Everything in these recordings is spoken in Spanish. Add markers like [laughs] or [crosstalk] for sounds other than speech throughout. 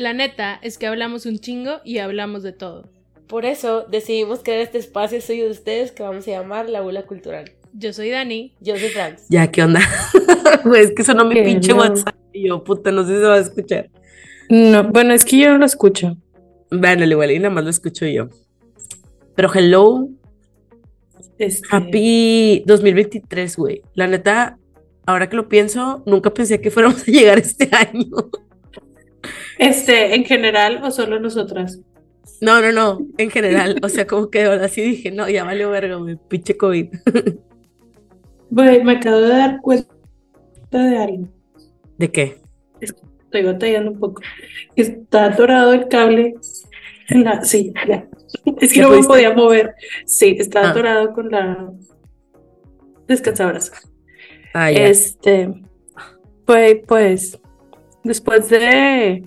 La neta es que hablamos un chingo y hablamos de todo. Por eso decidimos crear este espacio suyo de ustedes que vamos a llamar La Bula Cultural. Yo soy Dani. Yo soy Franz. Ya, ¿qué onda? [laughs] Es que sonó mi Que pinche no. WhatsApp y yo, puta, no sé si se va a escuchar. No, bueno, es que yo no lo escucho. Bueno, al igual, y nada más lo escucho yo. Pero hello, Este, happy 2023, güey. La neta, ahora que lo pienso, nunca pensé que fuéramos a llegar este [laughs] año. Este, en general o solo nosotras. No, no, no, en general. O sea, como que ahora sí dije, no, ya valió verga, güey, pinche COVID. Güey, me acabo de dar cuenta de algo. ¿De qué? Estoy batallando un poco. Está atorado el cable en la. Sí, ya. Es que ¿Ya no me podía mover. Sí, está Ah. atorado con la descansadoras. Ah. Este, pues, pues, después de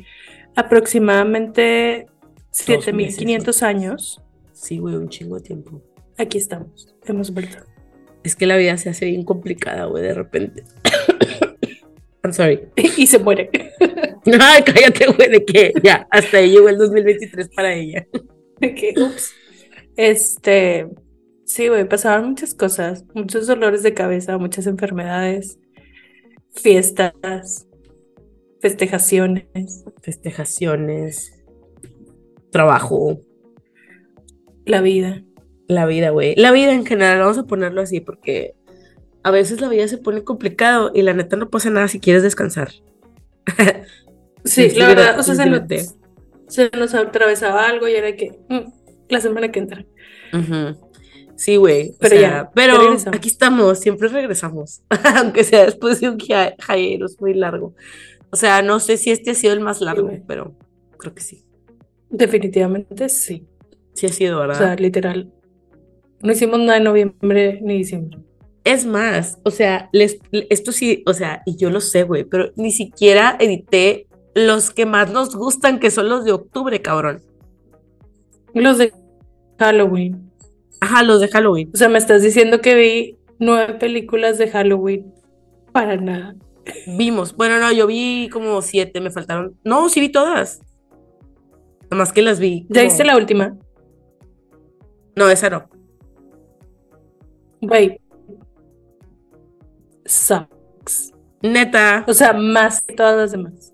aproximadamente 7500 años, Sí, güey, un chingo de tiempo. aquí estamos. Hemos vuelto. Es que la vida se hace bien complicada, güey, de repente. [coughs] I'm sorry. [laughs] y se muere. [laughs] Ay, cállate, güey, de que ya, hasta ahí llegó el 2023 para ella. Que, ups. Este, sí, güey, pasaban muchas cosas, muchos dolores de cabeza, muchas enfermedades, fiestas, festejaciones, Festejaciones, trabajo, la vida. la vida, güey. La vida en general, vamos a ponerlo así, porque a veces la vida se pone complicado y la neta no pasa nada si quieres descansar. Sí, [laughs] Sí, la verdad, o sea, se nos, simplemente. se nos atravesaba algo y era que mm, la semana que entra. Sí, güey. o Pero sea, ya, ya pero regresamos. aquí estamos, siempre regresamos, [laughs] aunque sea después de un hi- hiatus muy largo. O sea, no sé si este ha sido el más largo, pero creo que sí. Definitivamente sí. Sí ha sido, O ¿verdad? sea, literal. No hicimos nada en noviembre ni diciembre. Es más, o sea, les, esto sí, o sea, y yo lo sé, güey, pero ni siquiera edité los que más nos gustan, que son los de octubre, cabrón. Los de Halloween. Ajá, los de Halloween. O sea, me estás diciendo que vi nueve películas de Halloween. Para nada. Vimos, bueno, no, yo vi como siete, me faltaron. No, sí vi todas. Nada más que las vi. ¿Ya viste la última? No, esa no. Güey. Sucks. Neta. O sea, más que todas las demás.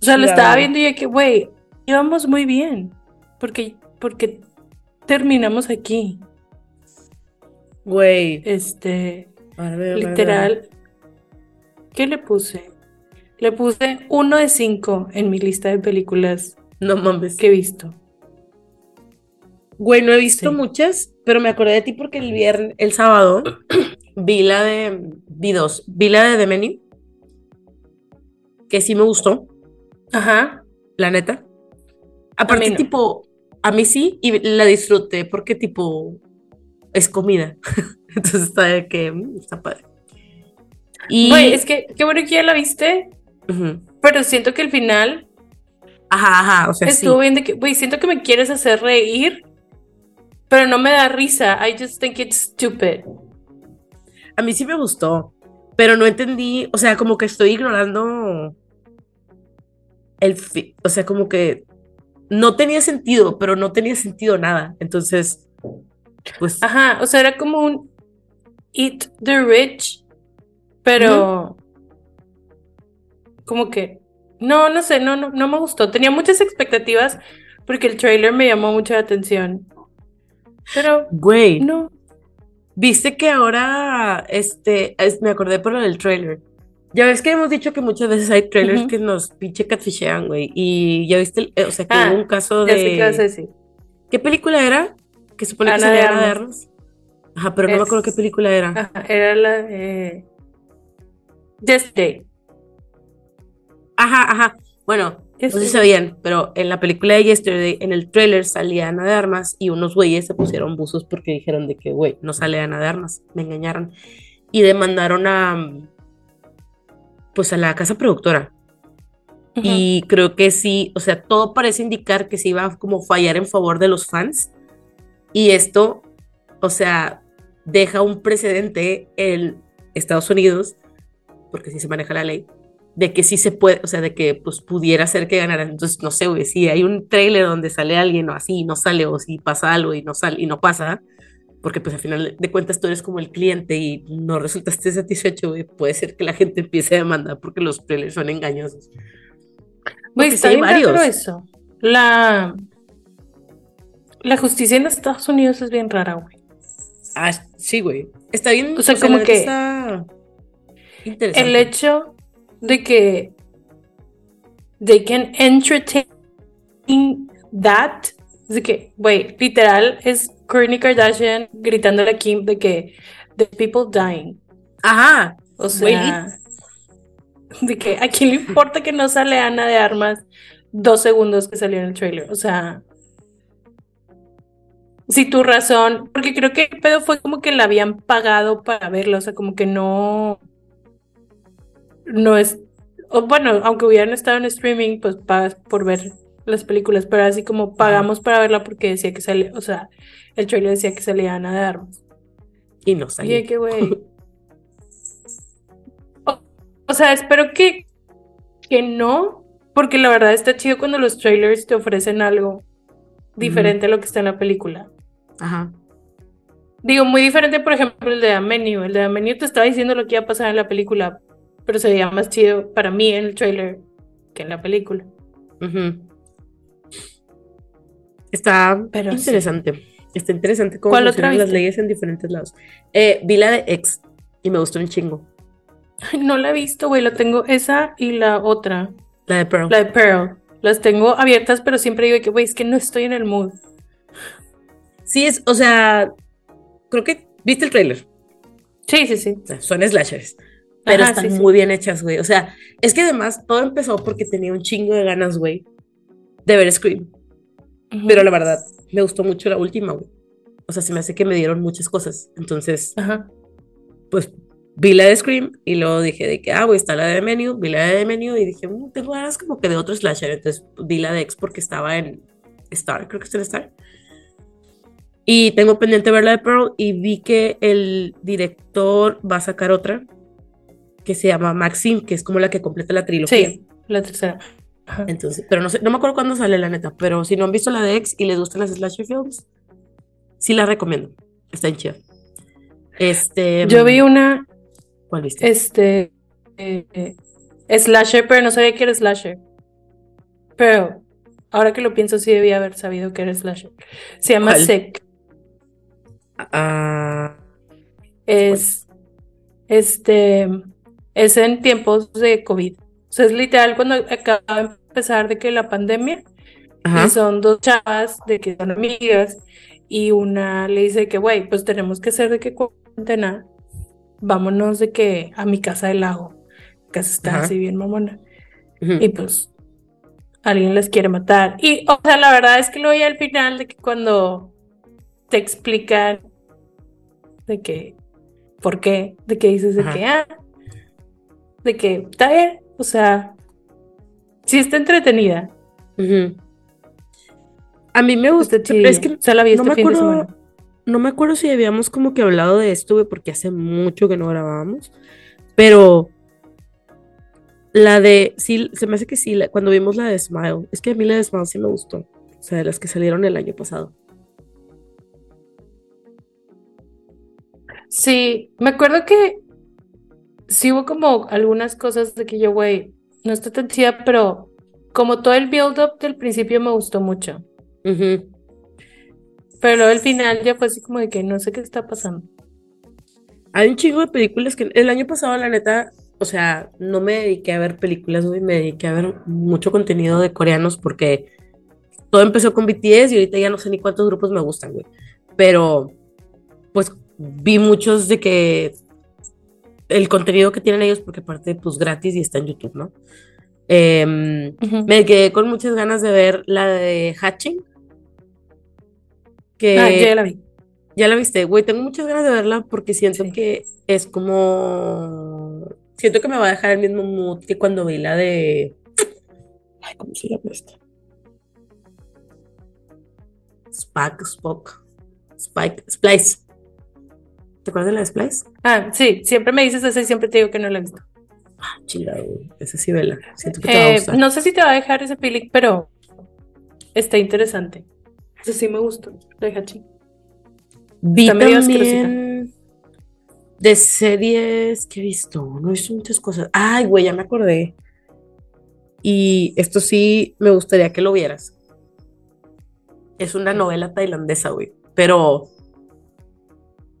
O sea, lo estaba viendo y yo que, güey, íbamos muy bien. Porque, porque terminamos aquí. Güey. Este, a ¿Qué le puse? Le puse uno de cinco en mi lista de películas No mames. que he visto. Güey, no he visto Sí. muchas, pero me acordé de ti porque el viernes, el sábado, [clears throat] vi la de, vi dos, vi la de The Menu, que sí me gustó, Ajá. la neta. Aparte, no. tipo, a mí sí, y la disfruté porque, tipo, es comida. [laughs] Entonces está de que, mm, está padre. Y, Güey, es que qué bueno que ya la viste, pero siento que el final Ajá, ajá, o sea, sí. estuvo bien de que, güey, siento que me quieres hacer reír, pero no me da risa. I just think it's stupid. A mí sí me gustó, pero no entendí, o sea, como que estoy ignorando el, o sea, como que no tenía sentido, pero no tenía sentido nada. Entonces, pues, Ajá, o sea, era como un Eat the Rich, pero como que no, no sé, no, no, no me gustó. Tenía muchas expectativas porque el trailer me llamó mucho la atención. Pero güey, no. viste que ahora, este, es- me acordé por lo del trailer. Ya ves que hemos dicho que muchas veces hay trailers que nos pinche catfishean, güey. Y ya viste, el- o sea, que Ah, hubo un caso Ya sé qué de... decir. ¿Qué película era? Que supone que Ana de salía Ana de Armas. Armas. Ajá, pero no me acuerdo qué película era. Ajá, era la de Just Day. Ajá, ajá. Bueno, no sé si Yesterday. sabían, pero en la película de Yesterday, en el tráiler salía Ana de Armas y unos güeyes se pusieron buzos porque dijeron de que, güey, no sale Ana de Armas, me engañaron. Y demandaron a, pues a la casa productora. Y creo que sí, o sea, todo parece indicar que se iba a como fallar en favor de los fans. Y esto, o sea, deja un precedente en Estados Unidos, porque sí se maneja la ley, de que sí se puede, o sea, de que pues pudiera ser que ganara. Entonces, no sé, güey, si hay un trailer donde sale alguien o así y no sale, o si pasa algo y no sale y no pasa, porque pues al final de cuentas tú eres como el cliente y no resultaste satisfecho, güey, puede ser que la gente empiece a demandar porque los trailers son engañosos. Güey, está hay varios. eso. La, la justicia en Estados Unidos es bien rara, güey. Ah, sí, güey. Está bien. O sea, como la neta que- interesante. El hecho de que they can entertain that, de que, güey, literal es Kourtney Kardashian gritándole a Kim de que the people dying. Ajá. O sea, de que a quién le importa que no sale Ana de Armas dos segundos que salió en el trailer. O sea, si tu razón, porque creo que el pedo fue como que la habían pagado para verla, o sea, como que no, no es, o bueno, aunque hubieran estado en streaming, pues pagas por ver las películas, pero así como pagamos para verla porque decía que salía, o sea, el trailer decía que salía Ana de Armas. Y no Y salió. de que, güey. [laughs] O, o sea, espero que, que no, porque la verdad está chido cuando los trailers te ofrecen algo diferente a lo que está en la película. Ajá. Digo, muy diferente, por ejemplo, el de Amenio. El de Amenio te estaba diciendo lo que iba a pasar en la película, pero se veía más chido para mí en el trailer que en la película. Está Pero sí. interesante. Está interesante cómo ¿Cuál otra las leyes en diferentes lados. Eh, vi la de Ex y me gustó un chingo. Ay, no la he visto, güey. La tengo esa y la otra, La de Pearl. la de Pearl. Las tengo abiertas, pero siempre digo que, güey, es que no estoy en el mood. Sí, es, o sea, creo que viste el trailer. Sí, sí, sí. Sea, son slashers. Pero Ajá, están sí, sí. muy bien hechas, güey. O sea, es que además todo empezó porque tenía un chingo de ganas, güey, de ver Scream. Pero la verdad, me gustó mucho la última, güey. O sea, se me hace que me dieron muchas cosas. Entonces, Ajá. pues vi la de Scream y luego dije de que, ah, güey, está la de Menu, vi la de Menu y dije, "Mm, tengo ganas como que de otro slasher. Entonces vi la de X porque estaba en Star, creo que está en Star. Y tengo pendiente ver la de Pearl y vi que el director va a sacar otra que se llama Maxim, que es como la que completa la trilogía. Sí, la tercera. Ajá. Entonces, pero no sé, no me acuerdo cuándo sale la neta, pero si no han visto la de X y les gustan las slasher films, sí la recomiendo. Está en chida. Este, Yo vi una, ¿cuál viste? este, eh, eh, slasher, pero no sabía que era slasher. Pero ahora que lo pienso, sí debía haber sabido que era slasher. Se llama ¿Cuál? Sick. Ah, Es, este, es en tiempos de COVID. O sea, es literal cuando acaba de empezar de que la pandemia. ajá. Y son dos chavas de que son amigas y una le dice que, güey, pues tenemos que hacer de que cuarentena, vámonos de que a mi casa del lago, que está Ajá. así bien mamona. Y pues alguien les quiere matar. Y, o sea, la verdad es que luego ya al final de que cuando te explican de que, ¿por qué? De que dices de que, ah, de que está bien, o sea, sí está entretenida. A mí me gusta, pero es que o sea, la vi no este me fin de acuerdo, semana. no me acuerdo si habíamos como que hablado de esto, güey, porque hace mucho que no grabábamos, pero la de, sí, se me hace que sí, la- cuando vimos la de Smile, es que a mí la de Smile sí me gustó, o sea, de las que salieron el año pasado. Sí, me acuerdo que sí hubo como algunas cosas de que yo, güey, no está tan chida, pero como todo el build-up del principio me gustó mucho. Ujú. Pero luego al final ya fue así como de que no sé qué está pasando. Hay un chingo de películas que el año pasado, la neta, o sea, no me dediqué a ver películas, güey, me dediqué a ver mucho contenido de coreanos porque todo empezó con BTS y ahorita ya no sé ni cuántos grupos me gustan, güey. Pero, pues, vi muchos de que el contenido que tienen ellos, porque aparte, pues, gratis y está en YouTube, ¿no? Em, me quedé con muchas ganas de ver la de Hatching. Que Ah, ya la vi. ya la viste, güey, tengo muchas ganas de verla porque siento Sí. que es como... Siento que me va a dejar el mismo mood que cuando vi la de... Ay, ¿cómo se llama esta? Spack, Spock, Spike, Splice. ¿Te acuerdas de la de Splice? Ah, sí, siempre me dices eso y siempre te digo que no la he visto. Chingado, güey. Ese sí, vela. Siento que te va a Eh, gustar. no sé si te va a dejar ese peli, pero está interesante. Eso sí me gustó. Lo deja chido. Vi está medio también de series que he visto. No he visto muchas cosas. Ay, güey, ya me acordé. Y esto sí me gustaría que lo vieras. Es una novela tailandesa, güey. Pero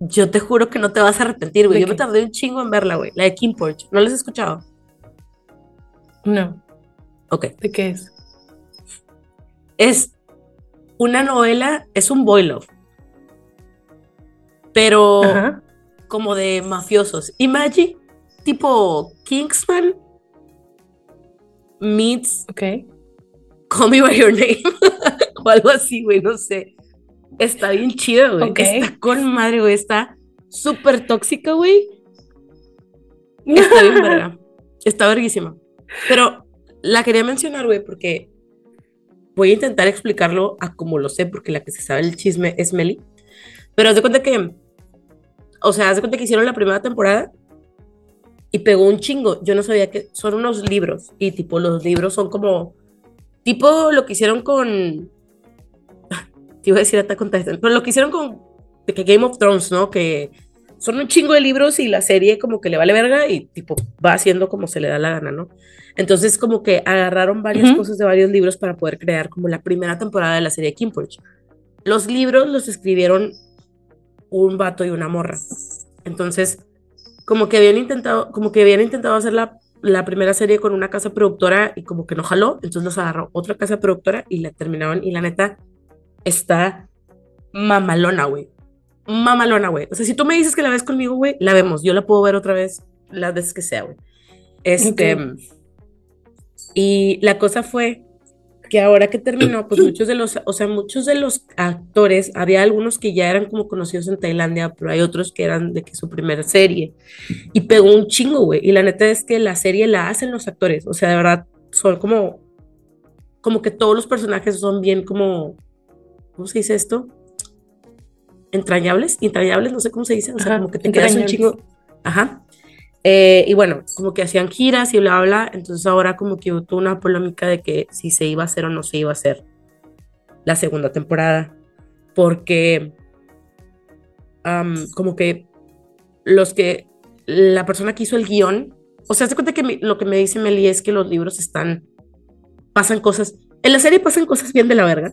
yo te juro que no te vas a arrepentir, güey. ¿De Yo me tardé un chingo en verla, güey. La de Kim Porch. ¿No la has escuchado? No. Ok. ¿De qué es? Es una novela, es un boy love. Pero Ajá. como de mafiosos. Imagine, tipo Kingsman meets Ok. Call Me By Your Name. [laughs] o algo así, güey, no sé. Está bien chido, güey. Está con madre, güey. Está súper tóxica, güey. [laughs] Está bien verga. Está verguísima. Pero la quería mencionar, güey, porque voy a intentar explicarlo a como lo sé, porque la que se sabe el chisme es Meli. Pero haz de cuenta que, o sea, haz de cuenta que hicieron la primera temporada y pegó un chingo. Yo no sabía que son unos libros y tipo los libros son como, tipo lo que hicieron con, te iba a decir Attack on Titan, pero lo que hicieron con de que Game of Thrones, ¿no? Que son un chingo de libros y la serie como que le vale verga y tipo va haciendo como se le da la gana, ¿no? Entonces como que agarraron varias Ujú. cosas de varios libros para poder crear como la primera temporada de la serie Kim. Los libros los escribieron un vato y una morra. Entonces, como que habían intentado, como que habían intentado hacer la, la primera serie con una casa productora y como que no jaló, entonces los agarró otra casa productora y la terminaron y la neta está mamalona, güey. Mamalona, güey. O sea, si tú me dices que la ves conmigo, güey, la vemos. Yo la puedo ver otra vez las veces que sea, güey. Este. Y la cosa fue que ahora que terminó, pues [clears throat] muchos de los, o sea, muchos de los actores, había algunos que ya eran como conocidos en Tailandia, pero hay otros que eran de que su primera serie. Y pegó un chingo, güey. Y la neta es que la serie la hacen los actores. O sea, de verdad, son como, como que todos los personajes son bien como, ¿cómo se dice esto? Entrañables, entrañables, no sé cómo se dice, o sea, Ajá, como que te quedas un chingo. Ajá. Eh, y bueno, como que hacían giras y bla, bla, bla. Entonces ahora como que hubo una polémica de que si se iba a hacer o no se iba a hacer la segunda temporada. Porque como que los que, la persona que hizo el guion, o sea, se cuenta que mi- lo que me dice Meli es que los libros están, pasan cosas, en la serie pasan cosas bien de la verga,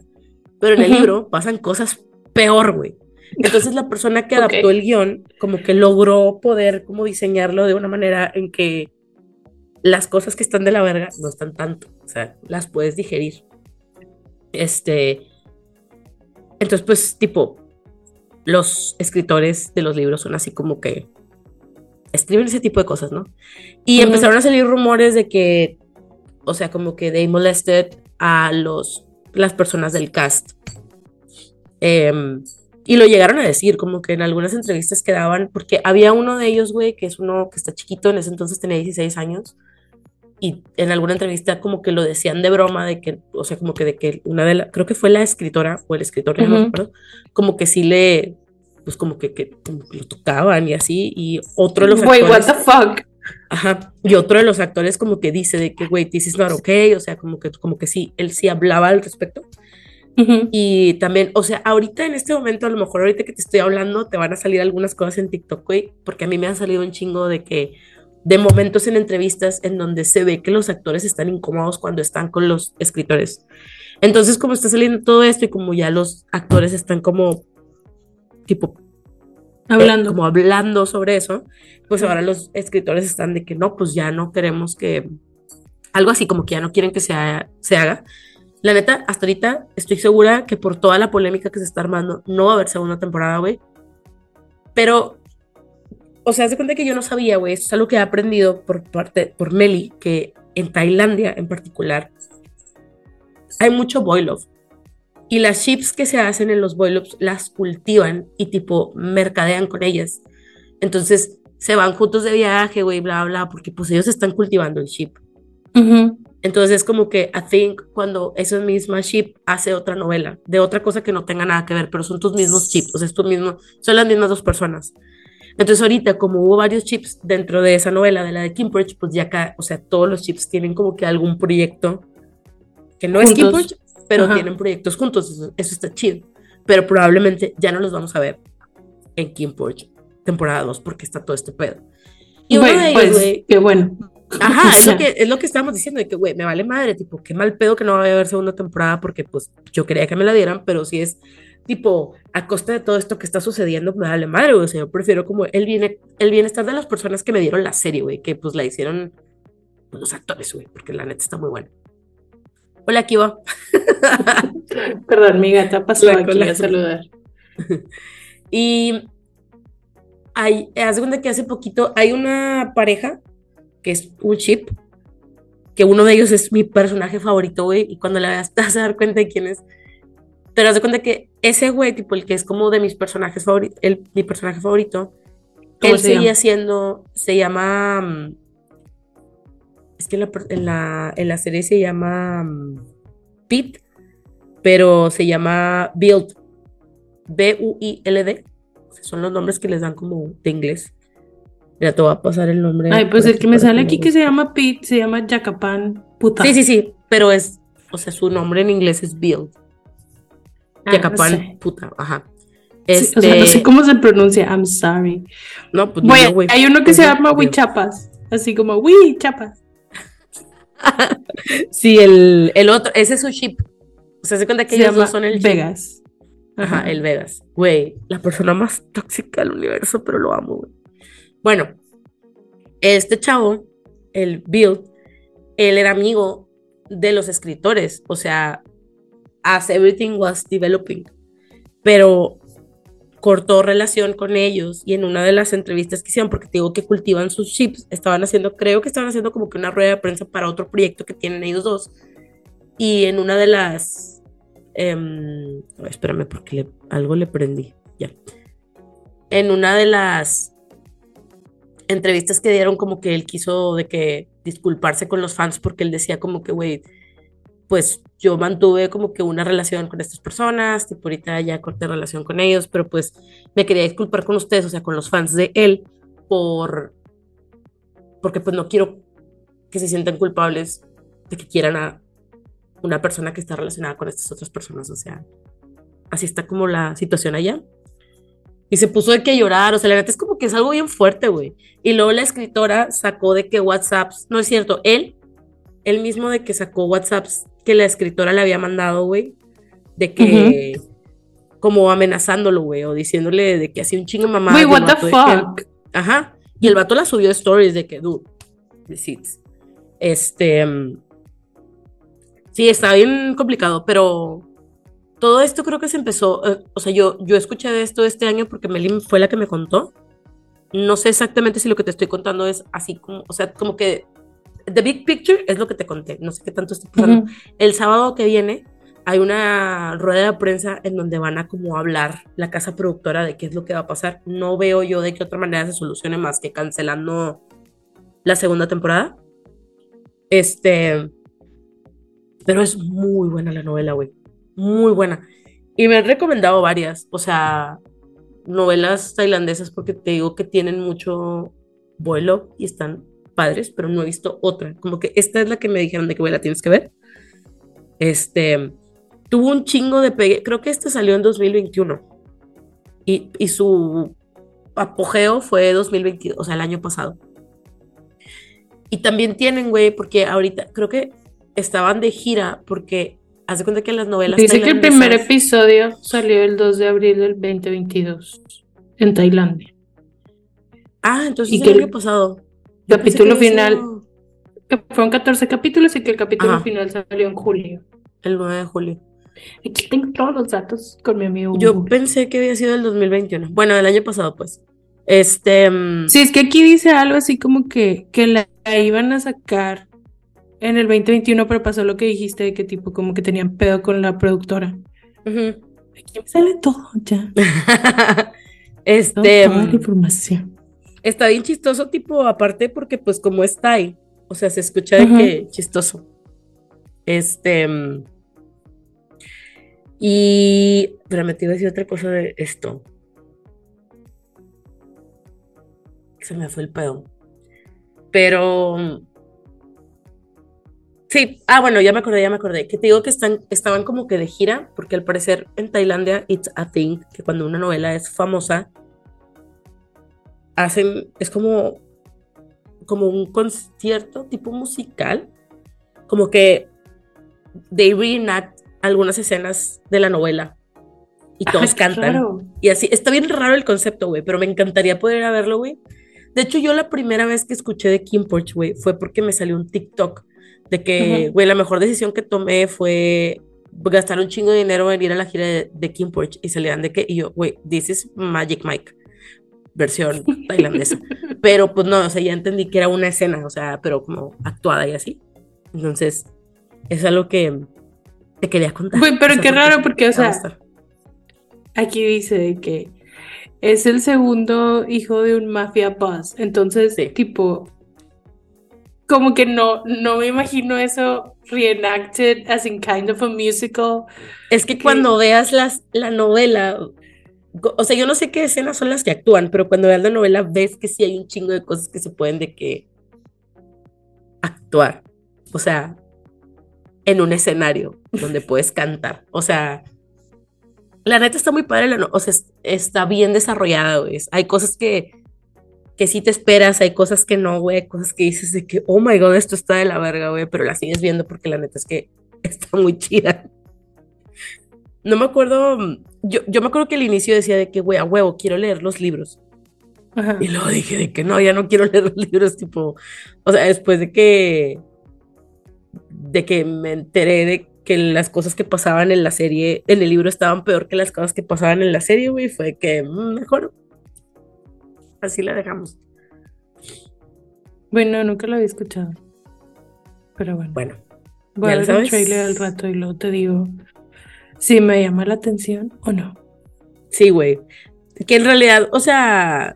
pero en el libro pasan cosas peor, güey. Entonces la persona que [laughs] adaptó el guion como que logró poder como diseñarlo de una manera en que las cosas que están de la verga no están tanto, o sea, las puedes digerir. Este, entonces pues tipo, los escritores de los libros son así como que escriben ese tipo de cosas, ¿no? Y empezaron a salir rumores de que, o sea, como que they molested a los, las personas del cast. Em, y lo llegaron a decir, como que en algunas entrevistas que daban, porque había uno de ellos, güey, que es uno que está chiquito, en ese entonces tenía 16 años, y en alguna entrevista como que lo decían de broma, de que, o sea, como que de que una de las, creo que fue la escritora o el escritor, ya no Ujú. recuerdo, como que sí le, pues como que, que lo tocaban y así, y otro de los Wait, what the fuck? Ajá, y otro de los actores como que dice de que, güey, this is not okay, o sea, como que, como que sí, él sí hablaba al respecto, Ujú. y también, o sea, ahorita en este momento, a lo mejor ahorita que te estoy hablando, te van a salir algunas cosas en TikTok, güey, porque a mí me han salido un chingo de que, de momentos en entrevistas en donde se ve que los actores están incómodos cuando están con los escritores. Entonces, como está saliendo todo esto y como ya los actores están como, tipo, eh, Hablando. como hablando sobre eso, pues ahora los escritores están de que no, pues ya no queremos que, algo así como que ya no quieren que se, ha- se haga. La neta, hasta ahorita estoy segura que por toda la polémica que se está armando, no va a haber segunda temporada, güey. Pero, o sea, de cuenta que yo no sabía, güey, esto es algo que he aprendido por parte, por Meli, que en Tailandia en particular, hay mucho boy love. Y las chips que se hacen en los boy loves las cultivan y tipo mercadean con ellas. Entonces se van juntos de viaje, güey, bla, bla, porque pues ellos están cultivando el chip. Entonces es como que I think cuando esa misma ship hace otra novela de otra cosa que no tenga nada que ver, pero son tus mismos chips, o sea, es tu mismo, son las mismas dos personas. Entonces ahorita, como hubo varios chips dentro de esa novela, de la de Kimporch, pues ya acá, o sea, todos los chips tienen como que algún proyecto que no es Juntos. Kimporch, pero Ajá. tienen proyectos juntos, eso, eso está chido. Pero probablemente ya no los vamos a ver en Kimporch temporada 2 porque está todo este pedo. Y uno Bueno, de ellos, pues, güey, qué bueno. Ajá, [laughs] O es lo, que, es lo que estábamos diciendo, de que, güey, me vale madre, tipo, qué mal pedo que no va a haber segunda temporada porque, pues, yo quería que me la dieran, pero si es, tipo, a costa de todo esto que está sucediendo, me vale madre, güey, o sea, yo prefiero como el, biene- el bienestar de las personas que me dieron la serie, güey, que, pues, la hicieron pues, los actores, güey, porque la neta está muy buena. Hola, Kiva. [laughs] Perdón, mi gata pasó aquí a saludar. [laughs] Y hay, haz de cuenta que hace poquito hay una pareja que es un ship, que uno de ellos es mi personaje favorito, güey, y cuando la veas te vas a dar cuenta de quién es. Pero haz de cuenta que ese güey, tipo el que es como de mis personajes favoritos, mi personaje favorito, ¿Cómo él se seguía llama? siendo, se llama, mm, es que en la, en la, en la serie se llama mm, Pete, pero se llama Build, B-U-I-L-D, son los nombres que les dan como de inglés. Mira, te voy a pasar el nombre. Ay, pues el que me sale aquí que se llama Pete, se llama Jacapan Puta. Sí, sí, sí, pero es, o sea, su nombre en inglés es Build. Ah, no sé. puta, ajá. Sí, Este, o sea, no sé cómo se pronuncia, I'm sorry. no, pues yo, güey. hay uno que Pues se no, llama. Huichapas, así como Huichapas. [laughs] Sí, el, el otro, ese es su ship. O sea, se cuenta que Se ellos llama dos son el. Vegas. Ajá, el Vegas. Güey, la persona más tóxica del universo, pero lo amo, güey. Bueno, este chavo, el Bill, él era amigo de los escritores, o sea, as everything was developing, pero cortó relación con ellos y en una de las entrevistas que hicieron, porque te digo que cultivan sus chips, estaban haciendo, creo que estaban haciendo como que una rueda de prensa para otro proyecto que tienen ellos dos. Y en una de las... em, espérame porque algo le prendí. Ya. En una de las entrevistas que dieron como que él quiso de que disculparse con los fans porque él decía como que, güey, pues yo mantuve como que una relación con estas personas, tipo ahorita ya corté relación con ellos, pero pues me quería disculpar con ustedes, o sea, con los fans de él, por, porque pues no quiero que se sientan culpables de que quieran a una persona que está relacionada con estas otras personas, o sea, así está como la situación allá. Y se puso de que llorar, o sea, la verdad es como que es algo bien fuerte, güey. Y luego la escritora sacó de que WhatsApps, no es cierto, él, él mismo de que sacó WhatsApps que la escritora le había mandado, güey, de que como amenazándolo, güey, o diciéndole de que hacía un chingo mamá. Güey, what the fuck. Ajá. Y el vato la subió a stories de que, dude, receipts. Este. mm, Sí, está bien complicado, pero todo esto creo que se empezó. eh, o sea, yo, yo escuché de esto este año porque Meli fue la que me contó. No sé exactamente si lo que te estoy contando es así como, o sea, como que. The big picture es lo que te conté. No sé qué tanto está pasando. Ujú. El sábado que viene hay una rueda de prensa en donde van a como hablar la casa productora de qué es lo que va a pasar. No veo yo de qué otra manera se solucione más que cancelando la segunda temporada. Este, pero es muy buena la novela, güey. Muy buena. Y me han recomendado varias, o sea, novelas tailandesas porque te digo que tienen mucho vuelo y están padres, pero no he visto otra. Como que esta es la que me dijeron de que, güey, la tienes que ver. Este, tuvo un chingo de pegue. Creo que este salió en 2021. Y, y su apogeo fue 2022, o sea, el año pasado. Y también tienen, güey, porque ahorita creo que estaban de gira porque hace cuenta que las novelas. Dice que el primer episodio salió el 2 de abril del 2022 en Tailandia. Ah, entonces y es que el año pasado. Yo capítulo que final- sido Fueron 14 capítulos y que el capítulo Ajá. final salió en julio. El 9 de julio. Aquí tengo todos los datos con mi amigo. Yo pensé que había sido el 2021. Bueno, el año pasado, pues. Este. mm, Sí, es que aquí dice algo así como que, que la, la iban a sacar en el 2021, pero pasó lo que dijiste de que tipo como que tenían pedo con la productora. ujú. Aquí me sale todo ya. [laughs] este. toda la mm, información. Está bien chistoso, tipo, aparte, porque pues como está ahí, o sea, se escucha de Ujú. que chistoso. Este. mm, Y. Espérame, te iba a decir otra cosa de esto. Se me fue el pedo. Pero. Sí, ah, bueno, ya me acordé, ya me acordé. Que te digo que están, estaban como que de gira, porque al parecer en Tailandia it's a thing, que cuando una novela es famosa, hacen, es como, como un concierto tipo musical, como que they reenact algunas escenas de la novela y todos cantan. claro. Y así, está bien raro el concepto, güey, pero me encantaría poder ir a verlo, güey. De hecho, yo la primera vez que escuché de Kim Porch, güey, fue porque me salió un TikTok de que, güey, la mejor decisión que tomé fue gastar un chingo de dinero en ir a la gira de, de Kim Porch y salían de que, y yo, güey, this is Magic Mike, versión [laughs] tailandesa. Pero pues no, o sea, ya entendí que era una escena, o sea, pero como actuada y así. Entonces, es algo que te quería contar. Güey, pero O sea, qué raro, porque, o sea. Aquí dice que es el segundo hijo de un mafia boss. Entonces, Sí. tipo, como que no, no me imagino eso reenacted as in kind of a musical. Es que que- cuando veas las, la novela, o sea, yo no sé qué escenas son las que actúan, pero cuando veas la novela ves que sí hay un chingo de cosas que se pueden de que actuar. O sea, en un escenario donde [laughs] puedes cantar. O sea, la neta está muy padre, la no- o sea, es- está bien desarrollada. Hay cosas que, que sí te esperas, hay cosas que no, güey, cosas que dices de que, oh my god, esto está de la verga, güey, pero la sigues viendo porque la neta es que [laughs] está muy chida. No me acuerdo, yo, yo me acuerdo que al inicio decía de que, güey, a huevo, quiero leer los libros. Ajá. Y luego dije de que no, ya no quiero [laughs] leer los libros, tipo, o sea, después de que, de que me enteré de que las cosas que pasaban en la serie, en el libro estaban peor que las cosas que pasaban en la serie, güey, fue que mm, mejor. Así la dejamos. Bueno, nunca lo había escuchado. Pero bueno, Bueno, voy a ver el trailer al rato y luego te digo si me llama la atención o no. sí, güey. Que en realidad, o sea,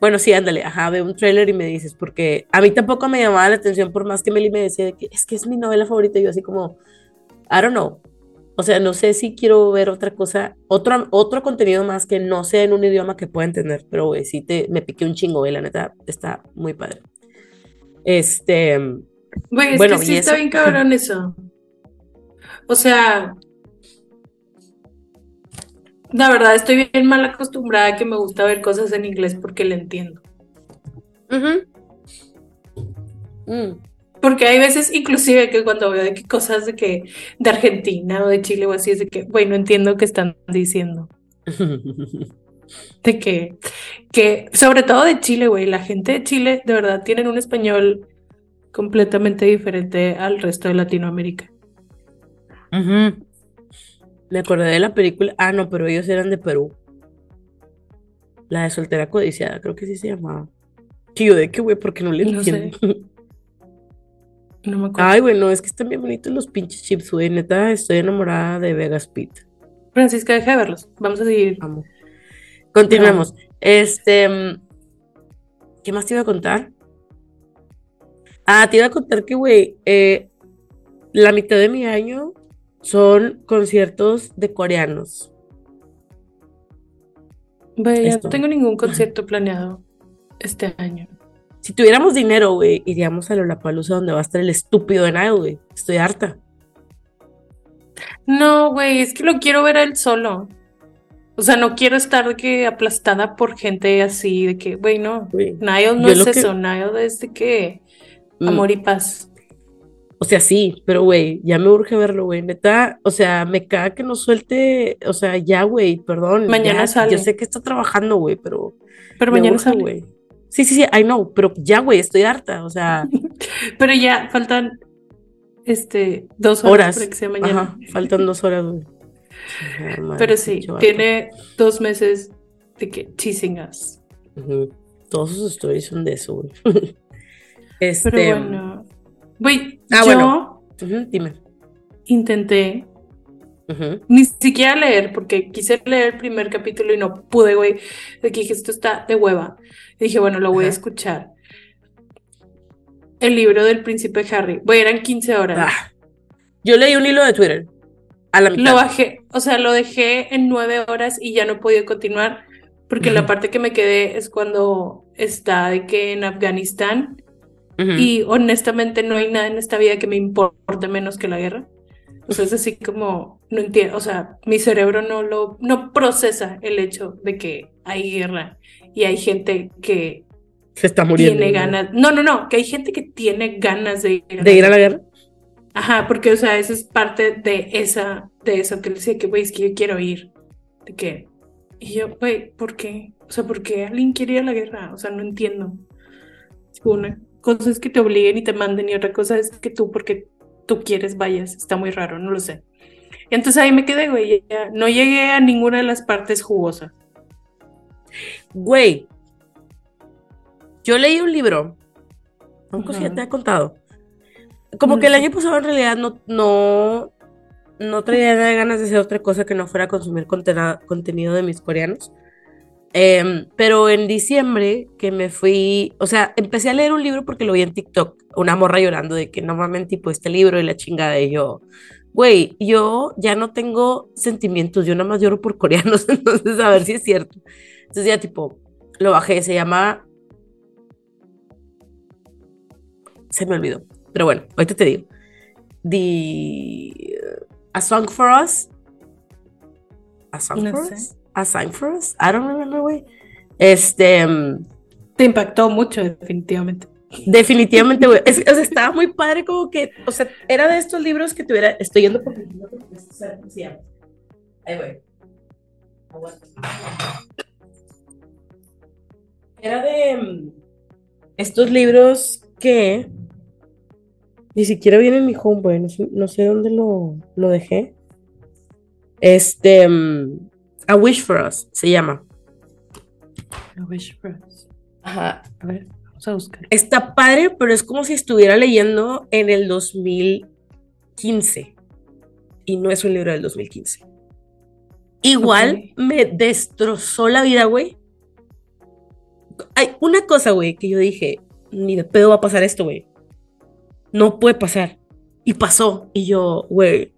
bueno, sí, ándale, ajá, ve un tráiler y me dices, porque a mí tampoco me llamaba la atención, por más que Meli me decía de que es que es mi novela favorita, y yo así como, I don't know. O sea, no sé si quiero ver otra cosa, otro, otro contenido más que no sea en un idioma que pueda entender, pero güey, sí te, me piqué un chingo, güey, la neta, está muy padre. Este, Güey, es Bueno, que ¿y sí está eso? bien cabrón [laughs] eso. O sea, la verdad estoy bien mal acostumbrada a que me gusta ver cosas en inglés porque le entiendo. ujú. Mm. Porque hay veces inclusive que cuando veo de que cosas de que de Argentina o de Chile o así es de que, güey, no entiendo qué están diciendo. [laughs] De que, que, sobre todo de Chile, güey, la gente de Chile de verdad tienen un español completamente diferente al resto de Latinoamérica. Ujú. Me acordé de la película. Ah, no, pero ellos eran de Perú. La de soltera codiciada, creo que sí se llamaba. Tío, ¿de qué, güey? Porque no le No sé. [laughs] No me acuerdo. Ay, güey, no, es que están bien bonitos los pinches chips, güey. Neta, estoy enamorada de Vegas Pete. Francisca, deja de verlos. Vamos a seguir. Amo. Continuemos. Este. mm, ¿Qué más te iba a contar? Ah, te iba a contar que, güey, eh, la mitad de mi año son conciertos de coreanos. Güey, no tengo ningún [laughs] concierto planeado este año. Si tuviéramos dinero, güey, iríamos a Lollapalooza donde va a estar el estúpido de Nile, güey. Estoy harta. No, güey, es que lo quiero ver a él solo. O sea, no quiero estar de que aplastada por gente así, de que, güey, no. güey. Nile no es lo que- eso, Nile es de que Mm, amor y paz. O sea, sí, pero güey, ya me urge verlo, güey. Neta, o sea, me caga que no suelte. O sea, ya, güey, perdón. Mañana ya, sale. Yo sé que está trabajando, güey, pero. Pero mañana urge, sale. güey. Sí, sí, sí, I know, pero ya, güey, estoy harta. O sea, [laughs] Pero ya faltan este dos horas, horas. para que sea mañana. Ajá, faltan dos horas, güey. [laughs] Pero sí, tiene dos meses de que teasing us. Todos sus stories son de eso, güey. [laughs] Pero Este. bueno. Güey, Ah, yo bueno. dime. intenté ni siquiera leer, porque quise leer el primer capítulo y no pude, güey. De que dije, esto está de hueva. Y dije, bueno, lo voy a escuchar. El libro del príncipe Harry. Güey, eran 15 horas. Ah, Yo leí un hilo de Twitter. A la mitad. Lo bajé, o sea, lo dejé en nueve horas y ya no podido continuar, porque la parte que me quedé es cuando está de que en Afganistán y honestamente no hay nada en esta vida que me importe menos que la guerra. O sea, es así como, no entiendo, o sea, mi cerebro no lo, no procesa el hecho de que hay guerra y hay gente que Se está muriendo. tiene ganas, no, no, no, que hay gente que tiene ganas de ir a ¿De ir a la guerra? Ajá, porque, o sea, eso es parte de esa, de eso que le decía que, güey, es que yo quiero ir. De que, y yo, güey, ¿por qué? O sea, ¿por qué alguien quiere ir a la guerra? O sea, no entiendo. Una cosa es que te obliguen y te manden, y otra cosa es que tú, porque tú quieres, vayas. Está muy raro, no lo sé. Entonces ahí me quedé, güey, no llegué a ninguna de las partes jugosas. Güey, yo leí un libro, aunque ya Ajá. te he contado. Como No que el año pasado en realidad no, no, no traía nada de ganas de hacer otra cosa que no fuera consumir contenido de mis coreanos. Em, pero en diciembre que me fui, o sea, empecé a leer un libro porque lo vi en TikTok, una morra llorando de que normalmente tipo este libro y la chingada y yo, güey, yo ya no tengo sentimientos, yo nada más lloro por coreanos, [laughs] entonces a ver si es cierto. Entonces ya tipo, lo bajé, se llama... Se me olvidó, pero bueno, ahorita te digo. The... A Song for Us. A Song No for sé. Us. A Song for Us. I don't remember, güey. Este... mm, Te impactó mucho, definitivamente. Definitivamente, güey. Es- o sea, [laughs] estaba muy padre como que, o sea, era de estos libros que tuviera, estoy yendo por... Ahí voy. Era de mm, estos libros que ni siquiera viene en mi home, güey. No sé, no sé dónde lo, lo dejé. Este, mm, A Wish for Us se llama. A wish for us. Ajá. A ver, vamos a buscar. Está padre, pero es como si estuviera leyendo en el 2015. Y no es un libro del 2015. Igual me destrozó la vida, güey. Hay una cosa, güey, que yo dije, ni de pedo va a pasar esto, güey. No puede pasar. Y pasó. Y yo, güey.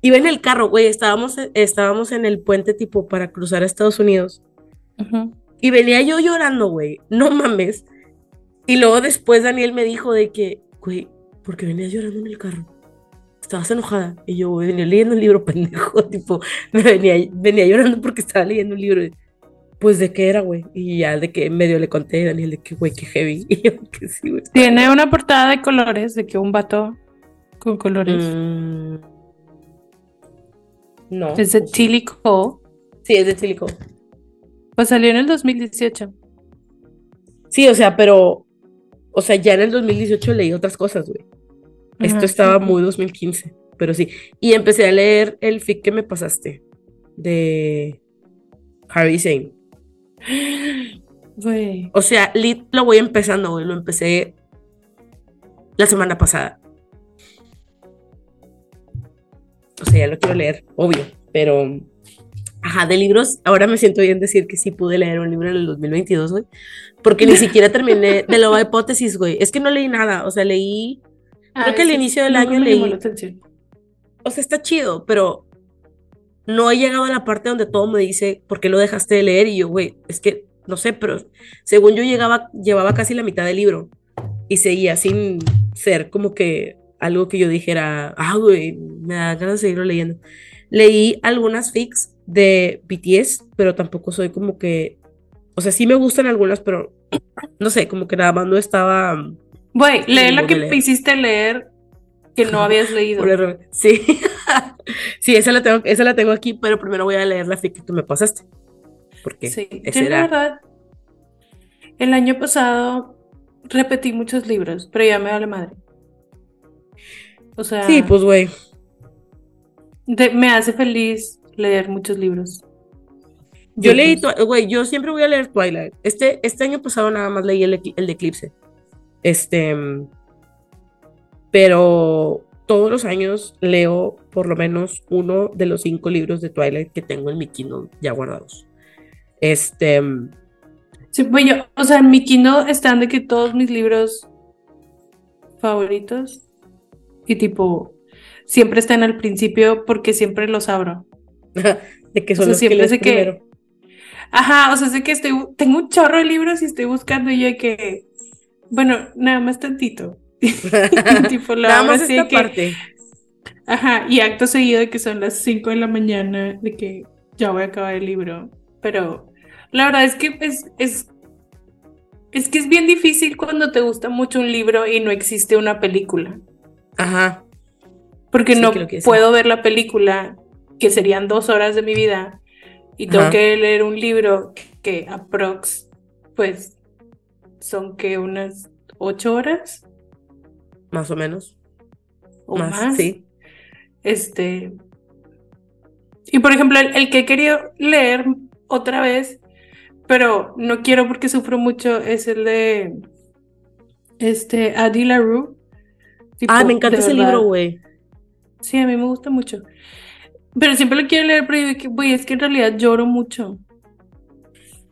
Iba en el carro, güey. Estábamos, estábamos en el puente tipo para cruzar a Estados Unidos. Ujú. Y venía yo llorando, güey. No mames. Y luego después Daniel me dijo de que, güey, ¿por qué venías llorando en el carro? Estabas enojada. Y yo, güey, venía leyendo un libro, [laughs] pendejo. Tipo, me venía, venía llorando porque estaba leyendo un libro. Pues, ¿de qué era, güey? Y ya de que medio le conté a Daniel de que, güey, qué heavy. [laughs] Y yo, que sí, güey. Tiene una portada de colores, de que un vato con colores. Mm, no. Es de Cole. Sí, es de Silico. Pues salió en el 2018. Sí, o sea, pero, o sea, ya en el 2018 leí otras cosas, güey. Esto Ajá, estaba sí. muy 2015, pero sí. Y empecé a leer el fic que me pasaste de Harry Zane. Güey. O sea, lit lo voy empezando, güey. Lo empecé la semana pasada. O sea, ya lo quiero leer, obvio, pero... Ajá, de libros, ahora me siento bien decir que sí pude leer un libro en el 2022, güey. Porque ni [laughs] siquiera terminé de la hipótesis, güey. Es que no leí nada, o sea, leí... Creo que al inicio del nunca año leí-. O sea, está chido, pero no he llegado a la parte donde todo me dice, ¿por qué lo dejaste de leer? Y yo, güey, es que, no sé, pero según yo llegaba, llevaba casi la mitad del libro y seguía sin ser como que algo que yo dijera, ah, güey, me da ganas de seguirlo leyendo. Leí algunas fics de BTS, pero tampoco soy como que, o sea, sí me gustan algunas, pero no sé, como que nada más no estaba... Güey, lee Sí, la que leer. me hiciste leer que no habías leído. Sí, [laughs] [laughs] sí, esa la, tengo, esa la tengo aquí, pero primero voy a leer la fic que tú me pasaste. Porque Sí, la verdad, el año pasado repetí muchos libros, pero ya me vale madre. O sea, Sí, pues, güey. me hace feliz leer muchos libros. Yo leí. Twi- güey, yo siempre voy a leer Twilight. Este, este año pasado nada más leí el, el de Eclipse. Este, pero todos los años leo por lo menos uno de los cinco libros de Twilight que tengo en mi Kindle ya guardados. Este, Sí, pues yo, o sea, en mi Kindle están de que todos mis libros favoritos y tipo, siempre están al principio porque siempre los abro. [laughs] de que O son sea, los siempre sé que-. Ajá, o sea, sé que estoy, tengo un chorro de libros y estoy buscando y yo de que, bueno, nada más tantito. [laughs] tipo, la hora esta que, parte. ajá, y acto seguido de que son las 5 de la mañana, de que ya voy a acabar el libro. Pero la verdad es que es, es, es que es bien difícil cuando te gusta mucho un libro y no existe una película. Ajá. Porque Sí, no puedo ver la película, que serían dos horas de mi vida, y tengo Ajá. que leer un libro que aprox, pues, son que unas ocho horas Más o menos. o más, más. sí. Este. Y por ejemplo, el, el que he querido leer otra vez, pero no quiero porque sufro mucho, es el de este Adi LaRue. Tipo, Ah, me encanta ese verdad. libro, güey. Sí, a mí me gusta mucho. Pero siempre lo quiero leer, pero yo güey, es que en realidad lloro mucho.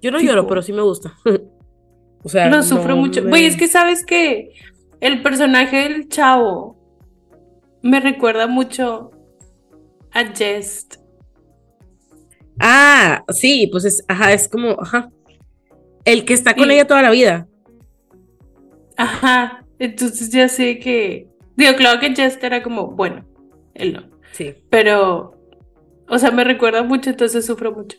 Yo no Tipo- lloro, pero sí me gusta. [laughs] o sea, Lo sufro no mucho. me- Güey, es que sabes que el personaje del chavo me recuerda mucho a Jest. Ah, sí, pues es, ajá, es como, ajá. El que está con Sí. ella toda la vida. Ajá. Entonces ya sé que. Digo, claro que Jest era como, bueno, él no. Sí. Pero, o sea, me recuerda mucho, entonces sufro mucho.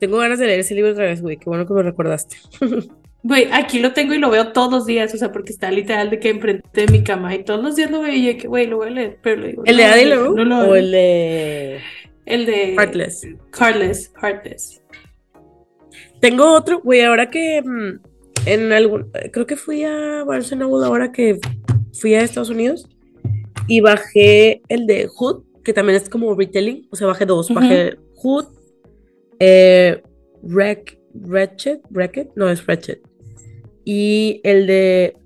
Tengo ganas de leer ese libro otra vez, güey. Qué bueno que me recordaste. [laughs] Güey, aquí lo tengo y lo veo todos los días, o sea, porque está literal de que enfrente de mi cama y todos los días lo veo y yo que, güey, lo voy a leer, pero lo digo. ¿El de no, Adi no, LaRue no lo o el de El de Heartless? Heartless, Heartless. Tengo otro, güey, ahora que mm, en algún, creo que fui a Noble ahora que fui a Estados Unidos y bajé el de Hood, que también es como retelling, o sea, bajé dos, bajé Hood, eh, Wreck, Wretched, Wrecked, no es Wretched, y el de,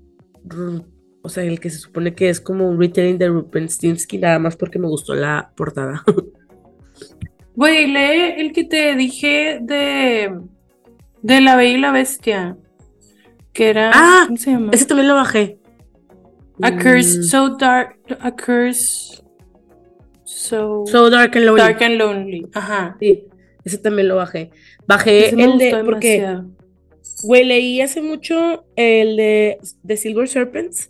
o sea, el que se supone que es como un retelling de Rupenstinsky, nada más porque me gustó la portada. [laughs] Güey, lee el que te dije de, de La Bella y la Bestia. Que era. Ah, ¿Cómo se llama? Ese también lo bajé. A Curse Mm, So Dark. A Curse So, So Dark and Lonely. Dark and Lonely. Ajá. Sí, ese también lo bajé. Bajé el de, gustó porque, demasiado. Güey, leí hace mucho el de, de Silver Serpents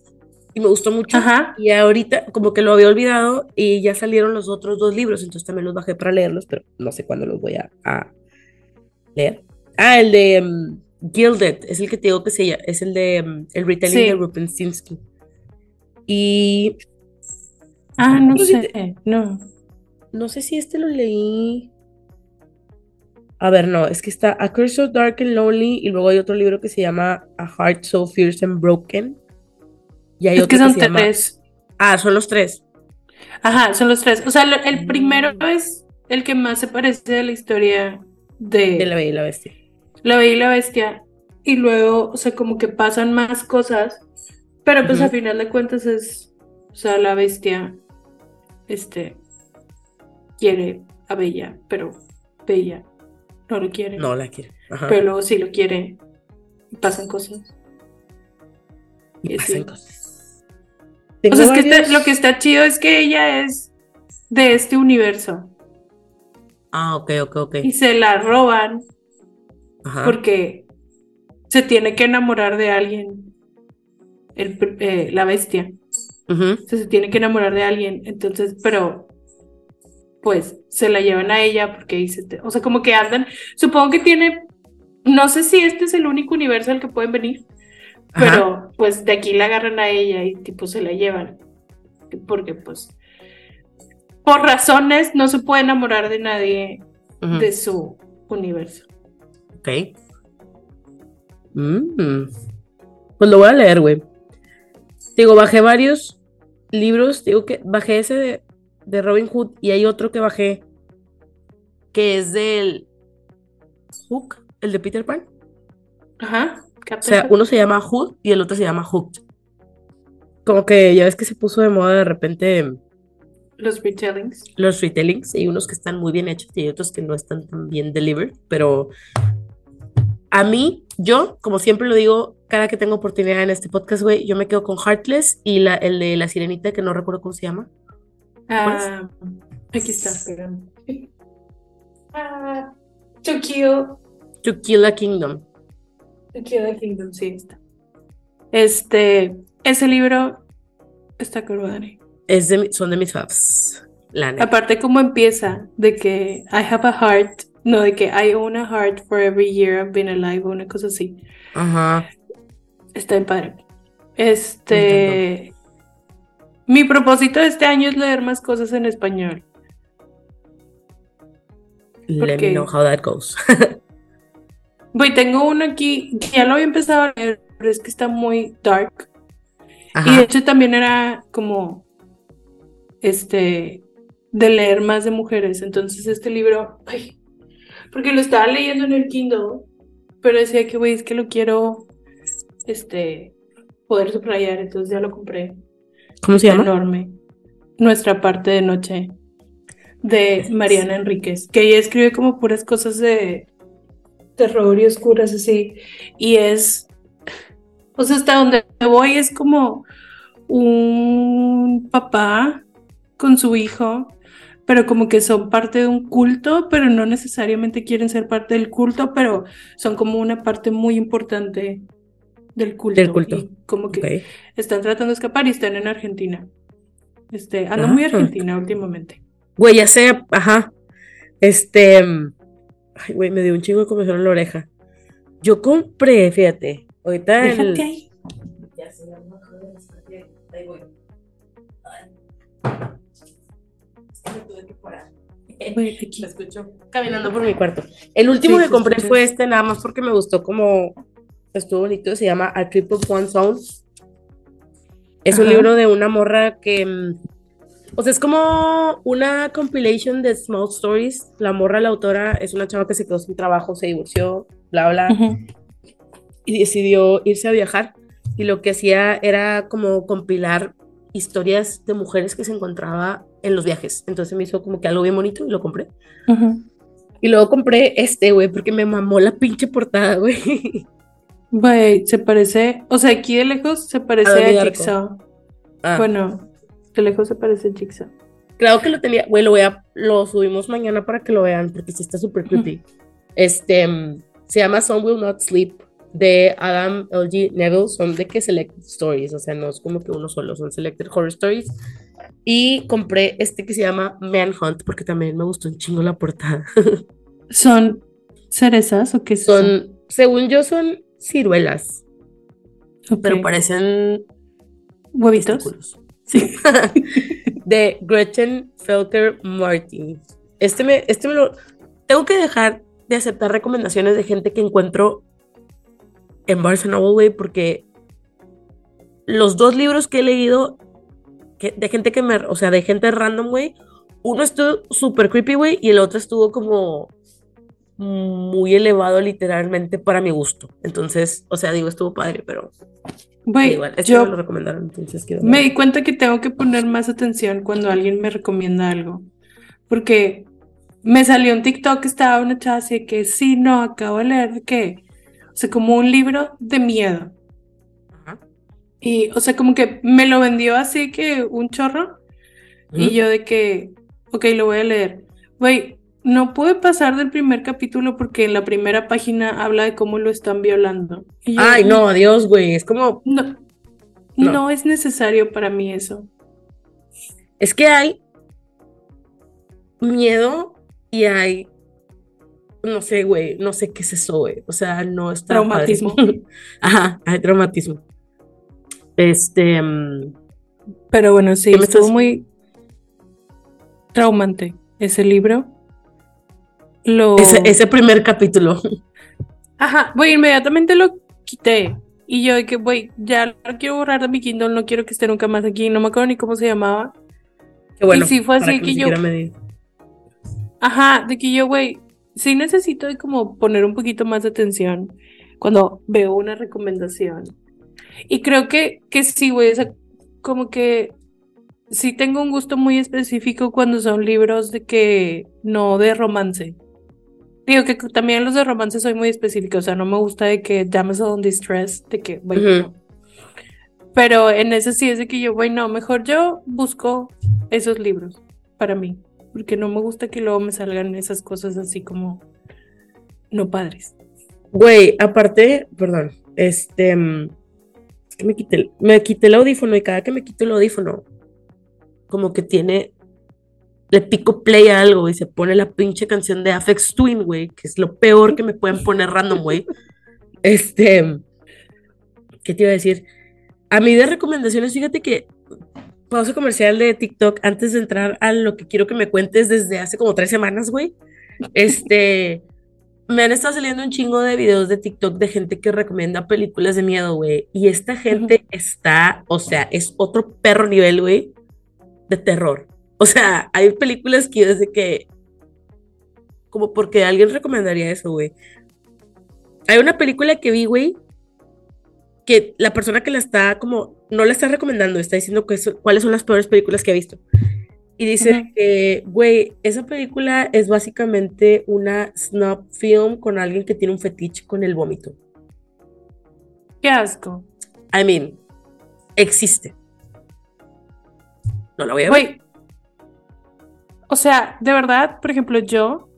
y me gustó mucho. Ajá. Y ahorita como que lo había olvidado y ya salieron los otros dos libros, entonces también los bajé para leerlos, pero no sé cuándo los voy a, a leer. Ah, el de mm, Gilded, es el que te digo que se llama, es el de mm, el retelling Sí. de Rupenstinsky. Y Ah, no sí sé. No. no sé si este lo leí. A ver, no, es que está A Curse So Dark and Lonely y luego hay otro libro que se llama A Heart So Fierce and Broken. Y hay Es otro que son se llama- tres. Ah, son los tres. Ajá, son los tres. O sea, el Mm. primero es el que más se parece a la historia de, De la Bella y la Bestia. La Bella y la Bestia. Y luego, o sea, como que pasan más cosas. Pero pues Ujú. a final de cuentas es. O sea, la bestia. Este. Quiere a Bella, pero Bella no lo quiere. No la quiere. Ajá. Pero luego sí lo quiere. Y pasan cosas. y y pasan sí. cosas. O sea, es que está- lo que está chido es que ella es de este universo. Ah, ok, ok, ok. Y se la roban Ajá. porque se tiene que enamorar de alguien. El, eh, la bestia. Ujú. O sea, se tiene que enamorar de alguien. Entonces, pero pues se la llevan a ella porque dice, o sea, como que andan. Supongo que tiene. No sé si este es el único universo al que pueden venir. Ajá. Pero pues de aquí la agarran a ella y tipo se la llevan. Porque pues por razones no se puede enamorar de nadie de su universo. Ok. Mm. Pues lo voy a leer, güey. Digo, bajé varios libros. Digo que bajé ese de, de Robin Hood y hay otro que bajé que es del Hook, el de Peter Pan. Ajá. O sea, uno se llama Hood y el otro se llama Hooked. Como que ya ves que se puso de moda de repente los retellings. los retellings. Hay unos que están muy bien hechos y hay otros que no están tan bien delivered. Pero a mí, yo, como siempre lo digo, cada que tengo oportunidad en este podcast, güey, yo me quedo con Heartless y la, el de la sirenita, que no recuerdo cómo se llama. Ah, aquí está. Ah, To Kill, To Kill a Kingdom. To Kill the Kingdom, sí está. Este, ese libro está curvadre. Es de, son de mis faves. La neta. Aparte cómo empieza, de que I have a heart, no, de que I own a heart for every year I've been alive, o una cosa así. Ajá. Está en padre. Este, mi propósito de este año es leer más cosas en español. Let me know how that goes. [laughs] Voy, tengo uno aquí, que ya lo había empezado a leer, pero es que está muy dark. Y de hecho también era como, este, de leer más de mujeres. Entonces este libro, ay, porque lo estaba leyendo en el Kindle, pero decía que, güey, es que lo quiero, este, poder subrayar, entonces ya lo compré. ¿Cómo se llama? Enorme. Nuestra parte de noche, de Mariana Enríquez, que ella escribe como puras cosas de terror y oscuras así. Y es, o sea, hasta donde voy es como un papá con su hijo, pero como que son parte de un culto, pero no necesariamente quieren ser parte del culto, pero son como una parte muy importante del culto. Del culto. Y como que están tratando de escapar y están en Argentina. Este, ando Ah. muy argentina últimamente. Güey, ya sé, ajá. Este. mm, Ay, güey, me dio un chingo de comezón en la oreja. Yo compré, fíjate. Ahorita el. Déjate ahí. Ya sé, no me ahí voy. Es que me tuve que parar. [laughs] Aquí. Me escucho caminando por mi cuarto. El último Sí, que se compré fue este, nada más porque me gustó como estuvo bonito. Se llama A Trip of One Zone. Es un Ajá. libro de una morra que. mm, O sea, es como una compilation de small stories. La morra, la autora, es una chava que se quedó sin trabajo, se divorció, bla, bla, Ujú. y decidió irse a viajar. Y lo que hacía era como compilar historias de mujeres que se encontraba en los viajes. Entonces me hizo como que algo bien bonito y lo compré. Ujú. Y luego compré este, güey, porque me mamó la pinche portada, güey. [laughs] Güey, se parece, o sea, aquí de lejos se parece a Darko. Jigsaw. Ah, Bueno, de lejos se parece a Jigsaw. claro que lo tenía, güey, lo voy a, lo subimos mañana para que lo vean, porque sí está súper creepy. Este, se llama Some Will Not Sleep, de Adam L.G. Neville, son de que Selected Stories, o sea, no es como que uno solo, son Selected Horror Stories. Y compré este que se llama Manhunt, porque también me gustó un chingo la portada. [laughs] ¿Son cerezas o qué eso? Son, según yo, son ciruelas, pero parecen huevitos. Sí. [laughs] de Gretchen Felker Martin. Este me, este me lo. Tengo que dejar de aceptar recomendaciones de gente que encuentro en Noble, güey, porque los dos libros que he leído que- de gente que me. O sea, de gente random, güey. Uno estuvo súper creepy, güey, y el otro estuvo como muy elevado literalmente para mi gusto. Entonces, o sea, digo, estuvo padre, pero Güey, igual, este yo me lo recomendaron, entonces quiero me di cuenta que tengo que poner más atención cuando alguien me recomienda algo. Porque me salió un TikTok que estaba una chava así de que sí, no, acabo de leer que, o sea, como un libro de miedo. Ajá. Y, o sea, como que me lo vendió así que un chorro. Y Ujú. yo de que, ok, lo voy a leer. Güey, no pude pasar del primer capítulo porque en la primera página habla de cómo lo están violando. Yo, Ay, no, adiós, güey. Es como, No, No. no es necesario para mí eso. es que hay miedo y hay, no sé, güey, no sé qué es eso, güey. O sea, no está. Traumatismo. [laughs] Ajá, hay traumatismo. Este, mm, Pero bueno, sí, ¿Qué me estuvo estás- muy traumante ese libro. Lo... ese, ese primer capítulo. Ajá, güey, inmediatamente lo quité. Y yo de que, güey, ya lo quiero borrar de mi Kindle, no quiero que esté nunca más aquí. No me acuerdo ni cómo se llamaba. Que bueno, sí fue así que yo-. Ajá, de que yo, güey, sí necesito de como poner un poquito más de atención cuando veo una recomendación. Y creo que, que sí, güey, o sea, como que sí tengo un gusto muy específico cuando son libros de que no de romance. Digo que también los de romance soy muy específica, o sea, no me gusta de que damsel in distress, de que, güey, Ujú. no. Pero en ese sí es de que yo, güey, no, mejor yo busco esos libros para mí, porque no me gusta que luego me salgan esas cosas así como no padres. Güey, aparte, perdón, este, mm, es que me quité, el- me quité el audífono y cada que me quito el audífono, como que tiene, le pico play a algo y se pone la pinche canción de Afex Twin, güey, que es lo peor que me pueden poner random, güey. Este, ¿qué te iba a decir? A mí de recomendaciones, fíjate que pausa comercial de TikTok antes de entrar a lo que quiero que me cuentes desde hace como tres semanas, güey. Este, me han estado saliendo un chingo de videos de TikTok de gente que recomienda películas de miedo, güey. Y esta gente está, o sea, es otro perro nivel, güey, de terror. O sea, hay películas que yo desde que, como porque alguien recomendaría eso, güey. Hay una película que vi, güey, que la persona que la está como, no la está recomendando, está diciendo que eso- cuáles son las peores películas que ha visto. Y dice que, güey, esa película es básicamente una snuff film con alguien que tiene un fetiche con el vómito. Qué asco. I mean, existe. No la voy a ver. O sea, de verdad, por ejemplo, yo.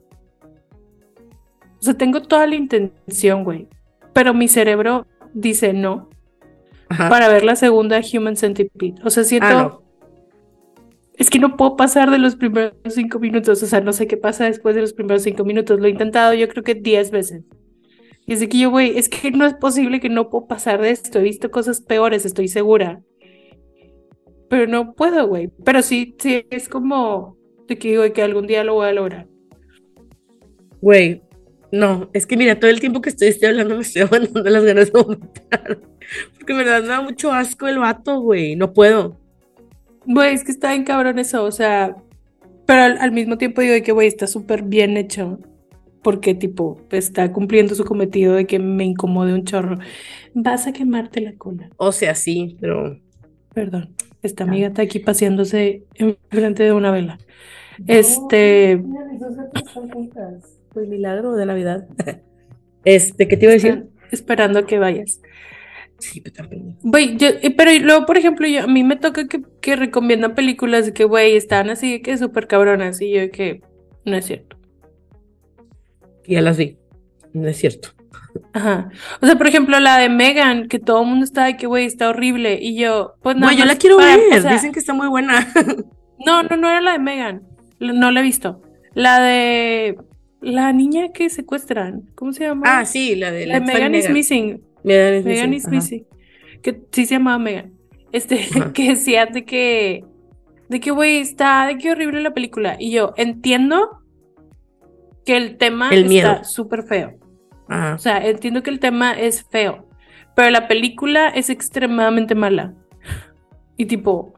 O sea, tengo toda la intención, güey. Pero mi cerebro dice no Ajá. para ver la segunda Human Centipede. O sea, siento. Ah, no. Es que no puedo pasar de los primeros cinco minutos. O sea, no sé qué pasa después de los primeros cinco minutos. Lo he intentado, yo creo que diez veces. Y es de que yo, güey, es que no es posible que no puedo pasar de esto. He visto cosas peores, estoy segura. Pero no puedo, güey. Pero sí, sí, es como de que digo que algún día lo voy a lograr. Güey, no, es que mira, todo el tiempo que estoy, estoy hablando me estoy [laughs] aguantando las ganas de vomitar. Porque en verdad me da mucho asco el vato, güey. No puedo. Güey, es que está bien cabrón eso, o sea. Pero al, al mismo tiempo digo de que, güey, está súper bien hecho. Porque, tipo, está cumpliendo su cometido de que me incomode un chorro. Vas a quemarte la cola. O sea, sí, pero. Perdón. Esta amiga está aquí paseándose enfrente de una vela. Este. Pues milagro de Navidad. [laughs] Este, ¿qué te iba a decir? esperando que vayas. Sí, pero también. Güey, yo, pero luego, por ejemplo, yo, a mí me toca que, que recomiendan películas de que, güey, están así que súper cabronas. Y yo que no es cierto. Ya las vi. No es cierto. Ajá. O sea, por ejemplo, la de Megan, que todo el mundo está de que, güey, está horrible. Y yo, pues nada Güey, yo la quiero para- ver. o sea, Dicen que está muy buena. [laughs] No, no, no era la de Megan. No la he visto. La de la niña que secuestran. ¿Cómo se llama? ah, sí, la de La de la Megan is Missing. Megan is Megan missing, is. Missing. Que sí se llamaba Megan. Este, Ajá. [laughs] que decía de que, de que, güey, está, de que horrible la película. Y yo entiendo que el tema El miedo. está súper feo. Ajá. O sea, entiendo que el tema es feo, pero la película es extremadamente mala. Y tipo,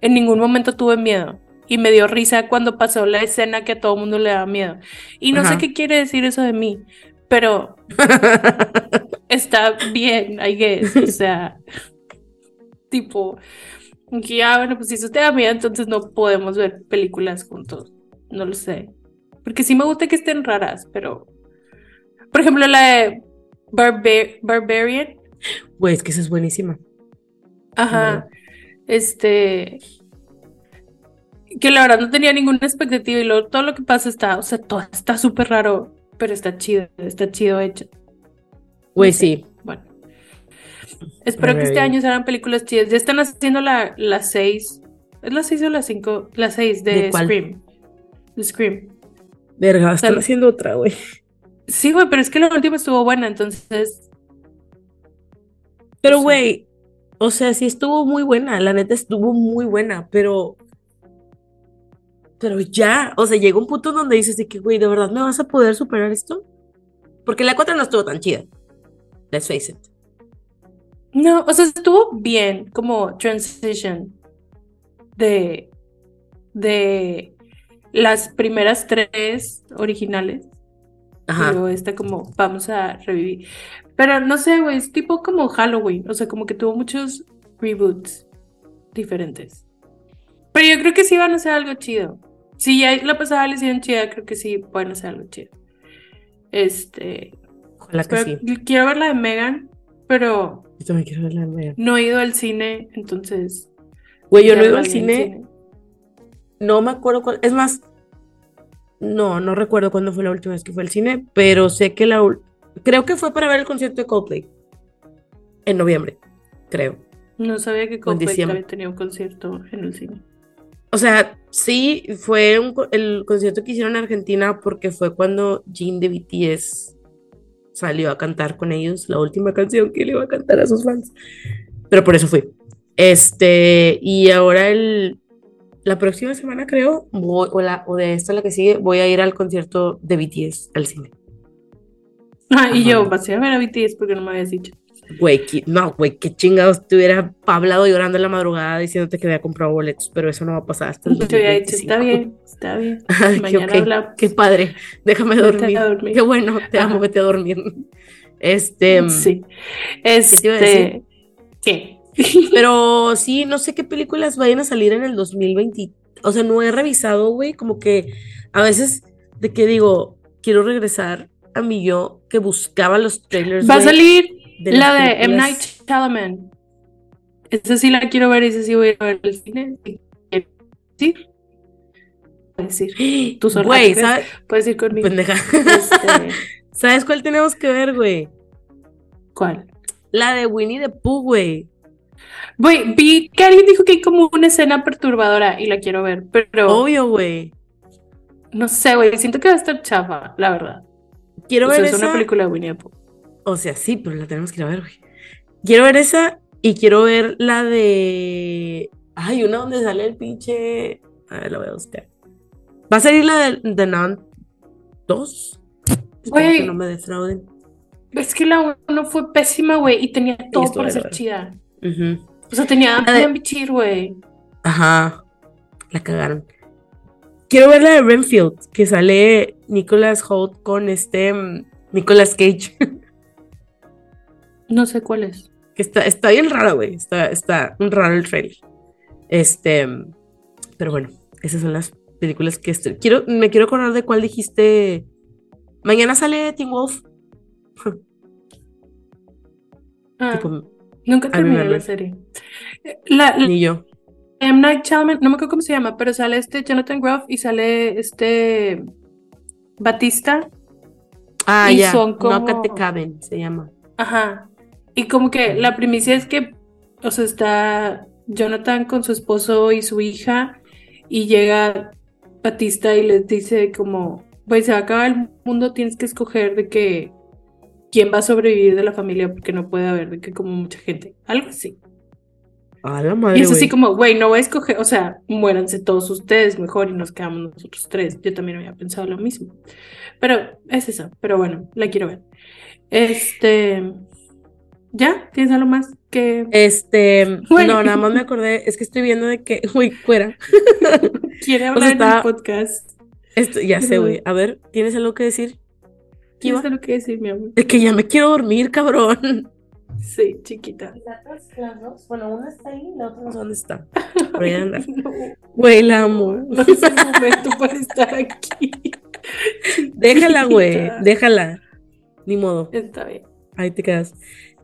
en ningún momento tuve miedo. Y me dio risa cuando pasó la escena que a todo mundo le daba miedo. Y no Ajá. sé qué quiere decir eso de mí, pero [laughs] está bien, I guess. O sea, tipo, ya, bueno, pues si eso te da miedo, entonces no podemos ver películas juntos. No lo sé. Porque sí me gusta que estén raras, pero. Por ejemplo, la de Barba- Barbarian. Güey, es que esa es buenísima. Ajá. Este. Que la verdad no tenía ninguna expectativa y luego todo lo que pasa está, o sea, todo está súper raro, pero está chido, está chido hecho. Güey, sé. sí. Bueno. Espero que este año se hagan películas chidas. Ya están haciendo la, la 6. ¿Es la 6 o la 5? La 6 de. Scream. De Scream. Verga, están haciendo otra, güey. Sí, güey, pero es que la última estuvo buena, entonces. Pero, güey, o sea, sí estuvo muy buena, la neta estuvo muy buena, pero. Pero ya, o sea, llega un punto donde dices de que, güey, ¿de verdad me vas a poder superar esto? Porque la 4 no estuvo tan chida. Let's face it. No, o sea, estuvo bien como transition de, de las primeras tres originales. Ajá. luego esta como vamos a revivir. Pero no sé, güey, es tipo como Halloween. O sea, como que tuvo muchos reboots diferentes. Pero yo creo que sí van a hacer algo chido. Si ya la pasada le hicieron chida, creo que sí a hacer algo chido. Este. Ojalá que sí. quiero ver la de Megan, pero Yo también quiero ver la de Megan. no he ido al cine, entonces. Güey, yo no he ido al cine, no me acuerdo cuál. Es más, No, no recuerdo cuándo fue la última vez que fue al cine, pero sé que la... Creo que fue para ver el concierto de Coldplay. En noviembre, creo. No sabía que Coldplay también tenía un concierto en el cine. O sea, sí, fue un el concierto que hicieron en Argentina porque fue cuando Jin de BTS salió a cantar con ellos la última canción que le iba a cantar a sus fans. Pero por eso fui. Este, y ahora el, la próxima semana creo, voy- o, la, o de esta la que sigue, voy a ir al concierto de BTS al cine. Ah, y Ajá. yo, ir a ver a BTS porque no me habías dicho. Güey, no, güey, qué chingados te hubiera hablado llorando en la madrugada diciéndote que había comprado boletos, pero eso no va a pasar hasta el Te había dicho, 2025. está bien, está bien. [laughs] Mañana ok, hablamos. qué padre. Déjame dormir. dormir. Qué bueno, te amo, vete a dormir. Este, Sí. te iba a Este. ¿Qué? [laughs] pero sí, no sé qué películas vayan a salir en el 2020. O sea, no he revisado, güey, como que a veces de que digo, quiero regresar a mi yo que buscaba los trailers. Va a salir de la de M. Night Shyamalan. Esa sí la quiero ver, esa sí voy a ver al cine. Sí. Puedes ir. Tú sola, Güey. Puedes ir conmigo. Pendeja. Este, [laughs] ¿Sabes cuál tenemos que ver, güey? ¿Cuál? La de Winnie the Pooh, güey. Güey, vi que alguien dijo que hay como una escena perturbadora y la quiero ver, pero Obvio, güey. no sé, güey, siento que va a estar chafa, la verdad. Quiero O sea, ver es una película de Winnie the Pooh. O sea, sí, pero la tenemos que ir a ver, güey. Quiero ver esa y quiero ver la de. Ay, una donde sale el pinche. A ver, la voy a buscar. Va a salir la de, de Nun 2. Espero Güey. que no me defrauden. Es que la uno fue pésima, güey, y tenía todo estuvo para ser chida. O sea, tenía buen bichir, güey. Ajá. La cagaron. Quiero ver la de Renfield, que sale Nicholas Holt con este mm, Nicolas Cage. [laughs] No sé cuál es. está, está bien rara, güey. Está, está raro el trailer. Este, pero bueno, esas son las películas que estoy. Quiero, me quiero acordar de cuál dijiste. Mañana sale Teen Wolf. Ah, Tipo, nunca terminé la serie. La, la ni yo. M. Night Shyamalan, no me acuerdo cómo se llama, pero sale este Jonathan Groff y sale este Batista. Ah, Y ya. son como- the Cabin se llama. Ajá. Y como que la primicia es que, o sea, está Jonathan con su esposo y su hija y llega Batista y les dice como, pues se va a acabar el mundo, tienes que escoger de que quién va a sobrevivir de la familia porque no puede haber de que como mucha gente, algo así. A la madre. Y es así como, güey, no voy a escoger, o sea, muéranse todos ustedes mejor y nos quedamos nosotros tres. Yo también había pensado lo mismo. Pero es eso, pero bueno, la quiero ver. Este, ¿ya? ¿Tienes algo más que Este, Güey. no, nada más me acordé, es que estoy viendo de que, [laughs] uy, fuera. [laughs] quiere O sea, hablar en está- el podcast? Esto, ya sé, güey. A ver, ¿tienes algo que decir? ¿Tienes Kiva? algo que decir, mi amor? De que ya me quiero dormir, cabrón. Sí, chiquita. Las dos, bueno, una está ahí, la otra no sé dónde está. Por ahí anda. [laughs] No, Güey, la amo. no es el momento para estar aquí. Déjala, güey, déjala. Ni modo, Está bien. ahí te quedas.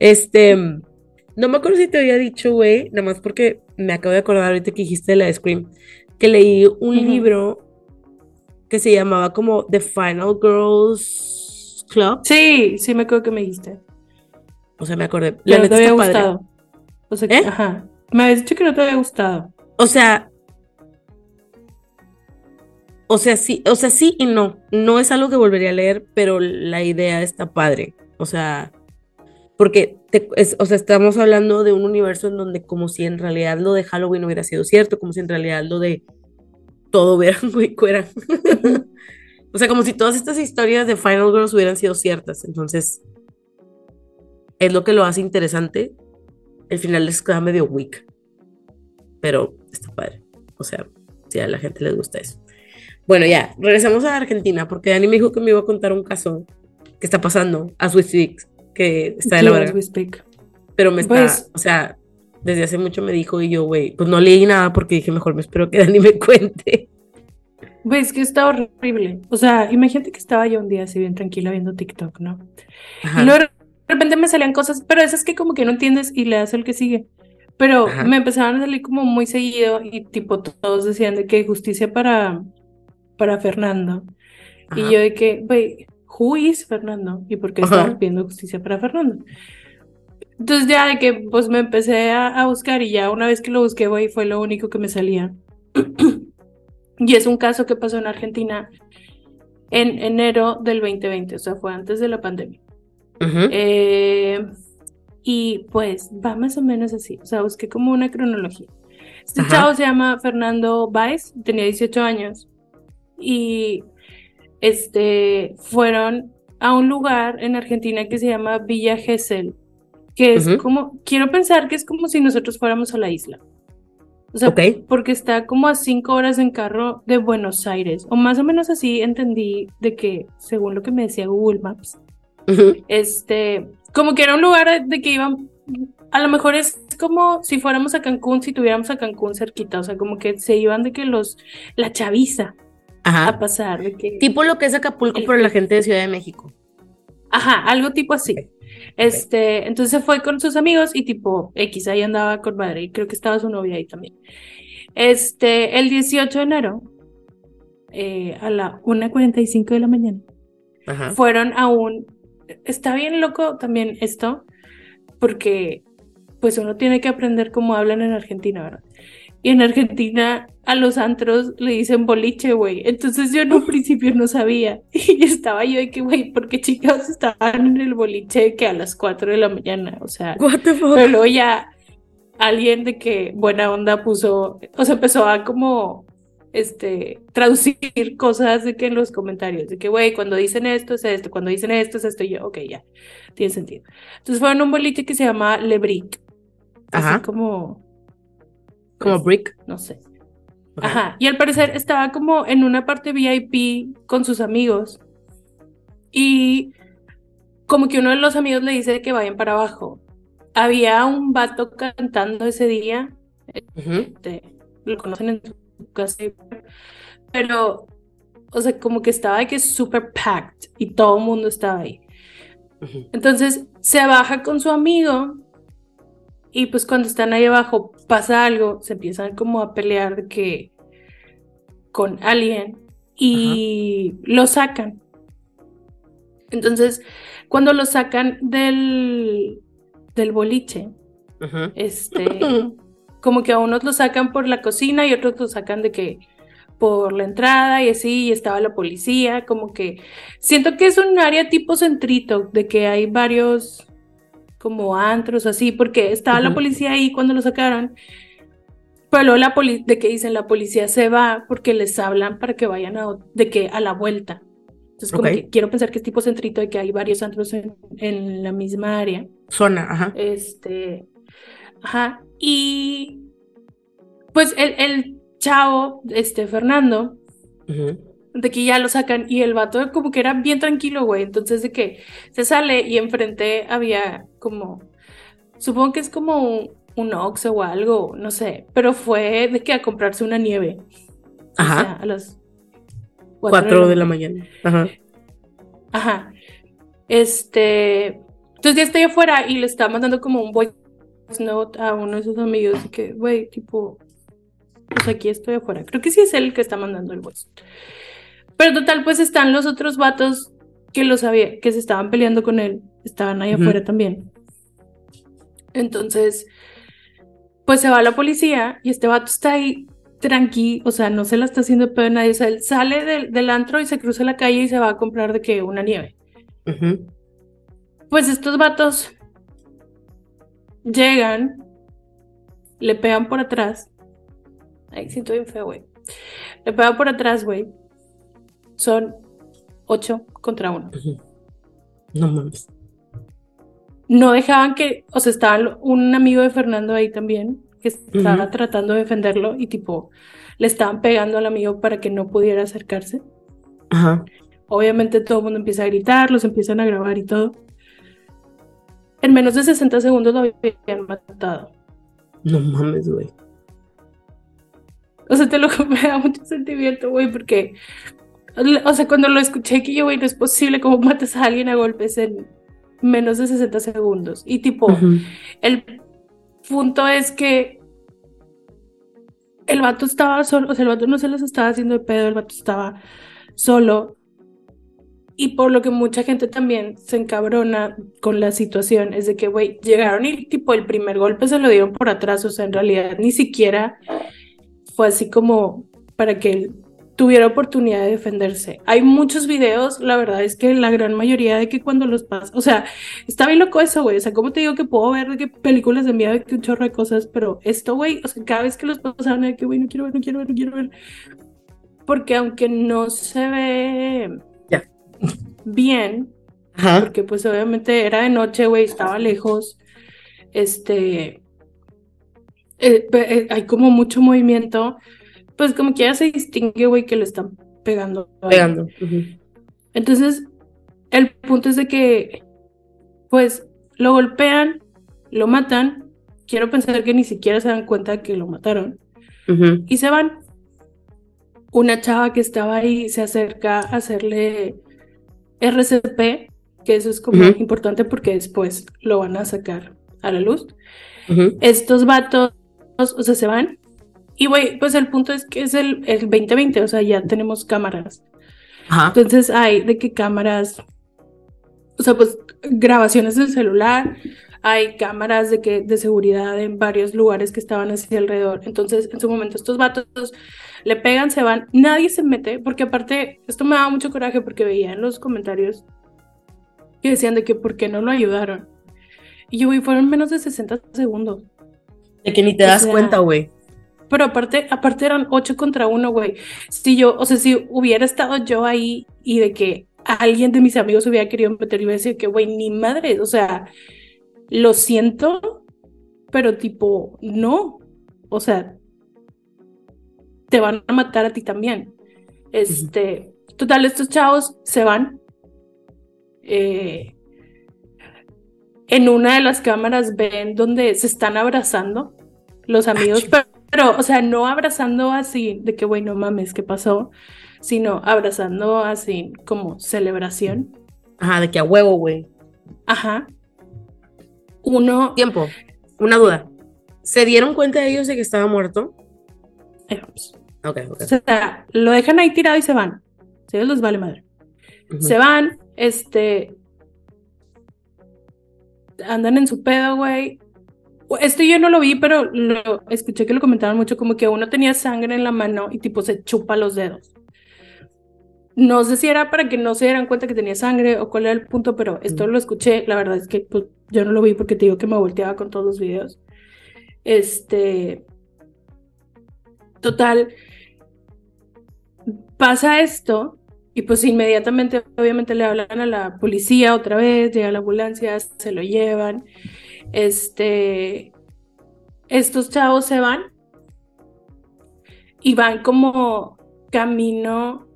Este, no me acuerdo si te había dicho, güey, nada más porque me acabo de acordar ahorita que dijiste de la de Scream, que leí un libro que se llamaba como The Final Girls Club. Sí, sí me acuerdo que me dijiste. O sea, me acordé. La Pero te había gustado. O sea, que- ¿Eh? ajá. Me habías dicho que no te había gustado. O sea, o sea, sí, o sea, sí y no. No es algo que volvería a leer, pero la idea está padre. O sea, porque, o sea, estamos hablando de un universo en donde como si en realidad lo de Halloween hubiera sido cierto, como si en realidad lo de todo hubiera, [laughs] fuera. O sea, como si todas estas historias de Final Girls hubieran sido ciertas. Entonces, es lo que lo hace interesante. El final les queda medio weak. Pero está padre. O sea, si a la gente les gusta eso. Bueno, ya, regresamos a Argentina, porque Dani me dijo que me iba a contar un caso que está pasando a Swiss Speaks, que está de la verga. Pero me está, Pues- o sea, desde hace mucho me dijo y yo, güey, pues no leí nada porque dije, mejor me espero que [laughs] Dani me cuente. Güey, es que está horrible. O sea, imagínate que estaba yo un día así bien tranquila viendo TikTok, ¿no? Ajá. Y luego de repente me salían cosas, pero esas que como que no entiendes y le das el que sigue. Pero Ajá. me empezaron a salir como muy seguido y tipo todos decían de que justicia para para Fernando. Ajá. Y yo de que, güey, who is Fernando? ¿Y por qué estamos pidiendo justicia para Fernando? Entonces ya de que pues me empecé a, a buscar y ya una vez que lo busqué, güey, fue lo único que me salía. [clears throat] y es un caso que pasó en Argentina en enero del 2020, o sea, fue antes de la pandemia. Ujú. Eh, y pues va más o menos así, o sea, busqué como una cronología. Este Ajá. chavo se llama Fernando Baez, tenía 18 años y este fueron a un lugar en Argentina que se llama Villa Gesell, que es como, quiero pensar que es como si nosotros fuéramos a la isla. O sea, porque está como a cinco horas en carro de Buenos Aires, o más o menos así entendí de que, según lo que me decía Google Maps, este, como que era un lugar de que iban, a lo mejor es como si fuéramos a Cancún, si tuviéramos a Cancún cerquita, o sea, como que se iban de que los, la chaviza a pasar, de que, Tipo lo que es Acapulco, El- pero la gente de Ciudad de México. ajá, algo tipo así. Este, entonces fue con sus amigos y tipo X, ahí andaba con madre, y creo que estaba su novia ahí también. Este, el 18 de enero, eh, a la 1.45 de la mañana, Ajá. fueron a un... Está bien loco también esto, porque pues uno tiene que aprender cómo hablan en Argentina, ¿verdad? Y en Argentina a los antros le dicen boliche, güey. Entonces yo en un principio no sabía. [laughs] Y estaba yo de que, güey, ¿por qué chicos estaban en el boliche que a las 4 de la mañana? O sea, What the fuck? pero luego ya alguien de que buena onda puso, o sea, empezó a como, este, traducir cosas de que en los comentarios, de que, güey, cuando dicen esto es esto, cuando dicen esto es esto, y yo, ok, ya, tiene sentido. Entonces fueron a un boliche que se llama Le Brick, Ajá. así como, Como Brick. no sé. Ajá, y al parecer estaba como en una parte VIP con sus amigos y como que uno de los amigos le dice que vayan para abajo. Había un vato cantando ese día, este, lo conocen en su casa, pero, o sea, como que estaba que super packed y todo el mundo estaba ahí. Entonces se baja con su amigo y pues cuando están ahí abajo pasa algo, se empiezan como a pelear de que con alguien y lo sacan. Entonces, cuando lo sacan del, del boliche, este, [clears throat] como que a unos lo sacan por la cocina y otros lo sacan de que por la entrada y así, y estaba la policía, como que siento que es un área tipo centrito, de que hay varios como antros así, porque estaba la policía ahí cuando lo sacaron, pero luego la poli de que dicen la policía se va porque les hablan para que vayan a, de que a la vuelta. Entonces como Ok. que quiero pensar que es tipo centrito de que hay varios antros en, en la misma área. Zona, ajá. Este, ajá, y pues el, el chavo, este, Fernando, de que ya lo sacan y el vato como que era bien tranquilo, güey, entonces de que se sale y enfrente había como, supongo que es como un, un Oxxo o algo, no sé, pero fue de que a comprarse una nieve. O Ajá. sea, a las Cuatro de la mañana. Ajá. Ajá. Este. Entonces ya estoy afuera y le está mandando como un voice note a uno de sus amigos. de que, güey, tipo. Pues aquí estoy afuera. Creo que sí es él el que está mandando el voice. Pero total, pues están los otros vatos que lo sabía, que se estaban peleando con él. Estaban ahí afuera también. Entonces, pues se va la policía y este vato está ahí tranqui, o sea, no se la está haciendo pedo a nadie. O sea, él sale del, del antro y se cruza la calle y se va a comprar de que una nieve. Pues estos vatos llegan, le pegan por atrás. Ay, siento bien feo, güey. Le pegan por atrás, güey. Son ocho contra uno. No mames. No dejaban que, o sea, estaba un amigo de Fernando ahí también, que estaba tratando de defenderlo y tipo, le estaban pegando al amigo para que no pudiera acercarse. Ajá. Obviamente todo el mundo empieza a gritar, los empiezan a grabar y todo. En menos de 60 segundos lo habían matado. No mames, güey. O sea, te lo [laughs] me da mucho sentimiento, güey, porque, o sea, cuando lo escuché que yo, güey, no es posible cómo matas a alguien a golpes en menos de 60 segundos. Y tipo, el punto es que el vato estaba solo, o sea, el vato no se los estaba haciendo de pedo, el vato estaba solo. Y por lo que mucha gente también se encabrona con la situación es de que, güey, llegaron y tipo el primer golpe se lo dieron por atrás, o sea, en realidad ni siquiera fue así como para que él tuviera oportunidad de defenderse. Hay muchos videos, la verdad es que la gran mayoría de que cuando los pasa, o sea, está bien loco eso, güey, o sea, ¿cómo te digo que puedo ver de que películas de miedo, de que un chorro de cosas, pero esto, güey, o sea, cada vez que los pasaban, de que, güey, no quiero ver, no quiero ver, no quiero ver, porque aunque no se ve Ya. bien, Ajá. porque pues obviamente era de noche, güey, estaba lejos, este, eh, eh, hay como mucho movimiento, pues como que ya se distingue, güey, que le están pegando. Pegando. Entonces, el punto es de que, pues, lo golpean, lo matan, quiero pensar que ni siquiera se dan cuenta de que lo mataron, y se van. Una chava que estaba ahí se acerca a hacerle RCP, que eso es como importante porque después lo van a sacar a la luz. Estos vatos, o sea, se van. Y güey, pues el punto es que es el, el 2020, o sea, ya tenemos cámaras. Ajá. Entonces hay de qué cámaras, o sea, pues grabaciones del celular, hay cámaras de que de seguridad en varios lugares que estaban así alrededor. Entonces, en su momento estos vatos le pegan, se van, nadie se mete, porque aparte esto me daba mucho coraje porque veía en los comentarios que decían de que por qué no lo ayudaron. Y yo, güey, fueron menos de 60 segundos. De que ni te O das sea, cuenta, güey. Pero aparte, aparte eran ocho contra uno, güey. Si yo, o sea, si hubiera estado yo ahí y de que alguien de mis amigos hubiera querido meter, a decir que, güey, ni madre, o sea, lo siento, pero tipo, no. O sea, te van a matar a ti también. Este, total, estos chavos se van. Eh, en una de las cámaras ven donde se están abrazando los amigos, pero, pero, o sea, no abrazando así de que, güey, no mames, ¿qué pasó? Sino abrazando así como celebración. Ajá, de que a huevo, güey. Ajá. Uno, Tiempo. Una duda. ¿Se dieron cuenta ellos de que estaba muerto? eh, pues, Ok, ok. o sea, lo dejan ahí tirado y se van. Si a ellos les vale madre. Se van, este. Andan en su pedo, güey. Esto yo no lo vi, pero lo escuché que lo comentaban mucho, como que uno tenía sangre en la mano y tipo se chupa los dedos. No sé si era para que no se dieran cuenta que tenía sangre o cuál era el punto, pero esto lo escuché. La verdad es que pues, yo no lo vi porque te digo que me volteaba con todos los videos. Este. Total. Pasa esto y pues inmediatamente, obviamente, le hablan a la policía otra vez, llega la ambulancia, se lo llevan. Este, estos chavos se van y van como camino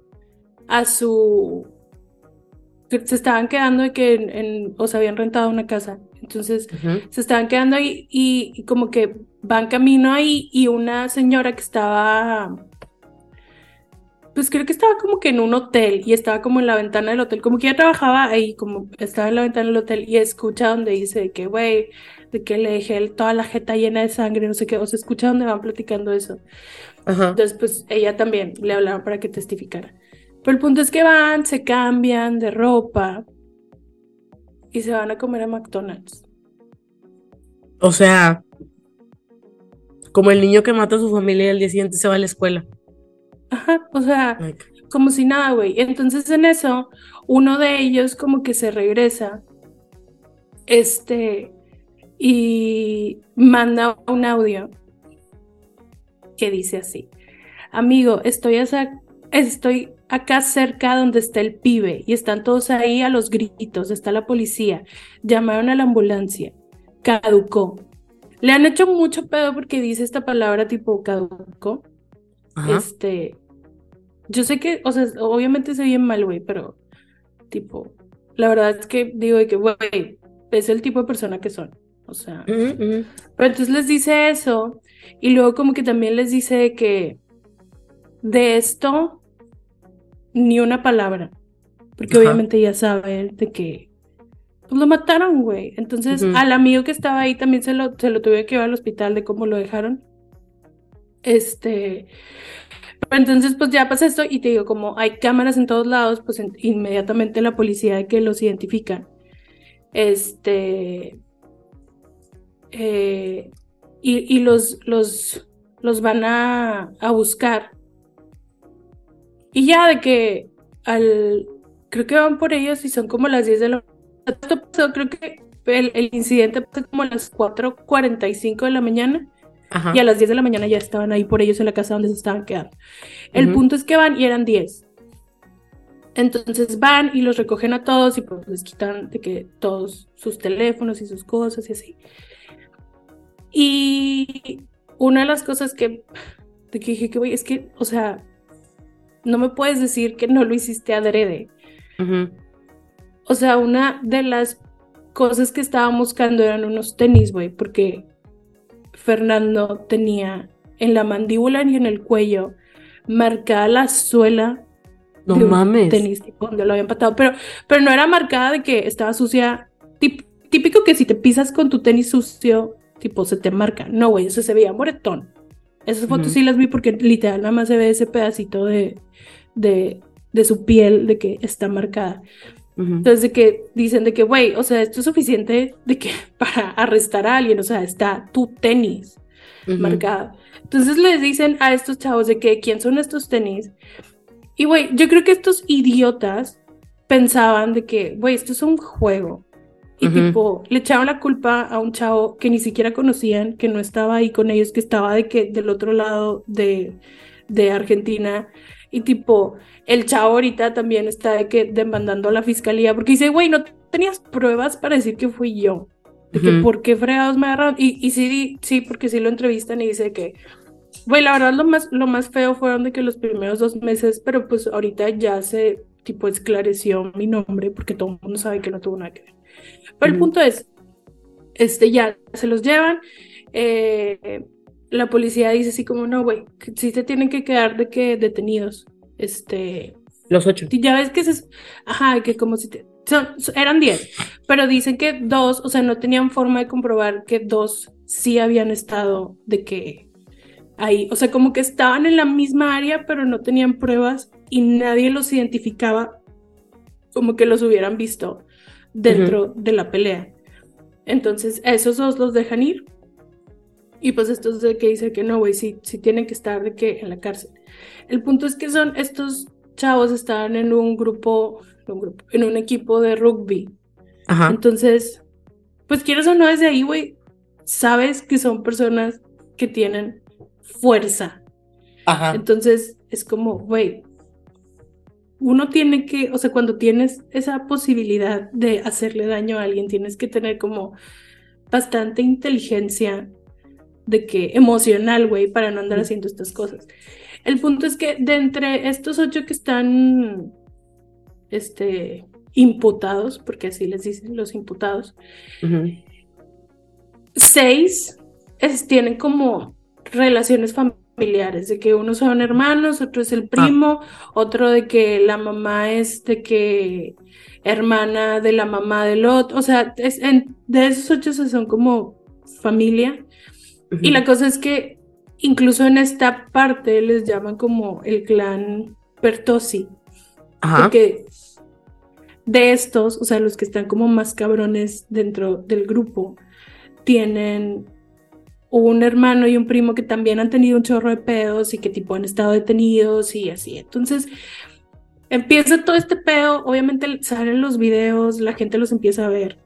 a su... que Se estaban quedando de que en, en- o se habían rentado una casa. Entonces se estaban quedando ahí y, y como que van camino ahí y una señora que estaba, pues creo que estaba como que en un hotel y estaba como en la ventana del hotel, como que ella trabajaba ahí, como estaba en la ventana del hotel y escucha donde dice de que, güey, de que le dejé toda la jeta llena de sangre, no sé qué, o se escucha donde van platicando eso. Ajá. Entonces, pues ella también le hablaron para que testificara. Pero el punto es que van, se cambian de ropa y se van a comer a McDonald's. O sea, como el niño que mata a su familia y al día siguiente se va a la escuela. Ajá, o sea, Like, como si nada, güey. Entonces en eso, uno de ellos como que se regresa, este, y manda un audio que dice así, amigo, estoy, estoy acá cerca donde está el pibe y están todos ahí a los gritos, está la policía, llamaron a la ambulancia, caducó. Le han hecho mucho pedo porque dice esta palabra tipo caducó. Ajá. Este, yo sé que, o sea, obviamente se bien mal, güey, pero tipo, la verdad es que digo de que, güey, es el tipo de persona que son. O sea, pero entonces les dice eso y luego como que también les dice de que de esto ni una palabra, porque Ajá. obviamente ya saben de que pues lo mataron, güey. Entonces al amigo que estaba ahí también se lo, se lo tuve que llevar al hospital de cómo lo dejaron. Este, entonces pues ya pasa esto y te digo, como hay cámaras en todos lados, pues en- inmediatamente la policía de que los identifican. Este, eh, y, y los, los, los van a, a buscar. Y ya de que al, creo que van por ellos y son como las 10 de la pasó, creo que el, el incidente pasó como a las 4.45 de la mañana Ajá. y a las 10 de la mañana ya estaban ahí por ellos en la casa donde se estaban quedando. El punto es que van y eran 10. Entonces van y los recogen a todos y pues les quitan de que todos sus teléfonos y sus cosas y así. Y una de las cosas que, de que dije que, güey, es que, o sea, no me puedes decir que no lo hiciste adrede. Ujú. O sea, una de las cosas que estaban buscando eran unos tenis, güey, porque Fernando tenía en la mandíbula y en el cuello marcada la suela No de un mames. tenis donde lo habían patado, pero, pero no era marcada de que estaba sucia, típico que si te pisas con tu tenis sucio, tipo se te marca. No, güey, eso se veía moretón. Esas fotos sí las vi porque literal nada más se ve ese pedacito de, de, de su piel de que está marcada. Entonces, de que dicen de que, güey, o sea, esto es suficiente de que [laughs] para arrestar a alguien, o sea, está tu tenis Ujú. marcado. Entonces les dicen a estos chavos de que quién son estos tenis. Y güey, yo creo que estos idiotas pensaban de que, güey, esto es un juego. Y tipo, le echaron la culpa a un chavo que ni siquiera conocían, que no estaba ahí con ellos, que estaba de que del otro lado de, de Argentina. Y tipo, el chavo ahorita también está de que demandando a la fiscalía porque dice, güey, no tenías pruebas para decir que fui yo. De que Ujú. por qué fregados me agarraron. Y, y sí, sí, porque sí lo entrevistan y dice que, güey, la verdad lo más, lo más feo fueron de que los primeros dos meses, pero pues ahorita ya se, tipo, esclareció mi nombre porque todo el mundo sabe que no tuvo nada que ver. Pero el Ujú. punto es, este, ya se los llevan. eh, la policía dice así como, no, güey, sí se tienen que quedar de que detenidos. Este, Los ocho. ya ves que se, ajá, que como si te- son- eran 10, pero dicen que dos, o sea, no tenían forma de comprobar que dos sí habían estado de que ahí, o sea, como que estaban en la misma área, pero no tenían pruebas y nadie los identificaba como que los hubieran visto dentro de la pelea. Entonces, a esos dos los dejan ir. Y pues estos de que dicen que no, güey, sí, sí tienen que estar de que en la cárcel. El punto es que son estos chavos estaban en un grupo, un grupo, en un equipo de rugby. Ajá. Entonces, pues quieres o no desde ahí, güey, sabes que son personas que tienen fuerza. Ajá. Entonces, es como, güey, uno tiene que, o sea, cuando tienes esa posibilidad de hacerle daño a alguien, tienes que tener como bastante inteligencia de que emocional, güey, para no andar Ujú. haciendo estas cosas. El punto es que de entre estos ocho que están, este, imputados, porque así les dicen los imputados, seis es- tienen como relaciones familiares, de que unos son hermanos, otro es el primo, otro de que la mamá es de que hermana de la mamá del otro, o sea, es, en- de esos ocho se son como familia. Y la cosa es que incluso en esta parte les llaman como el clan Pertosi, Ajá. porque de estos, o sea, los que están como más cabrones dentro del grupo, tienen un hermano y un primo que también han tenido un chorro de pedos y que tipo han estado detenidos y así. Entonces, empieza todo este pedo, obviamente salen los videos, la gente los empieza a ver.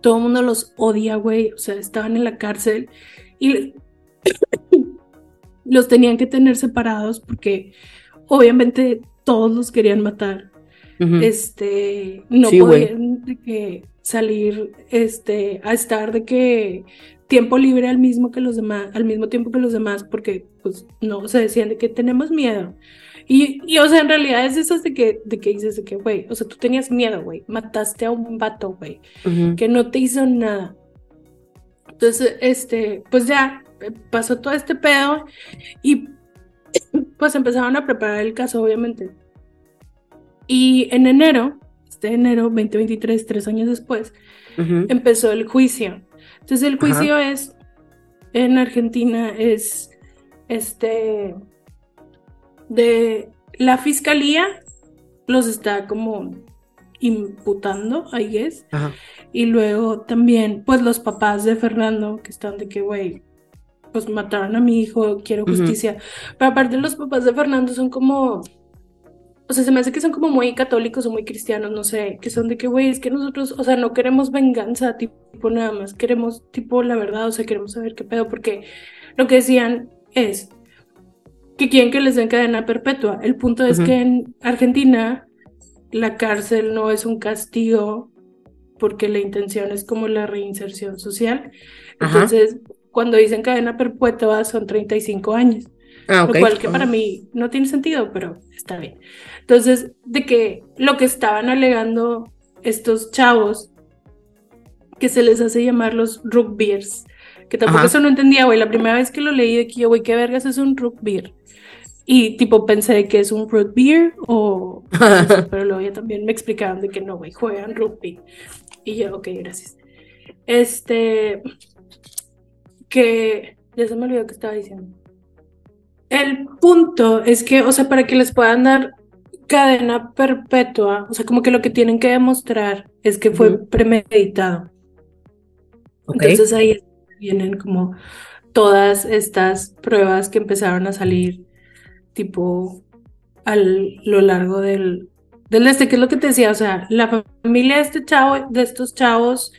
Todo el mundo los odia, güey, o sea, estaban en la cárcel y [coughs] los tenían que tener separados porque obviamente todos los querían matar. Este, no Sí, podían de que salir, este, a estar de que tiempo libre al mismo que los demás, al mismo tiempo que los demás, porque pues no, se decían de que tenemos miedo. Y, y, o sea, en realidad es esas de que, de que dices de que, güey, o sea, tú tenías miedo, güey, mataste a un vato, güey, Ujú. que no te hizo nada. Entonces, este, pues ya eh, pasó todo este pedo y [coughs] pues empezaron a preparar el caso, obviamente. Y en enero, este enero 2023, tres años después, Ujú. empezó el juicio. Entonces el juicio es, en Argentina, es este, de la fiscalía los está como imputando, I guess. Ajá. Y luego también, pues los papás de Fernando, que están de que, güey, pues mataron a mi hijo, quiero justicia. Pero aparte los papás de Fernando son como, o sea, se me hace que son como muy católicos o muy cristianos, no sé, que son de que, güey, es que nosotros, o sea, no queremos venganza, tipo, nada más, queremos, tipo, la verdad, o sea, queremos saber qué pedo, porque lo que decían es que quieren que les den cadena perpetua. El punto es que en Argentina la cárcel no es un castigo porque la intención es como la reinserción social. Ajá. Entonces, cuando dicen cadena perpetua son 35 años, Ah, lo cual que para mí no tiene sentido, pero está bien. Entonces, de que lo que estaban alegando estos chavos, que se les hace llamar los rugbyers, que tampoco Ajá. eso no entendía, güey, la primera vez que lo leí de que yo, güey, ¿qué vergas es un rugby? Y tipo pensé que es un root beer o... [laughs] pero luego ya también me explicaron de que no, güey, juegan rugby. Y yo, ok, gracias. Este... Que... Ya se me olvidó que estaba diciendo. El punto es que, o sea, para que les puedan dar cadena perpetua, o sea, como que lo que tienen que demostrar es que fue premeditado. Entonces ahí vienen como todas estas pruebas que empezaron a salir tipo a lo largo del, del este, que es lo que te decía, o sea, la familia de este chavo, de estos chavos,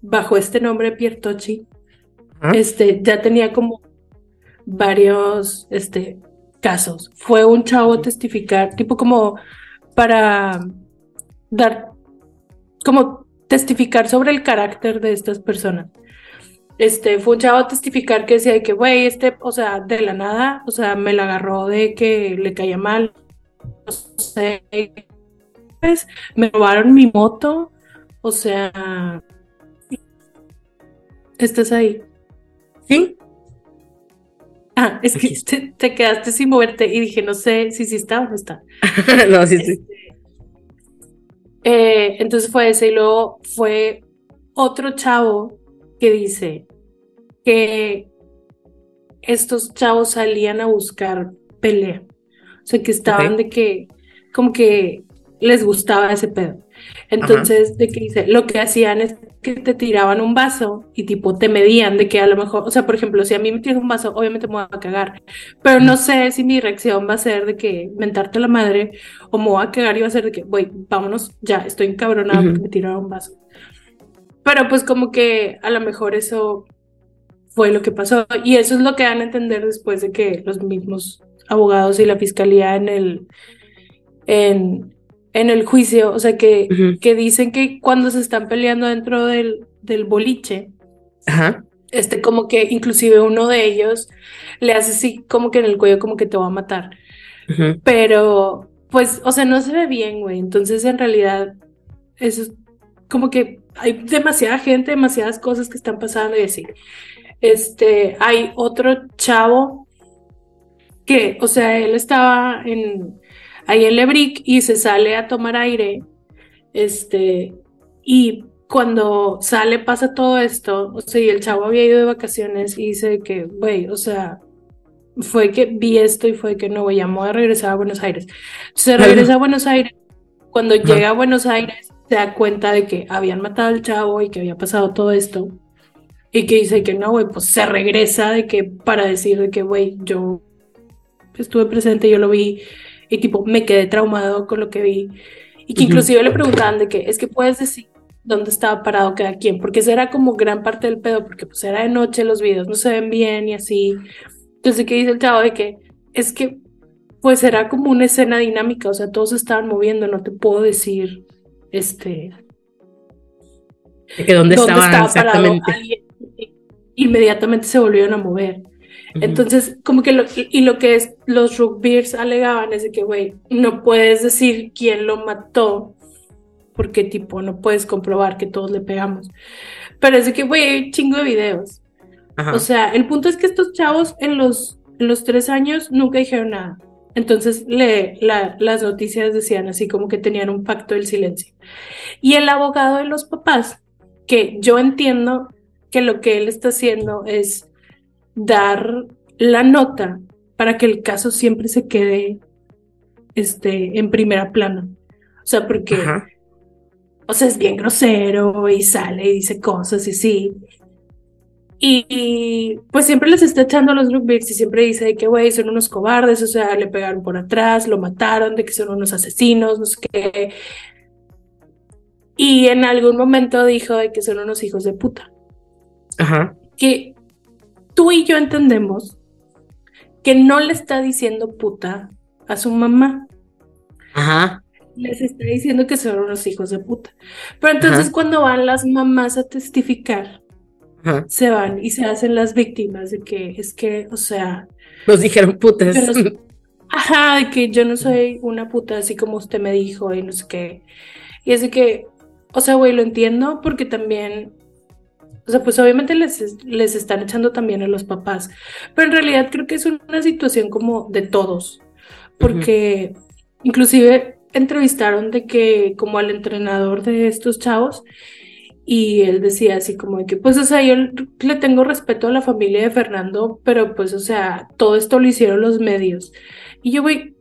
bajo este nombre Piertochi, este, ya tenía como varios, este, casos. Fue un chavo a testificar, tipo como para dar, como testificar sobre el carácter de estas personas. Este, fue un chavo a testificar que decía de que, güey, este, o sea, de la nada, o sea, me la agarró de que le caía mal, no sé, pues, me robaron mi moto, o sea, estás ahí. Sí. Ah, es que te, te quedaste sin moverte y dije, no sé si sí está o no está. [laughs] no, sí, sí. Eh, entonces fue ese y luego fue otro chavo que dice que estos chavos salían a buscar pelea. O sea, que estaban de que, como que les gustaba ese pedo. Entonces, de que dice, lo que hacían es que te tiraban un vaso y tipo te medían de que a lo mejor, o sea, por ejemplo, si a mí me tiras un vaso, obviamente me voy a cagar, pero no sé si mi reacción va a ser de que mentarte la madre o me voy a cagar y va a ser de que, güey, vámonos, ya, estoy encabronada Ujú. porque me tiraron un vaso. Pero pues como que a lo mejor eso fue lo que pasó y eso es lo que dan a entender después de que los mismos abogados y la fiscalía en el en, en el juicio, o sea que, que dicen que cuando se están peleando dentro del, del boliche, Ajá. este como que inclusive uno de ellos le hace así como que en el cuello como que te va a matar. Pero, pues, o sea, no se ve bien, güey. Entonces, en realidad, eso es como que hay demasiada gente, demasiadas cosas que están pasando y así. Este, hay otro chavo que, o sea, él estaba en, ahí en Lebrick y se sale a tomar aire. Este, y cuando sale pasa todo esto, o sea, y el chavo había ido de vacaciones y dice que, güey, o sea, fue que vi esto y fue que no, güey, voy a regresar a Buenos Aires. Se regresa a Buenos Aires. Cuando llega a Buenos Aires, se da cuenta de que habían matado al chavo y que había pasado todo esto. Y que dice que no, güey, pues se regresa de que para decir de que, güey, yo estuve presente, yo lo vi y tipo me quedé traumado con lo que vi. Y que inclusive le preguntaban de que, es que puedes decir dónde estaba parado cada quien, porque esa era como gran parte del pedo, porque pues era de noche, los videos no se ven bien y así. Entonces, ¿qué dice el chavo? De que es que pues era como una escena dinámica, o sea, todos se estaban moviendo, no te puedo decir, este, que dónde, estaban parado exactamente. alguien. Inmediatamente se volvieron a mover. Entonces, como que lo, y lo que es, los rugbyers alegaban es de que, güey, no puedes decir quién lo mató, porque tipo, no puedes comprobar que todos le pegamos. Pero es de que, güey, chingo de videos. Ajá. O sea, el punto es que estos chavos en los, en los tres años nunca dijeron nada. Entonces, le, la- las noticias decían así como que tenían un pacto del silencio. Y el abogado de los papás, que yo entiendo que lo que él está haciendo es dar la nota para que el caso siempre se quede este, en primera plana. O sea, porque, Ajá. o sea, es bien grosero y sale y dice cosas y sí. Y, y, pues siempre les está echando a los Rookbeats y siempre dice de que, güey, son unos cobardes, o sea, le pegaron por atrás, lo mataron, de que son unos asesinos, no sé qué. Y en algún momento dijo de que son unos hijos de puta. Ajá. Que tú y yo entendemos que no le está diciendo puta a su mamá. Ajá. Les está diciendo que son unos hijos de puta. Pero entonces Ajá. cuando van las mamás a testificar, Ajá. se van y se hacen las víctimas de que es que, o sea, Nos dijeron putas. No- [laughs] ajá, de que yo no soy una puta así como usted me dijo y no sé qué. Y es de que, o sea, güey, lo entiendo porque también, o sea, pues obviamente les, les están echando también a los papás, pero en realidad creo que es una situación como de todos, porque inclusive entrevistaron de que como al entrenador de estos chavos y él decía así como de que, pues, o sea, yo le tengo respeto a la familia de Fernando, pero pues, o sea, todo esto lo hicieron los medios. Y yo, güey,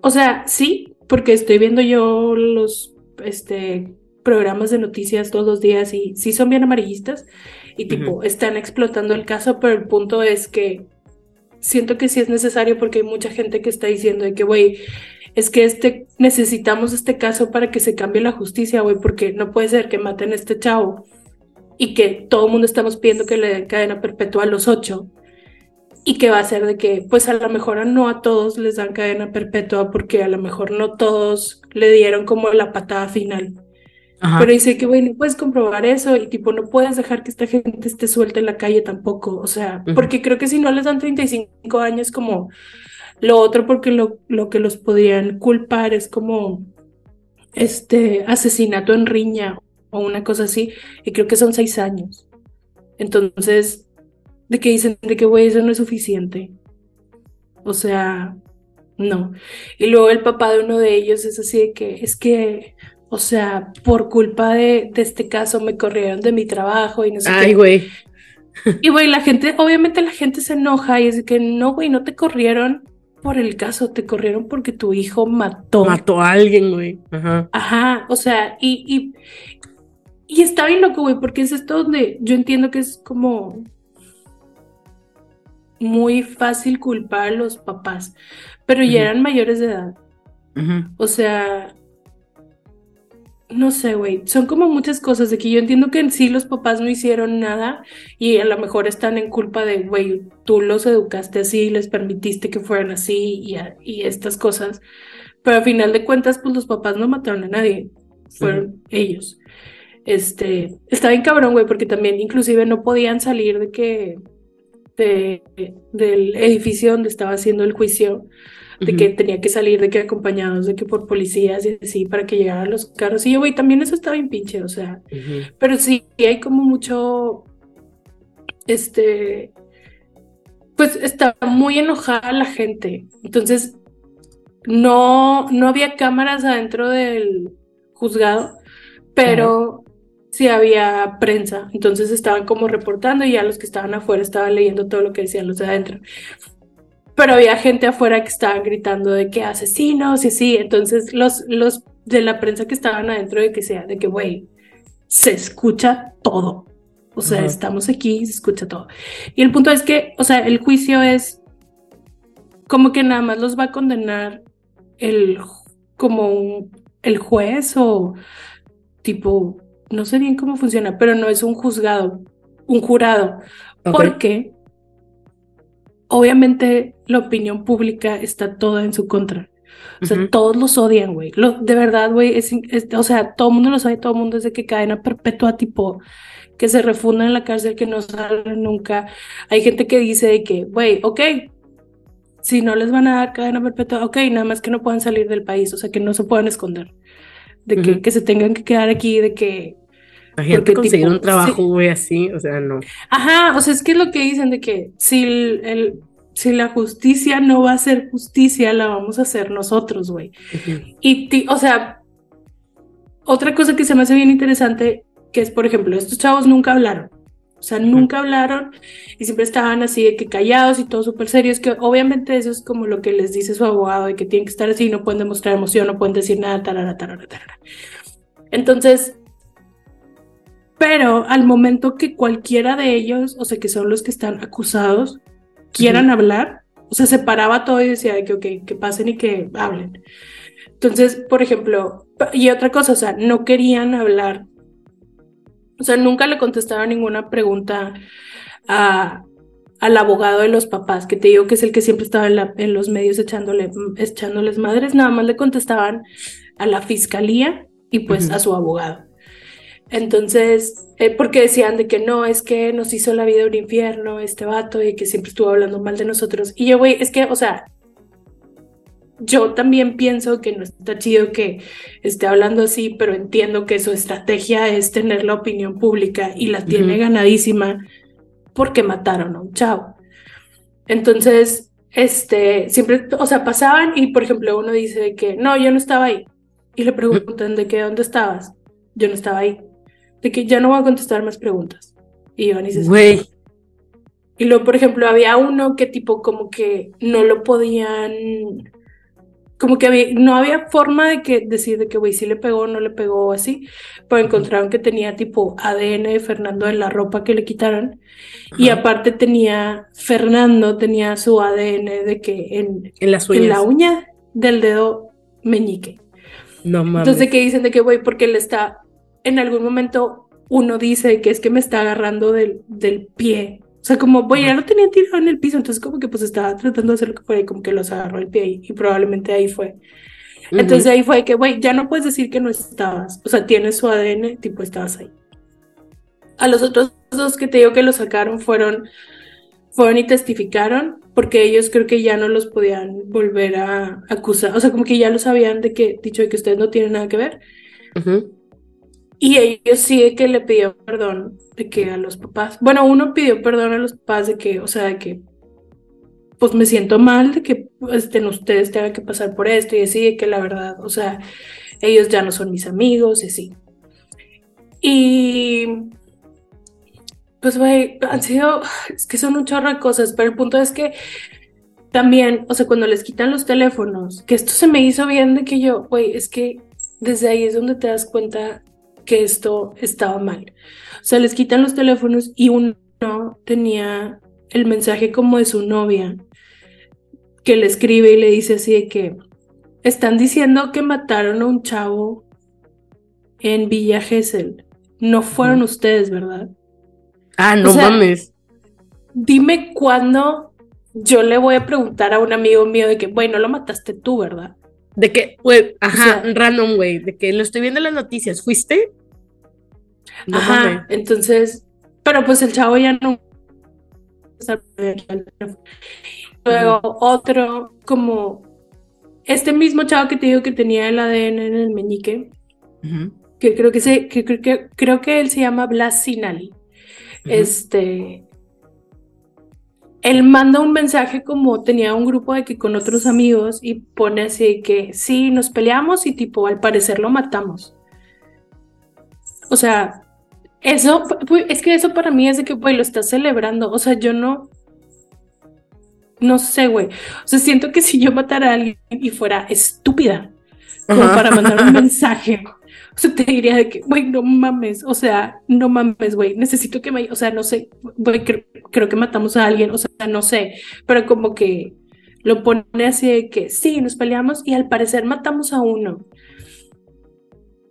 o sea, sí, porque estoy viendo yo los, este, programas de noticias todos los días y sí son bien amarillistas y tipo, están explotando el caso, pero el punto es que siento que sí es necesario porque hay mucha gente que está diciendo de que, güey, es que este, necesitamos este caso para que se cambie la justicia, güey, porque no puede ser que maten a este chavo y que todo el mundo estamos pidiendo que le den cadena perpetua a los ocho y que va a ser de que, pues a lo mejor no a todos les dan cadena perpetua porque a lo mejor no todos le dieron como la patada final. Ajá. Pero dice que, güey, no puedes comprobar eso y tipo, no puedes dejar que esta gente esté suelta en la calle tampoco. O sea, porque creo que si no les dan 35 años como lo otro, porque lo, lo que los podrían culpar es como este asesinato en riña o una cosa así, y creo que son seis años. Entonces, de que dicen de que, güey, eso no es suficiente. O sea, no. Y luego el papá de uno de ellos es así de que, es que, o sea, por culpa de, de este caso me corrieron de mi trabajo y no sé Ay, güey. Y güey, la gente, obviamente la gente se enoja y es de que no, güey, no te corrieron por el caso, te corrieron porque tu hijo mató. Mató a alguien, güey. Ajá. Ajá, o sea, y, y, y está bien loco, güey, porque es esto donde yo entiendo que es como muy fácil culpar a los papás, pero ya eran mayores de edad. Ujú. O sea, no sé, güey, son como muchas cosas de que yo entiendo que en sí los papás no hicieron nada y a lo mejor están en culpa de, güey, tú los educaste así, les permitiste que fueran así y, a- y estas cosas, pero al final de cuentas, pues los papás no mataron a nadie, fueron ellos. Este, está bien cabrón, güey, porque también inclusive no podían salir de que, de, del edificio donde estaba haciendo el juicio de que tenía que salir, de que acompañados, de que por policías y así para que llegaran los carros. Y yo, güey, también eso estaba bien pinche, o sea, pero sí hay como mucho, este, pues está muy enojada la gente. Entonces, no, no había cámaras adentro del juzgado, pero sí había prensa. Entonces estaban como reportando y ya los que estaban afuera estaban leyendo todo lo que decían los de adentro. Pero había gente afuera que estaban gritando de que asesinos y así. Entonces los, los de la prensa que estaban adentro de que sea, de que, güey, se escucha todo. O sea, estamos aquí y se escucha todo. Y el punto es que, o sea, el juicio es como que nada más los va a condenar el como un- el juez o tipo, no sé bien cómo funciona, pero no es un juzgado, un jurado, Ok. porque obviamente la opinión pública está toda en su contra. O sea, Ujú. todos los odian, güey. Lo- De verdad, güey, es, es- o sea, todo el mundo los odia, todo el mundo es de que cadena perpetua, tipo, que se refundan en la cárcel, que no salen nunca. Hay gente que dice de que, güey, ok, si no les van a dar cadena perpetua, ok, nada más que no puedan salir del país, o sea, que no se puedan esconder. De que, Ujú. que se tengan que quedar aquí, de que Imagínate conseguir tipo, un trabajo, sí. güey, así. O sea, no. Ajá, o sea, es que es lo que dicen de que si, el, el- si la justicia no va a ser justicia, la vamos a hacer nosotros, güey. Ujú. Y, ti- o sea, otra cosa que se me hace bien interesante, que es, por ejemplo, estos chavos nunca hablaron. O sea, nunca hablaron y siempre estaban así de que callados y todo súper serios, que obviamente eso es como lo que les dice su abogado, de que tienen que estar así, no pueden demostrar emoción, no pueden decir nada, tarara, tarara, tarara. Entonces, pero al momento que cualquiera de ellos, o sea, que son los que están acusados, quieran hablar, o sea, se paraba todo y decía que, ok, que pasen y que hablen. Entonces, por ejemplo, y otra cosa, o sea, no querían hablar. O sea, nunca le contestaron ninguna pregunta a, al abogado de los papás, que te digo que es el que siempre estaba en, la, en los medios echándole, echándoles madres, nada más le contestaban a la fiscalía y pues a su abogado. Entonces, eh, porque decían de que no, es que nos hizo la vida un infierno este vato y que siempre estuvo hablando mal de nosotros. Y yo, güey, es que, o sea, yo también pienso que no está chido que esté hablando así, pero entiendo que su estrategia es tener la opinión pública y la tiene ganadísima porque mataron a un chavo. Entonces, este, siempre, o sea, pasaban y, por ejemplo, uno dice que no, yo no estaba ahí. Y le preguntan de que, ¿dónde estabas? Yo no estaba ahí de que ya no voy a contestar más preguntas. Y Iván dice, güey. Y luego, por ejemplo, había uno que tipo como que no lo podían, como que había, no había forma de que decir de que, güey, sí le pegó o no le pegó o así, pero encontraron que tenía tipo ADN de Fernando en la ropa que le quitaron. Y aparte tenía, Fernando tenía su ADN de que en, en, las en la uña del dedo meñique. No mames. Entonces, que dicen de que, güey, porque él está en algún momento uno dice que es que me está agarrando del, del pie. O sea, como, voy, ya lo tenía tirado en el piso, entonces como que pues estaba tratando de hacer lo que fuera y como que los agarró el pie y, probablemente ahí fue. Entonces ahí fue que, güey, ya no puedes decir que no estabas. O sea, tienes su ADN, tipo, estabas ahí. A los otros dos que te digo que lo sacaron fueron, fueron y testificaron, porque ellos creo que ya no los podían volver a acusar. O sea, como que ya lo sabían de que, dicho de que ustedes no tienen nada que ver. Y ellos sí que le pidió perdón de que a los papás, bueno, uno pidió perdón a los papás de que, o sea, de que, pues me siento mal de que estén ustedes tengan que pasar por esto y así, de que la verdad, o sea, ellos ya no son mis amigos y así. Y pues, güey, han sido, es que son un chorro de cosas, pero el punto es que también, o sea, cuando les quitan los teléfonos, que esto se me hizo bien de que yo, güey, es que desde ahí es donde te das cuenta que esto estaba mal. O sea, les quitan los teléfonos y uno tenía el mensaje como de su novia que le escribe y le dice así de que están diciendo que mataron a un chavo en Villa Gesell. No fueron ustedes, ¿verdad? Ah, no mames. Dime cuándo yo le voy a preguntar a un amigo mío de que, bueno, lo mataste tú, ¿verdad? De que, güey, ajá, random, güey, de que lo estoy viendo en las noticias, ¿fuiste? Ajá, entonces, pero pues el chavo ya no. Luego otro, como este mismo chavo que te digo que tenía el ADN en el meñique, que creo que, se, que, que, creo que él se llama Blas Sinali. Este, él manda un mensaje como tenía un grupo de que con otros amigos y pone así que sí, nos peleamos y tipo al parecer lo matamos. O sea, eso, es que eso para mí es de que, güey, lo estás celebrando. O sea, yo no, no sé, güey. O sea, siento que si yo matara a alguien y fuera estúpida, como para mandar un [laughs] mensaje, o sea, te diría de que, güey, no mames, o sea, no mames, güey, necesito que me, o sea, no sé, güey, creo, que matamos a alguien, o sea, no sé, pero como que lo pone así de que sí, nos peleamos y al parecer matamos a uno.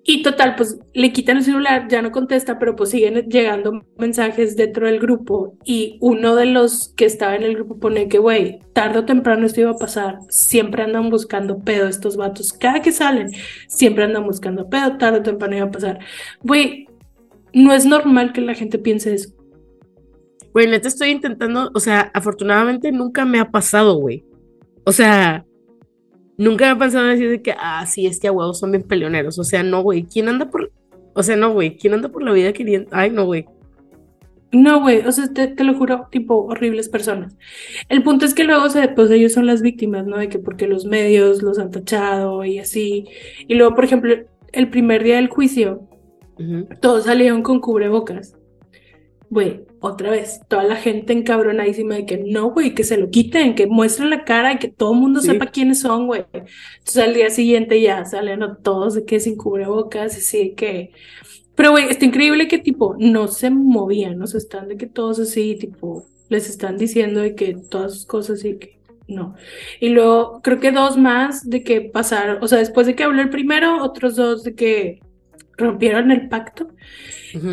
Y total, pues le quitan el celular, ya no contesta, pero pues siguen llegando mensajes dentro del grupo y uno de los que estaba en el grupo pone que, güey, tarde o temprano esto iba a pasar, siempre andan buscando pedo estos vatos, cada que salen, siempre andan buscando pedo, tarde o temprano iba a pasar. Güey, no es normal que la gente piense eso. Güey, neta estoy intentando, o sea, afortunadamente nunca me ha pasado, güey. O sea, nunca me ha pensado decir de que, ah, sí, es que a huevos son bien peleoneros. O sea, no, güey. ¿Quién anda por.? O sea, no, güey. ¿Quién anda por la vida queriendo.? Ay, no, güey. No, güey, o sea, te, lo juro, tipo, horribles personas. El punto es que luego, se, pues ellos son las víctimas, ¿no? De que porque los medios los han tachado y así. Y luego, por ejemplo, el primer día del juicio, todos salieron con cubrebocas. Güey, otra vez, toda la gente encabronadísima de que no, güey, que se lo quiten, que muestren la cara y que todo el mundo Sí. sepa quiénes son, güey. Entonces al día siguiente ya salen a todos de que sin cubrebocas, así de que. Pero, güey, está increíble que, tipo, no se movían, o sea, están de que todos así, tipo, les están diciendo de que todas sus cosas y que no. Y luego, creo que dos más de que pasaron, o sea, después de que habló el primero, otros dos de que rompieron el pacto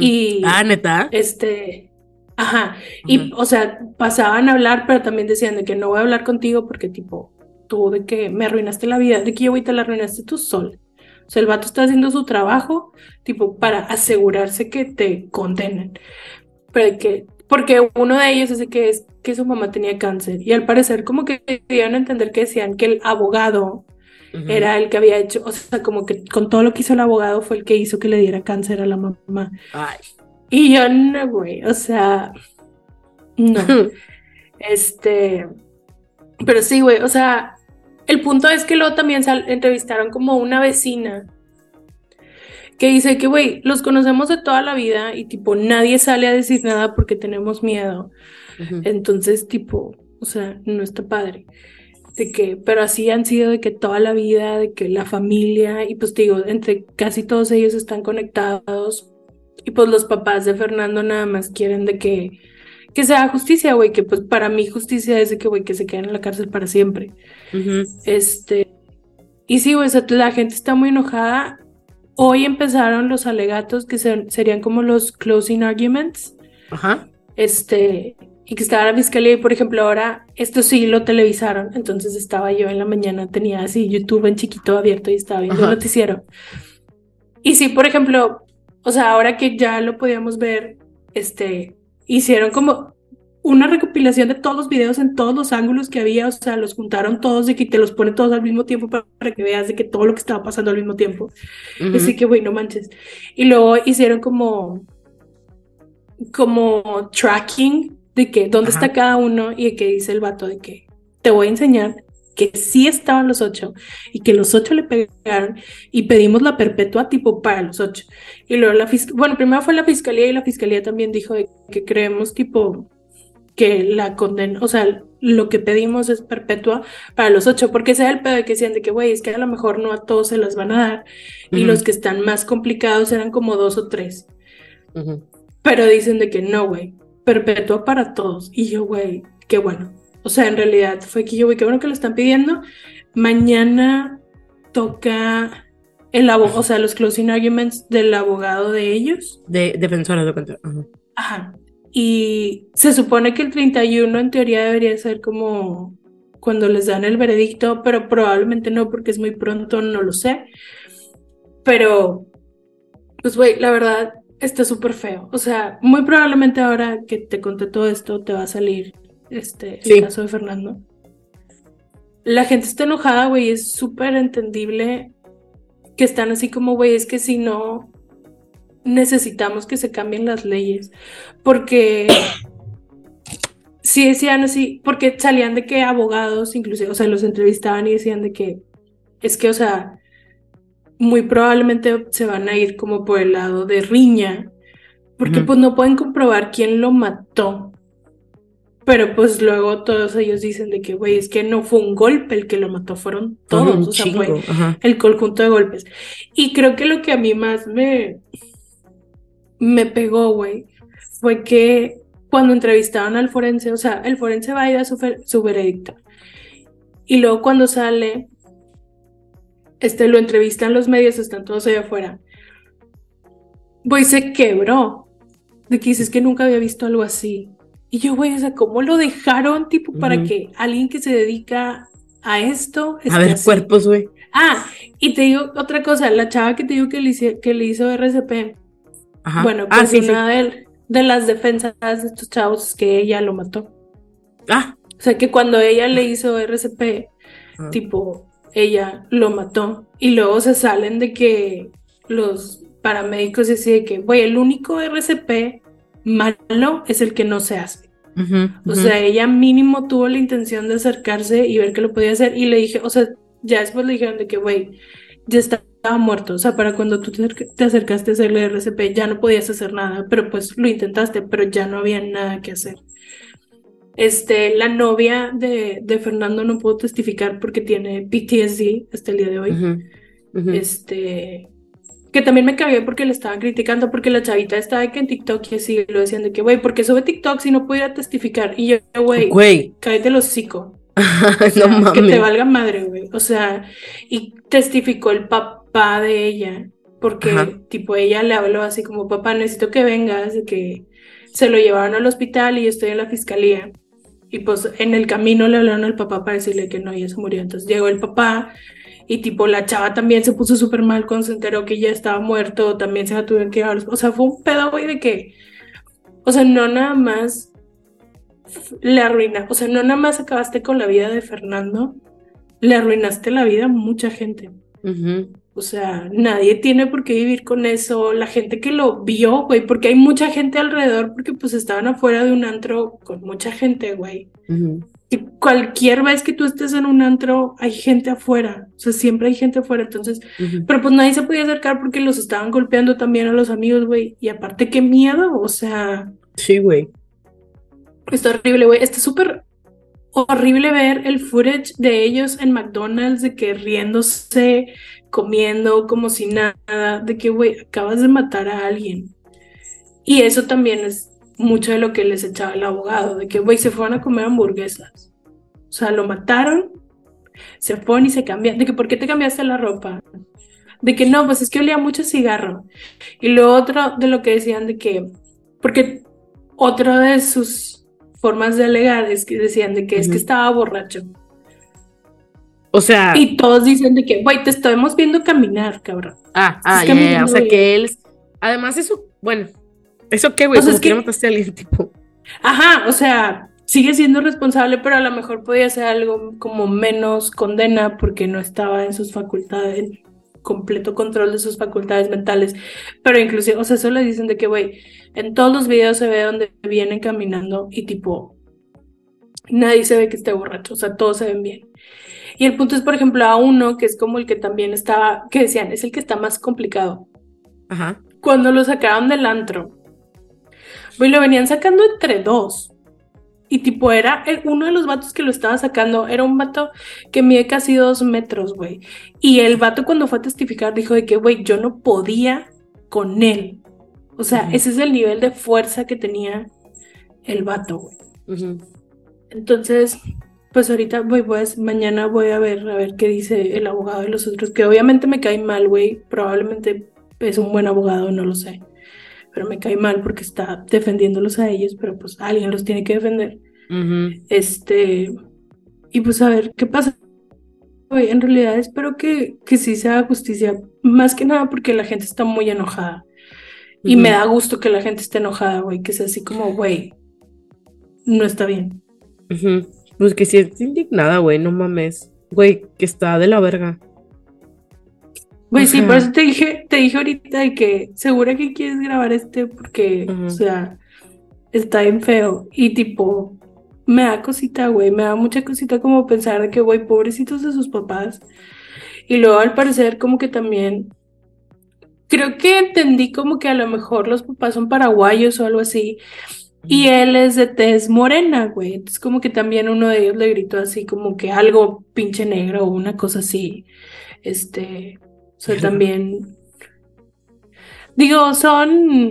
y. Ah, neta. Este, ajá, y o sea, pasaban a hablar, pero también decían de que no voy a hablar contigo porque tipo, tú de que me arruinaste la vida, de que yo te la arruinaste tú sola. O sea, el vato está haciendo su trabajo, tipo, para asegurarse que te condenen. Pero que, porque uno de ellos es que es que su mamá tenía cáncer y al parecer como que querían entender que decían que el abogado era el que había hecho, o sea, como que con todo lo que hizo el abogado fue el que hizo que le diera cáncer a la mamá. Ay. Y yo no, güey, o sea, no. Este, pero sí, güey, o sea, el punto es que luego también sal- entrevistaron como una vecina que dice que, güey, los conocemos de toda la vida y tipo, nadie sale a decir nada porque tenemos miedo. Entonces, tipo, o sea, no está padre. De que, pero así han sido de que toda la vida, de que la familia, y pues digo, entre casi todos ellos están conectados. Y pues los papás de Fernando nada más quieren de que, que se haga justicia, güey, que pues para mí justicia es de que, güey, que se queden en la cárcel para siempre. Ujú. Este, y sí, güey, o sea, la gente está muy enojada. Hoy empezaron los alegatos que se- serían como los closing arguments Ajá. este, y que estaba la fiscalía, y por ejemplo, ahora esto sí lo televisaron, entonces estaba yo en la mañana, tenía así YouTube en chiquito abierto y estaba viendo Ajá. el noticiero. Y sí, por ejemplo, o sea, ahora que ya lo podíamos ver, este, hicieron como una recopilación de todos los videos en todos los ángulos que había, o sea, los juntaron todos de que te los pone todos al mismo tiempo para, que veas de que todo lo que estaba pasando al mismo tiempo. Así que, güey, no manches. Y luego hicieron como, como tracking de que dónde Ajá. está cada uno y de que dice el vato de que te voy a enseñar que sí estaban los ocho y que los ocho le pegaron y pedimos la perpetua tipo para los ocho. Y luego la fiscalía, bueno, primero fue la fiscalía y la fiscalía también dijo de que creemos tipo que la condena, o sea, lo que pedimos es perpetua para los ocho, porque ese era el pedo de que decían de que, güey, es que a lo mejor no a todos se las van a dar, y los que están más complicados eran como dos o tres, pero dicen de que no, güey, perpetua para todos, y yo, güey, qué bueno, o sea, en realidad fue que yo, güey, qué bueno que lo están pidiendo, mañana toca el abogado, o sea, los closing arguments del abogado de ellos, De defensora de. Ajá. Ajá. Y se supone que el 31 en teoría debería ser como cuando les dan el veredicto, pero probablemente no porque es muy pronto, no lo sé. Pero, pues, güey, la verdad está súper feo. O sea, muy probablemente ahora que te conté todo esto te va a salir este, el caso de Fernando. La gente está enojada, güey, es súper entendible que están así como, güey, es que si no, necesitamos que se cambien las leyes, porque [coughs] sí decían así, porque salían de que abogados, inclusive, o sea, los entrevistaban y decían de que es que, o sea, muy probablemente se van a ir como por el lado de riña, porque pues no pueden comprobar quién lo mató. Pero pues luego todos ellos dicen de que, güey, es que no fue un golpe el que lo mató, fueron todos, o sea, fue Ajá. el conjunto de golpes. Y creo que lo que a mí más me, me pegó, güey, fue que cuando entrevistaban al forense, o sea, el forense va a ir a su, su veredicto. Y luego cuando sale, este, lo entrevistan los medios, están todos allá afuera. Güey, se quebró. De que dices que nunca había visto algo así. Y yo, güey, o sea, ¿cómo lo dejaron, tipo, para que alguien que se dedica a esto A ver, así? cuerpos, güey. Ah, y te digo otra cosa, la chava que te digo que le, hice- que le hizo RCP, Ajá. bueno, ah, pues sí. una de, de las defensas de estos chavos es que ella lo mató. Ah. O sea, que cuando ella le hizo RCP, Ah. tipo, ella lo mató. Y luego se salen de que los paramédicos deciden que, güey, el único RCP malo es el que no se hace. O sea, ella mínimo tuvo la intención de acercarse y ver qué lo podía hacer. Y le dije, o sea, ya después le dijeron de que, güey, ya estaba muerto. O sea, para cuando tú te, acerca- te acercaste a hacerle RCP ya no podías hacer nada, pero pues lo intentaste, pero ya no había nada que hacer. Este, la novia de, de Fernando no pudo testificar porque tiene PTSD hasta el día de hoy. Este, que también me cagué porque le estaban criticando porque la chavita estaba de que en TikTok y así lo decían de que, güey, ¿por qué sube TikTok si no puede ir a testificar? Y yo, güey, Güey, cállate el hocico. [laughs] O no sea, que te valga madre, güey. O sea, y testificó el papá de ella, porque Ajá. tipo ella le habló así como, papá, necesito que vengas, de que se lo llevaron al hospital y yo estoy en la fiscalía. Y pues en el camino le hablaron al papá para decirle que no, ella se murió. Entonces llegó el papá y tipo la chava también se puso súper mal cuando se enteró que ya estaba muerto, también se la tuvieron que llevar. O sea, fue un pedo, güey, de que, o sea, no nada más le arruina, o sea, no nada más acabaste con la vida de Fernando, le arruinaste la vida a mucha gente. O sea, nadie tiene por qué vivir con eso. La gente que lo vio, güey, porque hay mucha gente alrededor, porque pues estaban afuera de un antro con mucha gente, güey. Ujú. Y cualquier vez que tú estés en un antro, hay gente afuera. O sea, siempre hay gente afuera. Entonces, pero pues nadie se podía acercar porque los estaban golpeando también a los amigos, güey. Y aparte, qué miedo. O sea, Sí, güey. Está horrible, güey. Está súper horrible ver el footage de ellos en McDonald's, de que riéndose, comiendo como si nada, de que, güey, acabas de matar a alguien. Y eso también es mucho de lo que les echaba el abogado, de que, güey, se fueron a comer hamburguesas. O sea, lo mataron, se fueron y se cambiaron. De que, ¿por qué te cambiaste la ropa? De que no, pues es que olía mucho a cigarro. Y lo otro de lo que decían de que, porque otra de sus formas de alegar es que decían de que es que estaba borracho. O sea, Y todos dicen de que, güey, te estamos viendo caminar, cabrón. ah, ah, ya, ya, ya. O sea, que él. Además, eso, bueno, ¿eso qué, güey? O sea, es que mataste a alguien, [laughs] tipo. Ajá, o sea, sigue siendo responsable, pero a lo mejor podía ser algo como menos condena porque no estaba en sus facultades, en completo control de sus facultades mentales. Pero inclusive, o sea, eso le dicen de que, güey, en todos los videos se ve donde vienen caminando y tipo, nadie se ve que esté borracho, o sea, todos se ven bien. Y el punto es, por ejemplo, a uno que es como el que también estaba, que decían, es el que está más complicado. Ajá. Cuando lo sacaron del antro, güey, lo venían sacando entre dos. Y tipo, era el- uno de los vatos que lo estaba sacando, era un vato que mide casi dos metros, güey. Y el vato cuando fue a testificar dijo de que, güey, yo no podía con él. O sea, ese es el nivel de fuerza que tenía el vato, güey. Entonces, pues ahorita voy, pues mañana voy a ver, a ver qué dice el abogado de los otros, que obviamente me cae mal, güey. Probablemente es un buen abogado, no lo sé. Pero me cae mal porque está defendiéndolos a ellos, pero pues alguien los tiene que defender. Este, y pues a ver qué pasa. En realidad espero que, que sí se haga justicia, más que nada porque la gente está muy enojada. Y me da gusto que la gente esté enojada, güey, que sea así como, güey, no está bien. Pues que sí es indignada, güey, no mames. Güey, que está de la verga. Güey, sí, sea- por eso te dije, te dije ahorita de que segura que quieres grabar este porque, o sea, está bien feo. Y tipo, me da cosita, güey, me da mucha cosita como pensar de que, güey, pobrecitos de sus papás. Y luego al parecer como que también, creo que entendí como que a lo mejor los papás son paraguayos o algo así. Y él es de tez morena, güey. Entonces como que también uno de ellos le gritó así como que algo pinche negro o una cosa así. Este, sea, también... Digo, son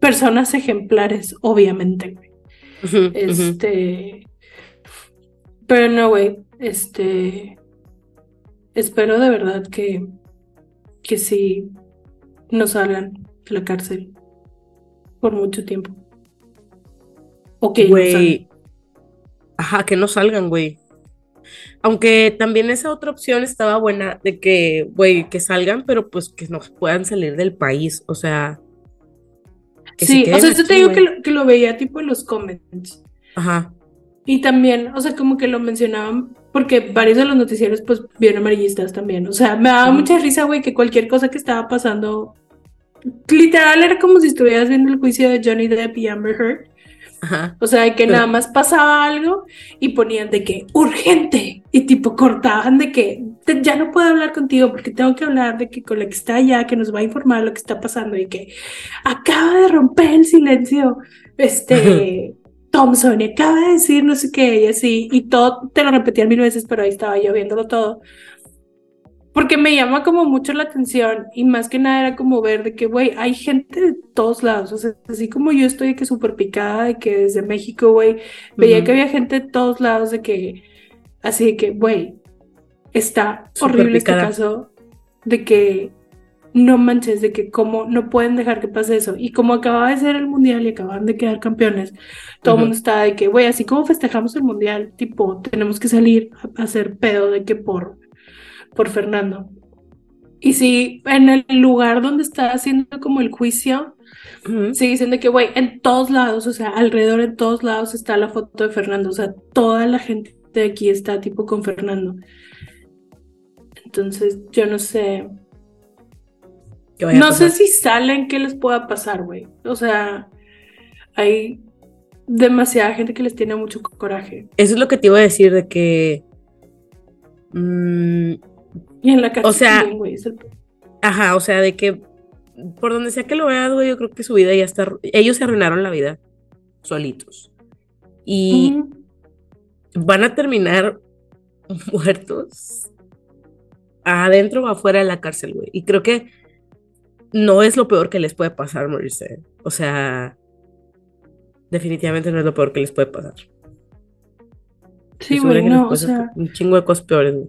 personas ejemplares, obviamente, güey. Este... Pero no, güey. Este... Espero de verdad que... Que sí no salgan de la cárcel por mucho tiempo. O que no. Güey. Ajá, que no salgan, güey. Aunque también esa otra opción estaba buena de que, güey, que salgan, pero pues que no puedan salir del país. O sea. que se Sí, o sea, yo te digo que lo, que lo veía tipo en los comments. Ajá. Y también, o sea, como que lo mencionaban, porque varios de los noticieros, pues, vieron amarillistas también. O sea, me daba mucha risa, güey, que cualquier cosa que estaba pasando, literal, era como si estuvieras viendo el juicio de Johnny Depp y Amber Heard. Ajá. O sea, de que nada más pasaba algo y ponían de que urgente y tipo cortaban de que te- ya no puedo hablar contigo porque tengo que hablar de que con la que está allá, que nos va a informar lo que está pasando y que acaba de romper el silencio, este, [laughs] Thompson, y acaba de decir no sé qué, y así, y todo, te lo repetían mil veces, pero ahí estaba yo viéndolo todo. Porque me llama como mucho la atención y más que nada era como ver de que, güey, hay gente de todos lados, o sea, así como yo estoy de que súper picada de que desde México, güey, veía que había gente de todos lados de que, así de que, güey, está horrible este caso, de que no manches, de que cómo no pueden dejar que pase eso. Y como acababa de ser el mundial y acababan de quedar campeones, todo el mundo estaba de que, güey, así como festejamos el mundial, tipo, tenemos que salir a a hacer pedo de que por, por Fernando. Y sí, en el lugar donde está haciendo como el juicio, Ujú. sigue diciendo que, güey, en todos lados, o sea, alrededor en todos lados está la foto de Fernando, o sea, toda la gente de aquí está tipo con Fernando. Entonces, yo no sé, no sé si salen, qué les pueda pasar, güey. O sea, hay demasiada gente que les tiene mucho coraje. Eso es lo que te iba a decir de que. mm, [laughs] Y en la cárcel O sea, también, güey, es el- ajá, o sea, de que por donde sea que lo veas, güey, yo creo que su vida ya está. Ellos se arruinaron la vida solitos. Y van a terminar [laughs] muertos adentro o afuera de la cárcel, güey. Y creo que no es lo peor que les puede pasar morirse. O sea, definitivamente no es lo peor que les puede pasar. Sí, güey, no, o sea, un chingo de cosas peores, güey.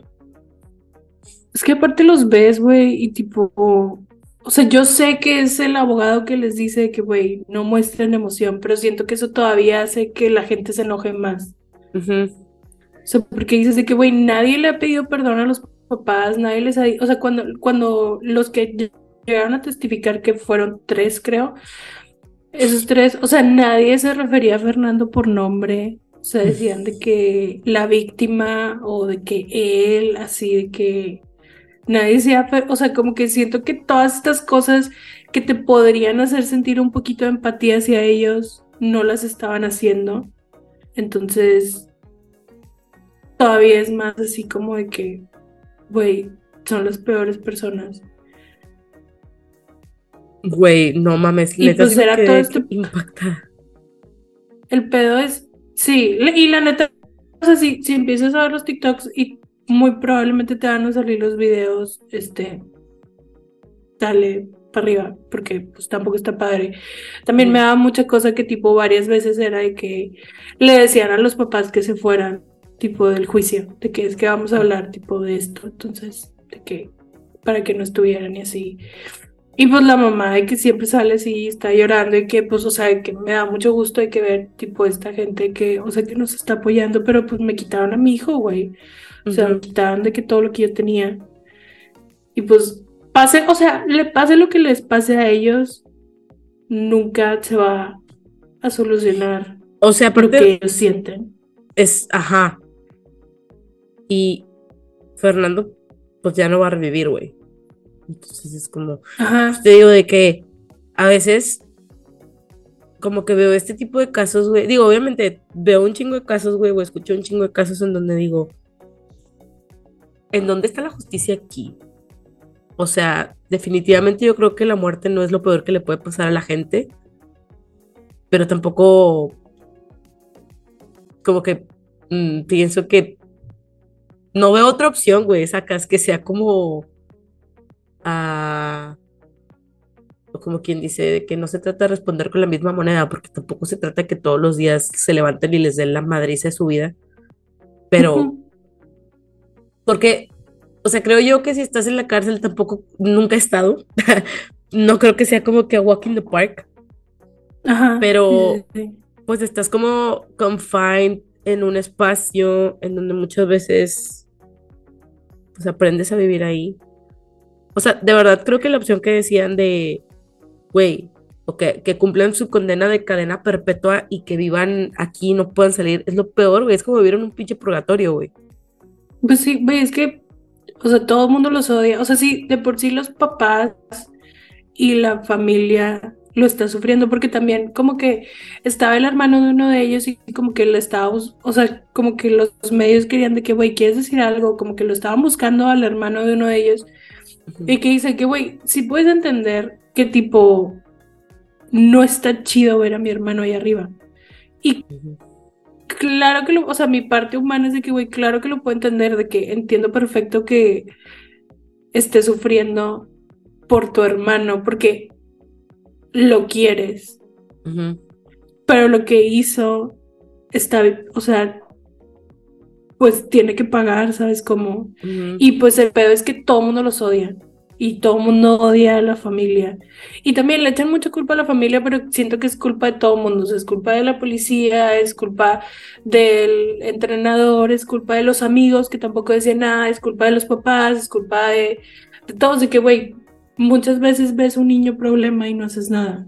Es que aparte los ves, güey, y tipo, o sea, yo sé que es el abogado que les dice que, güey, no muestren emoción, pero siento que eso todavía hace que la gente se enoje más. O sea, porque dices de que, güey, nadie le ha pedido perdón a los papás, nadie les ha o sea, cuando, cuando los que ll- llegaron a testificar que fueron tres, creo, esos tres, o sea, nadie se refería a Fernando por nombre, o sea, decían de que la víctima o de que él, así de que nadie fe- o sea, como que siento que todas estas cosas que te podrían hacer sentir un poquito de empatía hacia ellos, no las estaban haciendo. Entonces, todavía es más así como de que, güey, son las peores personas. Güey, no mames, Y neta pues era todo este- impactada. El pedo es, sí, y la neta, o sea, si, si empiezas a ver los TikToks y muy probablemente te van a salir los videos, este, dale para arriba, porque pues tampoco está padre. También me daba mucha cosa que tipo varias veces era de que le decían a los papás que se fueran, tipo del juicio, de que es que vamos a hablar tipo de esto, entonces, de que para que no estuvieran y así. Y pues la mamá de que siempre sale así, está llorando y que pues, o sea, que me da mucho gusto de que ver tipo esta gente que, o sea, que nos está apoyando, pero pues me quitaron a mi hijo, güey. O sea, me quitaron de que todo lo que yo tenía. Y pues pase, o sea, le pase lo que les pase a ellos, nunca se va a solucionar O sea, lo aparte que ellos sienten. es, ajá. Y Fernando, pues ya no va a revivir, güey. Entonces es como, Ajá. te digo de que a veces como que veo este tipo de casos, güey. Digo, obviamente veo un chingo de casos, güey, o escucho un chingo de casos en donde digo, ¿en dónde está la justicia aquí? O sea, definitivamente yo creo que la muerte no es lo peor que le puede pasar a la gente, pero tampoco como que mm, pienso que no veo otra opción, güey, sacas que sea como o como quien dice, de que no se trata de responder con la misma moneda, porque tampoco se trata que todos los días se levanten y les den la madriza de su vida, pero. Porque, o sea, creo yo que si estás en la cárcel tampoco, nunca he estado, [laughs] no creo que sea como que a walk in the park, Ajá. pero- pues estás como confined en un espacio en donde muchas veces pues aprendes a vivir ahí. O sea, de verdad creo que la opción que decían de, güey, o que, que cumplan su condena de cadena perpetua y que vivan aquí y no puedan salir, es lo peor, güey, es como vivir en un pinche purgatorio, güey. Pues sí, güey, es que, o sea, todo el mundo los odia. O sea, sí, de por sí los papás y la familia lo está sufriendo, porque también como que estaba el hermano de uno de ellos y como que le estábamos, o sea, como que los medios querían de que, güey, ¿quieres decir algo? Como que lo estaban buscando al hermano de uno de ellos y que dice que, güey, si puedes entender que tipo, no está chido ver a mi hermano ahí arriba. Y claro que lo, o sea, mi parte humana es de que, güey, claro que lo puedo entender, de que entiendo perfecto que esté sufriendo por tu hermano, porque lo quieres. Pero lo que hizo está, o sea, pues tiene que pagar, ¿sabes cómo? Y pues el pedo es que todo el mundo los odia. Y todo el mundo odia a la familia. Y también le echan mucha culpa a la familia, pero siento que es culpa de todo el mundo. es culpa de la policía, es culpa del entrenador, es culpa de los amigos que tampoco decían nada, es culpa de los papás, es culpa de, de todos. De que, güey, muchas veces ves un niño problema y no haces nada.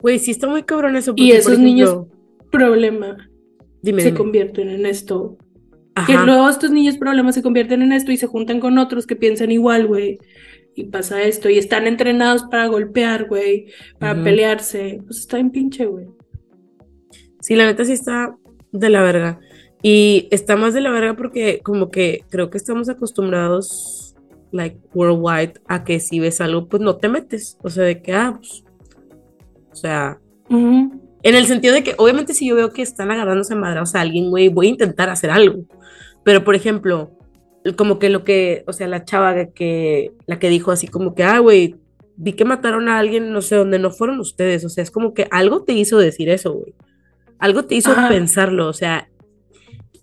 Güey, sí está muy cabrón eso. y esos niños problema se convierten en esto. Que luego estos niños problemas se convierten en esto y se juntan con otros que piensan igual, güey. Y pasa esto. Y están entrenados para golpear, güey. Para pelearse. Pues está en pinche, güey. Sí, la neta sí está de la verga. Y está más de la verga porque como que creo que estamos acostumbrados like worldwide a que si ves algo, pues no te metes. O sea, de que, ah, pues, o sea, en el sentido de que obviamente si yo veo que están agarrándose madrazos a alguien, güey, voy a intentar hacer algo. Pero, por ejemplo, como que lo que, o sea, la chava que, la que dijo así como que, ah, güey, vi que mataron a alguien, no sé, dónde no fueron ustedes. O sea, es como que algo te hizo decir eso, güey. Algo te hizo pensarlo. O sea,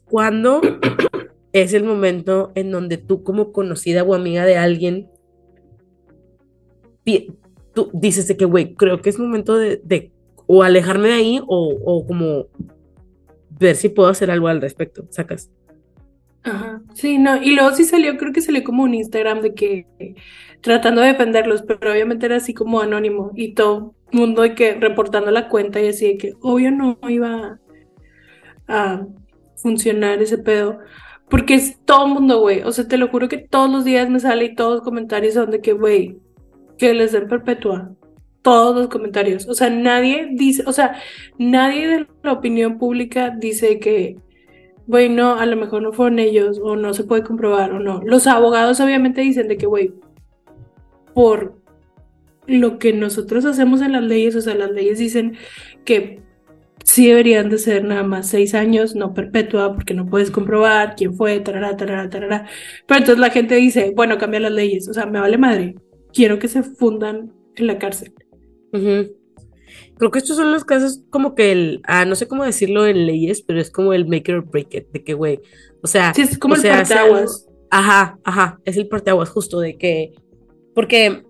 cuando [coughs] es el momento en donde tú como conocida o amiga de alguien, tú dices de que, güey, creo que es momento de, o alejarme de ahí o, o, como ver si puedo hacer algo al respecto, sacas. Ajá, sí, no, y luego sí salió, creo que salió como un Instagram de que tratando de defenderlos, pero obviamente era así como anónimo y todo mundo de que reportando la cuenta y así de que obvio no iba a funcionar ese pedo. Porque es todo mundo, güey. O sea, te lo juro que todos los días me sale y todos los comentarios son de que, güey, que les den perpetua. Todos los comentarios. O sea, nadie dice, o sea, nadie de la opinión pública dice que, güey, no, a lo mejor no fueron ellos, o no se puede comprobar, o no. Los abogados obviamente dicen de que, güey, por lo que nosotros hacemos en las leyes, o sea, las leyes dicen que sí deberían de ser nada más seis años, no perpetua, porque no puedes comprobar quién fue, tarara, tarara, tarara. Pero entonces la gente dice, bueno, cambia las leyes, o sea, me vale madre, quiero que se fundan en la cárcel. Creo que estos son los casos como que el, ah, no sé cómo decirlo en leyes, pero es como el make or break it, de que, güey, o sea... Sí, es como el parteaguas. Ajá, ajá, es el parteaguas justo de que, porque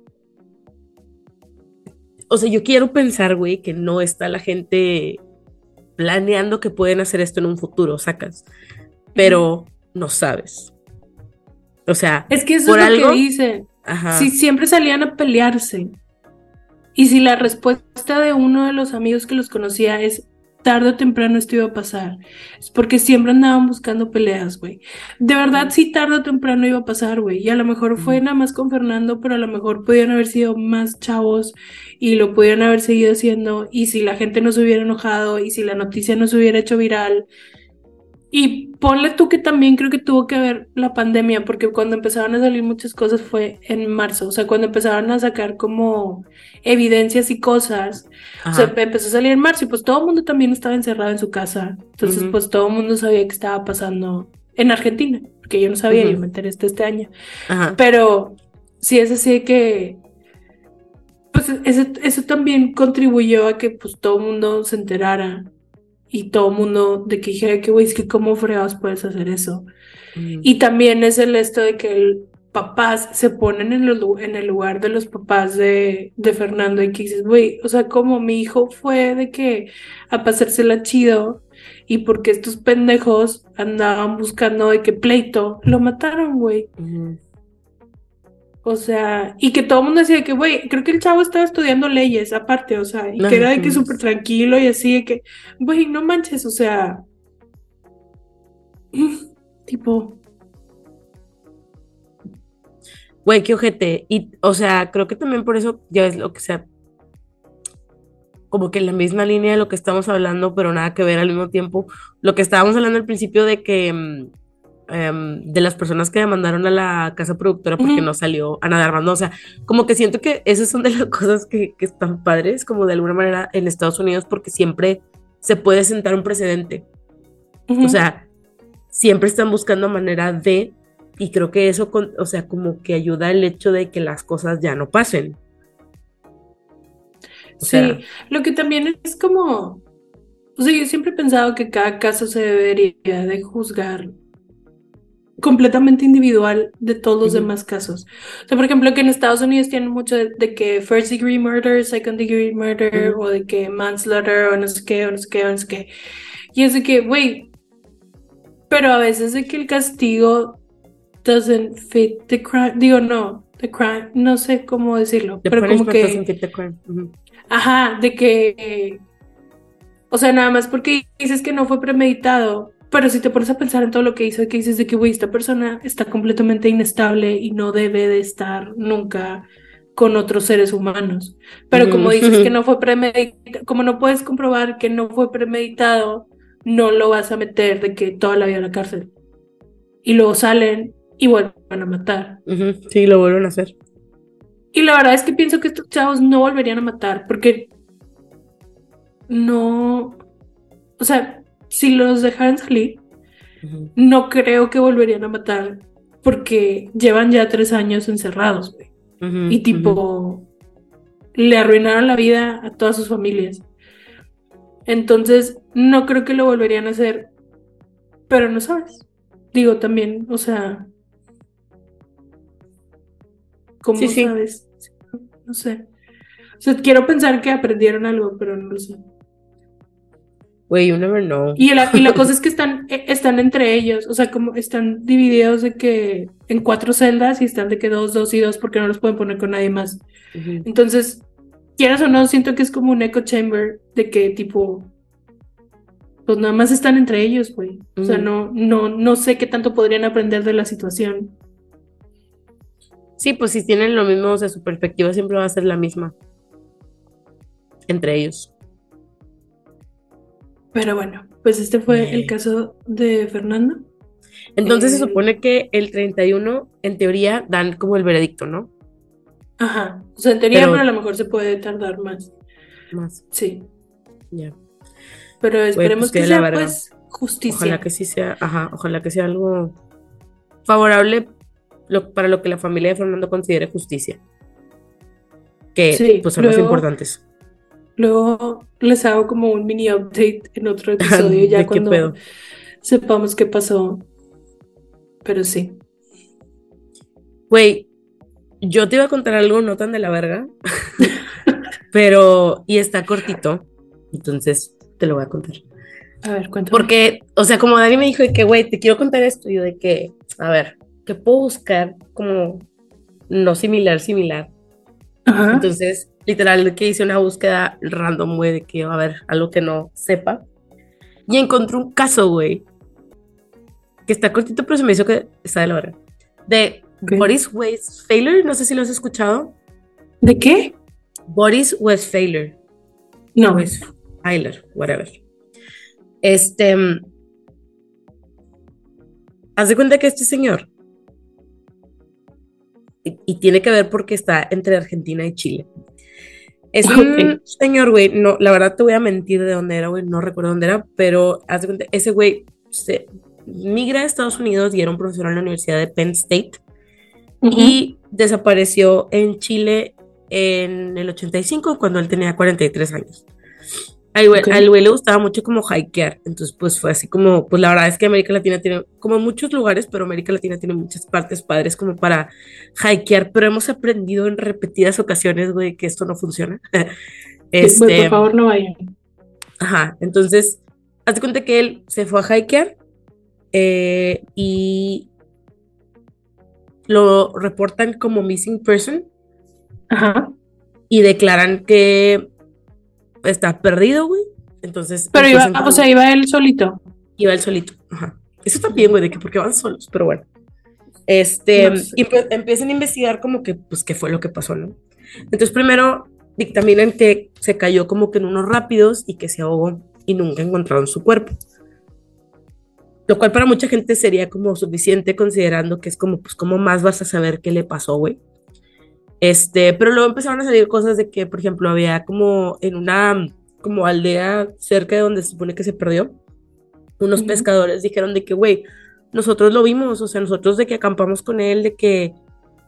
o sea, yo quiero pensar, güey, que no está la gente planeando que pueden hacer esto en un futuro, sacas, pero no sabes. O sea, es que eso es lo que dicen. Si siempre salían a pelearse. Y si la respuesta de uno de los amigos que los conocía es tarde o temprano esto iba a pasar. Es porque siempre andaban buscando peleas, güey. De verdad, sí, tarde o temprano iba a pasar, güey. Y a lo mejor fue nada más con Fernando, pero a lo mejor podían haber sido más chavos y lo pudieran haber seguido haciendo. Y si la gente no se hubiera enojado y si la noticia no se hubiera hecho viral, y ponle tú que también creo que tuvo que ver la pandemia, porque cuando empezaron a salir muchas cosas fue en marzo, o sea, cuando empezaron a sacar como evidencias y cosas, o sea, empezó a salir en marzo y pues todo el mundo también estaba encerrado en su casa, entonces pues todo el mundo sabía que estaba pasando en Argentina, porque yo no sabía, yo me enteré este, este año, pero sí es así que, pues eso, eso también contribuyó a que pues todo el mundo se enterara y todo el mundo de que dijera que, güey, es que cómo fregados puedes hacer eso. Mm. Y también es el esto de que el papás se ponen en, en el lugar de los papás de, de Fernando y que dices, güey, o sea, como mi hijo fue de que a pasársela chido y porque estos pendejos andaban buscando de que pleito, lo mataron, güey. O sea, y que todo el mundo decía que, güey, creo que el chavo estaba estudiando leyes aparte, o sea, y que era de que súper tranquilo y así, de que, güey, no manches, o sea, [clears throat] tipo. Güey, qué ojete. Y, o sea, creo que también por eso ya es lo que sea. como que en la misma línea de lo que estamos hablando, pero nada que ver al mismo tiempo. Lo que estábamos hablando al principio de que em, de las personas que demandaron a la casa productora porque no salió Ana de Armando. O sea, como que siento que esas son de las [laughs] cosas que, que están padres, como de alguna manera en Estados Unidos, porque siempre se puede sentar un precedente. O sea, siempre están buscando manera de, y creo que eso, con- o sea, como que ayuda el hecho de que las cosas ya no pasen. O Sí, sea, lo que también es como, o sea, yo siempre he pensado que cada caso se debería de juzgar completamente individual de todos los demás casos. O sea, por ejemplo, que en Estados Unidos tienen mucho de, de que first degree murder, second degree murder, Ujú. o de que manslaughter, o no sé qué, o no sé qué, o no sé qué. Y es de que, güey, pero a veces de que el castigo doesn't fit the crime, digo, no, the crime, no sé cómo decirlo, the pero como que... fit the crime. Ajá, de que, o sea, nada más porque dices que no fue premeditado, pero si te pones a pensar en todo lo que hizo, que dices de que, güey, esta persona está completamente inestable y no debe de estar nunca con otros seres humanos. Pero como dices que no [laughs] fue premeditado, como no puedes comprobar que no fue premeditado, no lo vas a meter de que toda la vida a la cárcel. Y luego salen y vuelven a matar. Sí, lo vuelven a hacer. Y la verdad es que pienso que estos chavos no volverían a matar porque no, o sea, si los dejaran salir, no creo que volverían a matar porque llevan ya tres años encerrados, güey. Y tipo, le arruinaron la vida a todas sus familias. Entonces, no creo que lo volverían a hacer, pero no sabes. Digo también, o sea, ¿cómo Sí, sí. sabes? No sé. O sea, quiero pensar que aprendieron algo, pero no lo sé. Güey, you never know. Y la, y la cosa [laughs] es que están, eh, están entre ellos, o sea, como están divididos de que en cuatro celdas y están de que dos, dos y dos porque no los pueden poner con nadie más. Entonces, quieras o no, siento que es como un echo chamber de que tipo, pues nada más están entre ellos, güey. O sea, no, no, no sé qué tanto podrían aprender de la situación. Sí, pues si tienen lo mismo, o sea, su perspectiva siempre va a ser la misma. Entre ellos. Pero bueno, pues este fue el Eh. caso de Fernando. Entonces se Eh. supone que el 31, en teoría, dan como el veredicto, ¿no? Ajá. O sea, en teoría, Pero- a lo mejor se puede tardar más. Más. Sí. Ya. Pero esperemos pues, que sea, pues, justicia. Ojalá que sí sea, ajá, ojalá que sea algo favorable lo- para lo que la familia de Fernando considere justicia. Que Sí, pues son los luego- importantes. Luego les hago como un mini update en otro [laughs] episodio ya ¿De qué cuando sepamos qué pasó. Pero sí. Güey, yo te iba a contar algo no tan de la verga, [laughs] pero, y está cortito, entonces te lo voy a contar. A ver, cuéntame. Porque, o sea, como Dani me dijo de que, güey, te quiero contar esto, yo de que, a ver, ¿qué puedo buscar como no similar, similar? Ajá. Entonces, literal, que hice una búsqueda random, güey, de que, a ver, algo que no sepa. Y encontré un caso, güey, que está cortito, pero se me hizo que está de la verga. De Ok. Boris Westphaler, no sé si lo has escuchado. ¿De qué? Boris Westphaler. No. Westphaler, whatever. Este. mm, Haz de cuenta que este señor. Y, y tiene que ver porque está entre Argentina y Chile. Es un señor, güey. No, la verdad te voy a mentir de dónde era, güey. No recuerdo dónde era, pero haz de cuenta, ese güey se migra a Estados Unidos y era un profesor en la Universidad de Penn State y desapareció en Chile en el 85 cuando él tenía 43 años. Al güey le gustaba mucho como hikear, entonces pues fue así como, pues la verdad es que América Latina tiene como muchos lugares, pero América Latina tiene muchas partes padres como para hikear, pero hemos aprendido en repetidas ocasiones, güey, que esto no funciona. [laughs] Güey, Este, por favor, no vayan. Ajá, entonces, hazte cuenta que él se fue a hikear eh, y lo reportan como missing person Ajá. y declaran que está perdido, güey. Entonces, Pero iba, empiezan o sea, como- iba él solito. iba él solito. Ajá. Eso también, güey, de que porque van solos, pero bueno. Este, No sé. y empe- empiezan a investigar como que, pues, qué fue lo que pasó, ¿no? Entonces, primero dictaminan que se cayó como que en unos rápidos y que se ahogó y nunca encontraron su cuerpo. Lo cual para mucha gente sería como suficiente considerando que es como, pues, ¿cómo más vas a saber qué le pasó, güey? Este, pero luego empezaron a salir cosas de que, por ejemplo, había como en una como aldea cerca de donde se supone que se perdió, unos pescadores dijeron de que, güey, nosotros lo vimos, o sea, nosotros de que acampamos con él, de que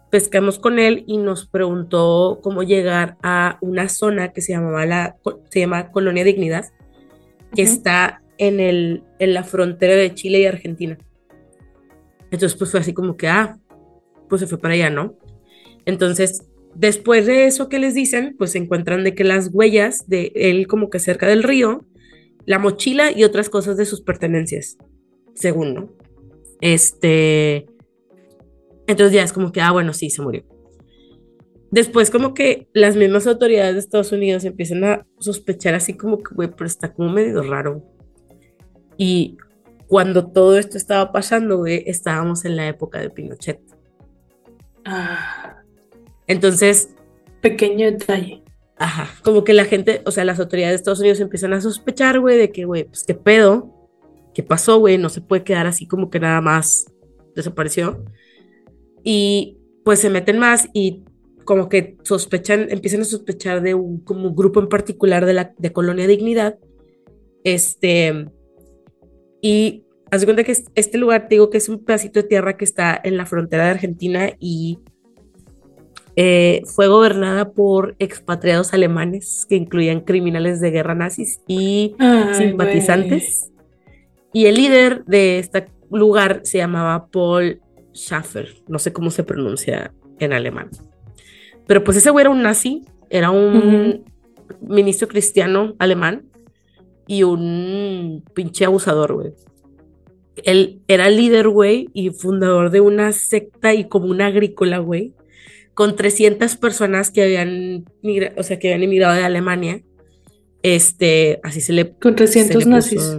pescamos con él y nos preguntó cómo llegar a una zona que se llamaba la, se llama Colonia Dignidad, que está en, el, en la frontera de Chile y Argentina. Entonces, pues fue así como que, ah, pues se fue para allá, ¿no? Entonces, después de eso que les dicen, pues encuentran de que las huellas de él como que cerca del río, la mochila y otras cosas de sus pertenencias, según, ¿no? Este, entonces ya es como que, ah, bueno, sí, se murió. Después como que las mismas autoridades de Estados Unidos empiezan a sospechar así como que, güey, pero está como medio raro. Y cuando todo esto estaba pasando, güey, estábamos en la época de Pinochet. Ah, Entonces, pequeño detalle. ajá, como que la gente, o sea, las autoridades de Estados Unidos empiezan a sospechar, güey, de que, güey, pues qué pedo, qué pasó, güey, no se puede quedar así como que nada más desapareció. Y pues se meten más y como que sospechan, empiezan a sospechar de un como grupo en particular de la de Colonia Dignidad. Este, y haz de cuenta que es- este lugar, te digo que es un pedacito de tierra que está en la frontera de Argentina y eh, fue gobernada por expatriados alemanes que incluían criminales de guerra nazis y Ay, simpatizantes. Y el líder de este lugar se llamaba Paul Schaffer, no sé cómo se pronuncia en alemán. Pero pues ese güey era un nazi, era un ministro cristiano alemán y un pinche abusador, güey. Él era líder, güey, y fundador de una secta y comuna agrícola, güey, con 300 personas que habían, migra- o sea, que habían emigrado de Alemania. Este, así se le Con se 300 le nazis.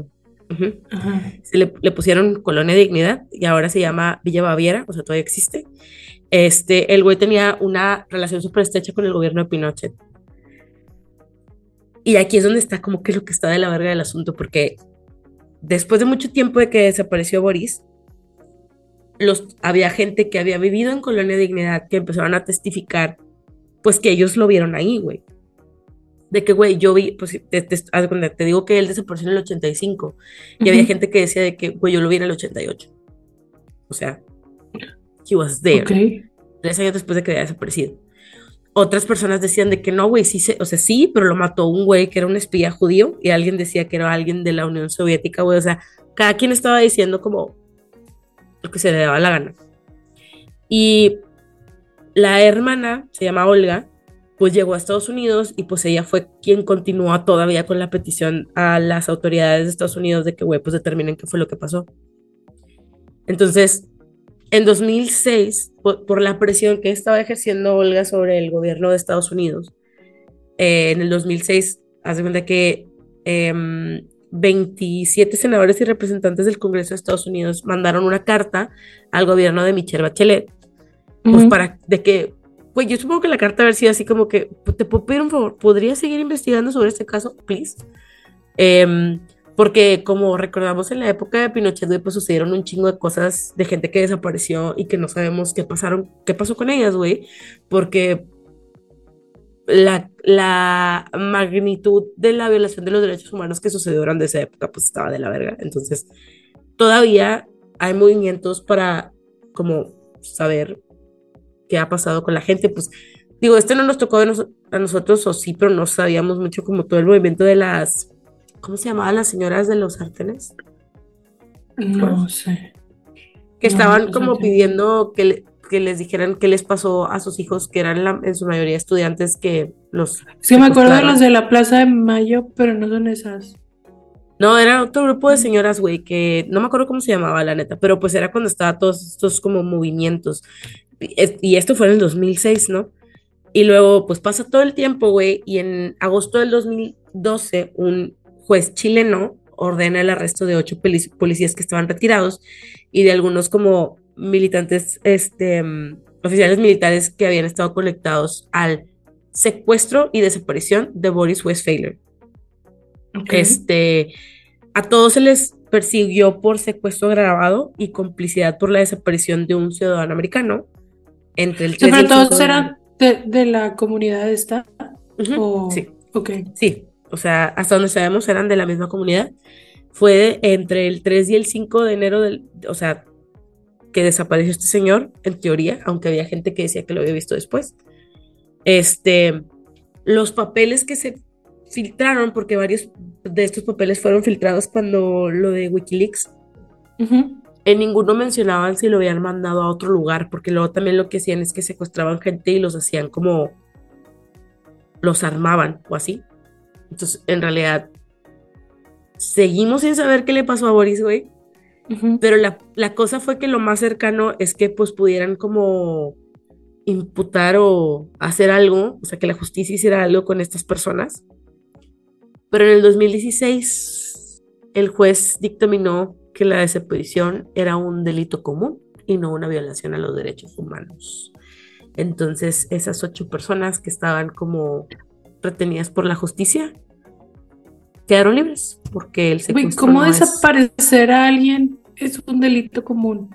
Ajá. Se le, le pusieron Colonia Dignidad y ahora se llama Villa Baviera, o sea, todavía existe. Este, el güey tenía una relación súper estrecha con el gobierno de Pinochet. Y aquí es donde está como que lo que está de la verga del asunto, porque después de mucho tiempo de que desapareció Boris, los, había gente que había vivido en Colonia Dignidad que empezaron a testificar, pues que ellos lo vieron ahí, güey. De que, güey, yo vi, pues te, te- te digo que él desapareció en el 85 y había Ujú. gente que decía de que, güey, yo lo vi en el 88. O sea, he was there. Ok. Tres años después de que había desaparecido. Otras personas decían de que no, güey, sí, se, o sea, sí, pero lo mató un güey que era un espía judío y alguien decía que era alguien de la Unión Soviética, güey. O sea, cada quien estaba diciendo como lo que se le daba la gana. Y la hermana, se llama Olga, pues llegó a Estados Unidos y pues ella fue quien continuó todavía con la petición a las autoridades de Estados Unidos de que, güey, pues determinen qué fue lo que pasó. Entonces, en 2006, por, por la presión que estaba ejerciendo Olga sobre el gobierno de Estados Unidos, eh, en el 2006, hace cuenta que em, 27 senadores y representantes del Congreso de Estados Unidos mandaron una carta al gobierno de Michelle Bachelet, pues Ujú. para de que, pues yo supongo que la carta haber sido así como que, te puedo pedir un favor, ¿podrías seguir investigando sobre este caso, please? Em, porque como recordamos en la época de Pinochet, pues sucedieron un chingo de cosas de gente que desapareció y que no sabemos qué pasaron, qué pasó con ellas, güey, porque la, la magnitud de la violación de los derechos humanos que sucedió durante esa época, pues estaba de la verga. Entonces, todavía hay movimientos para como saber qué ha pasado con la gente, pues digo, este no nos tocó a, nos- a nosotros o sí, pero no sabíamos mucho como todo el movimiento de las, ¿cómo se llamaban las señoras de los sartenes? No sé. Que No, estaban no como pidiendo que, le- que les dijeran qué les pasó a sus hijos, que eran la- en su mayoría estudiantes que los... Sí, me acuerdo de los de la Plaza de Mayo, pero no son esas. No, era otro grupo de señoras, güey, que no me acuerdo cómo se llamaba, la neta, pero pues era cuando estaba todos estos como movimientos. Y es- y esto fue en el 2006, ¿no? Y luego, pues pasa todo el tiempo, güey, y en agosto del 2012, un juez chileno ordena el arresto de ocho policías que estaban retirados y de algunos como militantes, este, oficiales militares que habían estado conectados al secuestro y desaparición de Boris Westphaler. Este, a todos se les persiguió por secuestro agravado y complicidad por la desaparición de un ciudadano americano entre el O sea, 3 y pero el 5 todos de eran de, de la comunidad esta. O- Sí, Ok. sí. O sea, hasta donde sabemos eran de la misma comunidad. Fue entre el 3 y el 5 de enero del, o sea, que desapareció este señor, en teoría, aunque había gente que decía que lo había visto después. Este, los papeles que se filtraron, porque varios de estos papeles fueron filtrados cuando lo de Wikileaks, en ninguno mencionaban si lo habían mandado a otro lugar, porque luego también lo que hacían es que secuestraban gente y los hacían como los armaban o así. Entonces, en realidad, seguimos sin saber qué le pasó a Boris, güey. Pero la, la cosa fue que lo más cercano es que pues pudieran como imputar o hacer algo, o sea, que la justicia hiciera algo con estas personas. Pero en el 2016 el juez dictaminó que la desaparición era un delito común y no una violación a los derechos humanos. Entonces esas ocho personas que estaban como retenidas por la justicia quedaron libres porque el secuestro ¿cómo no es- desaparecer a alguien es un delito común?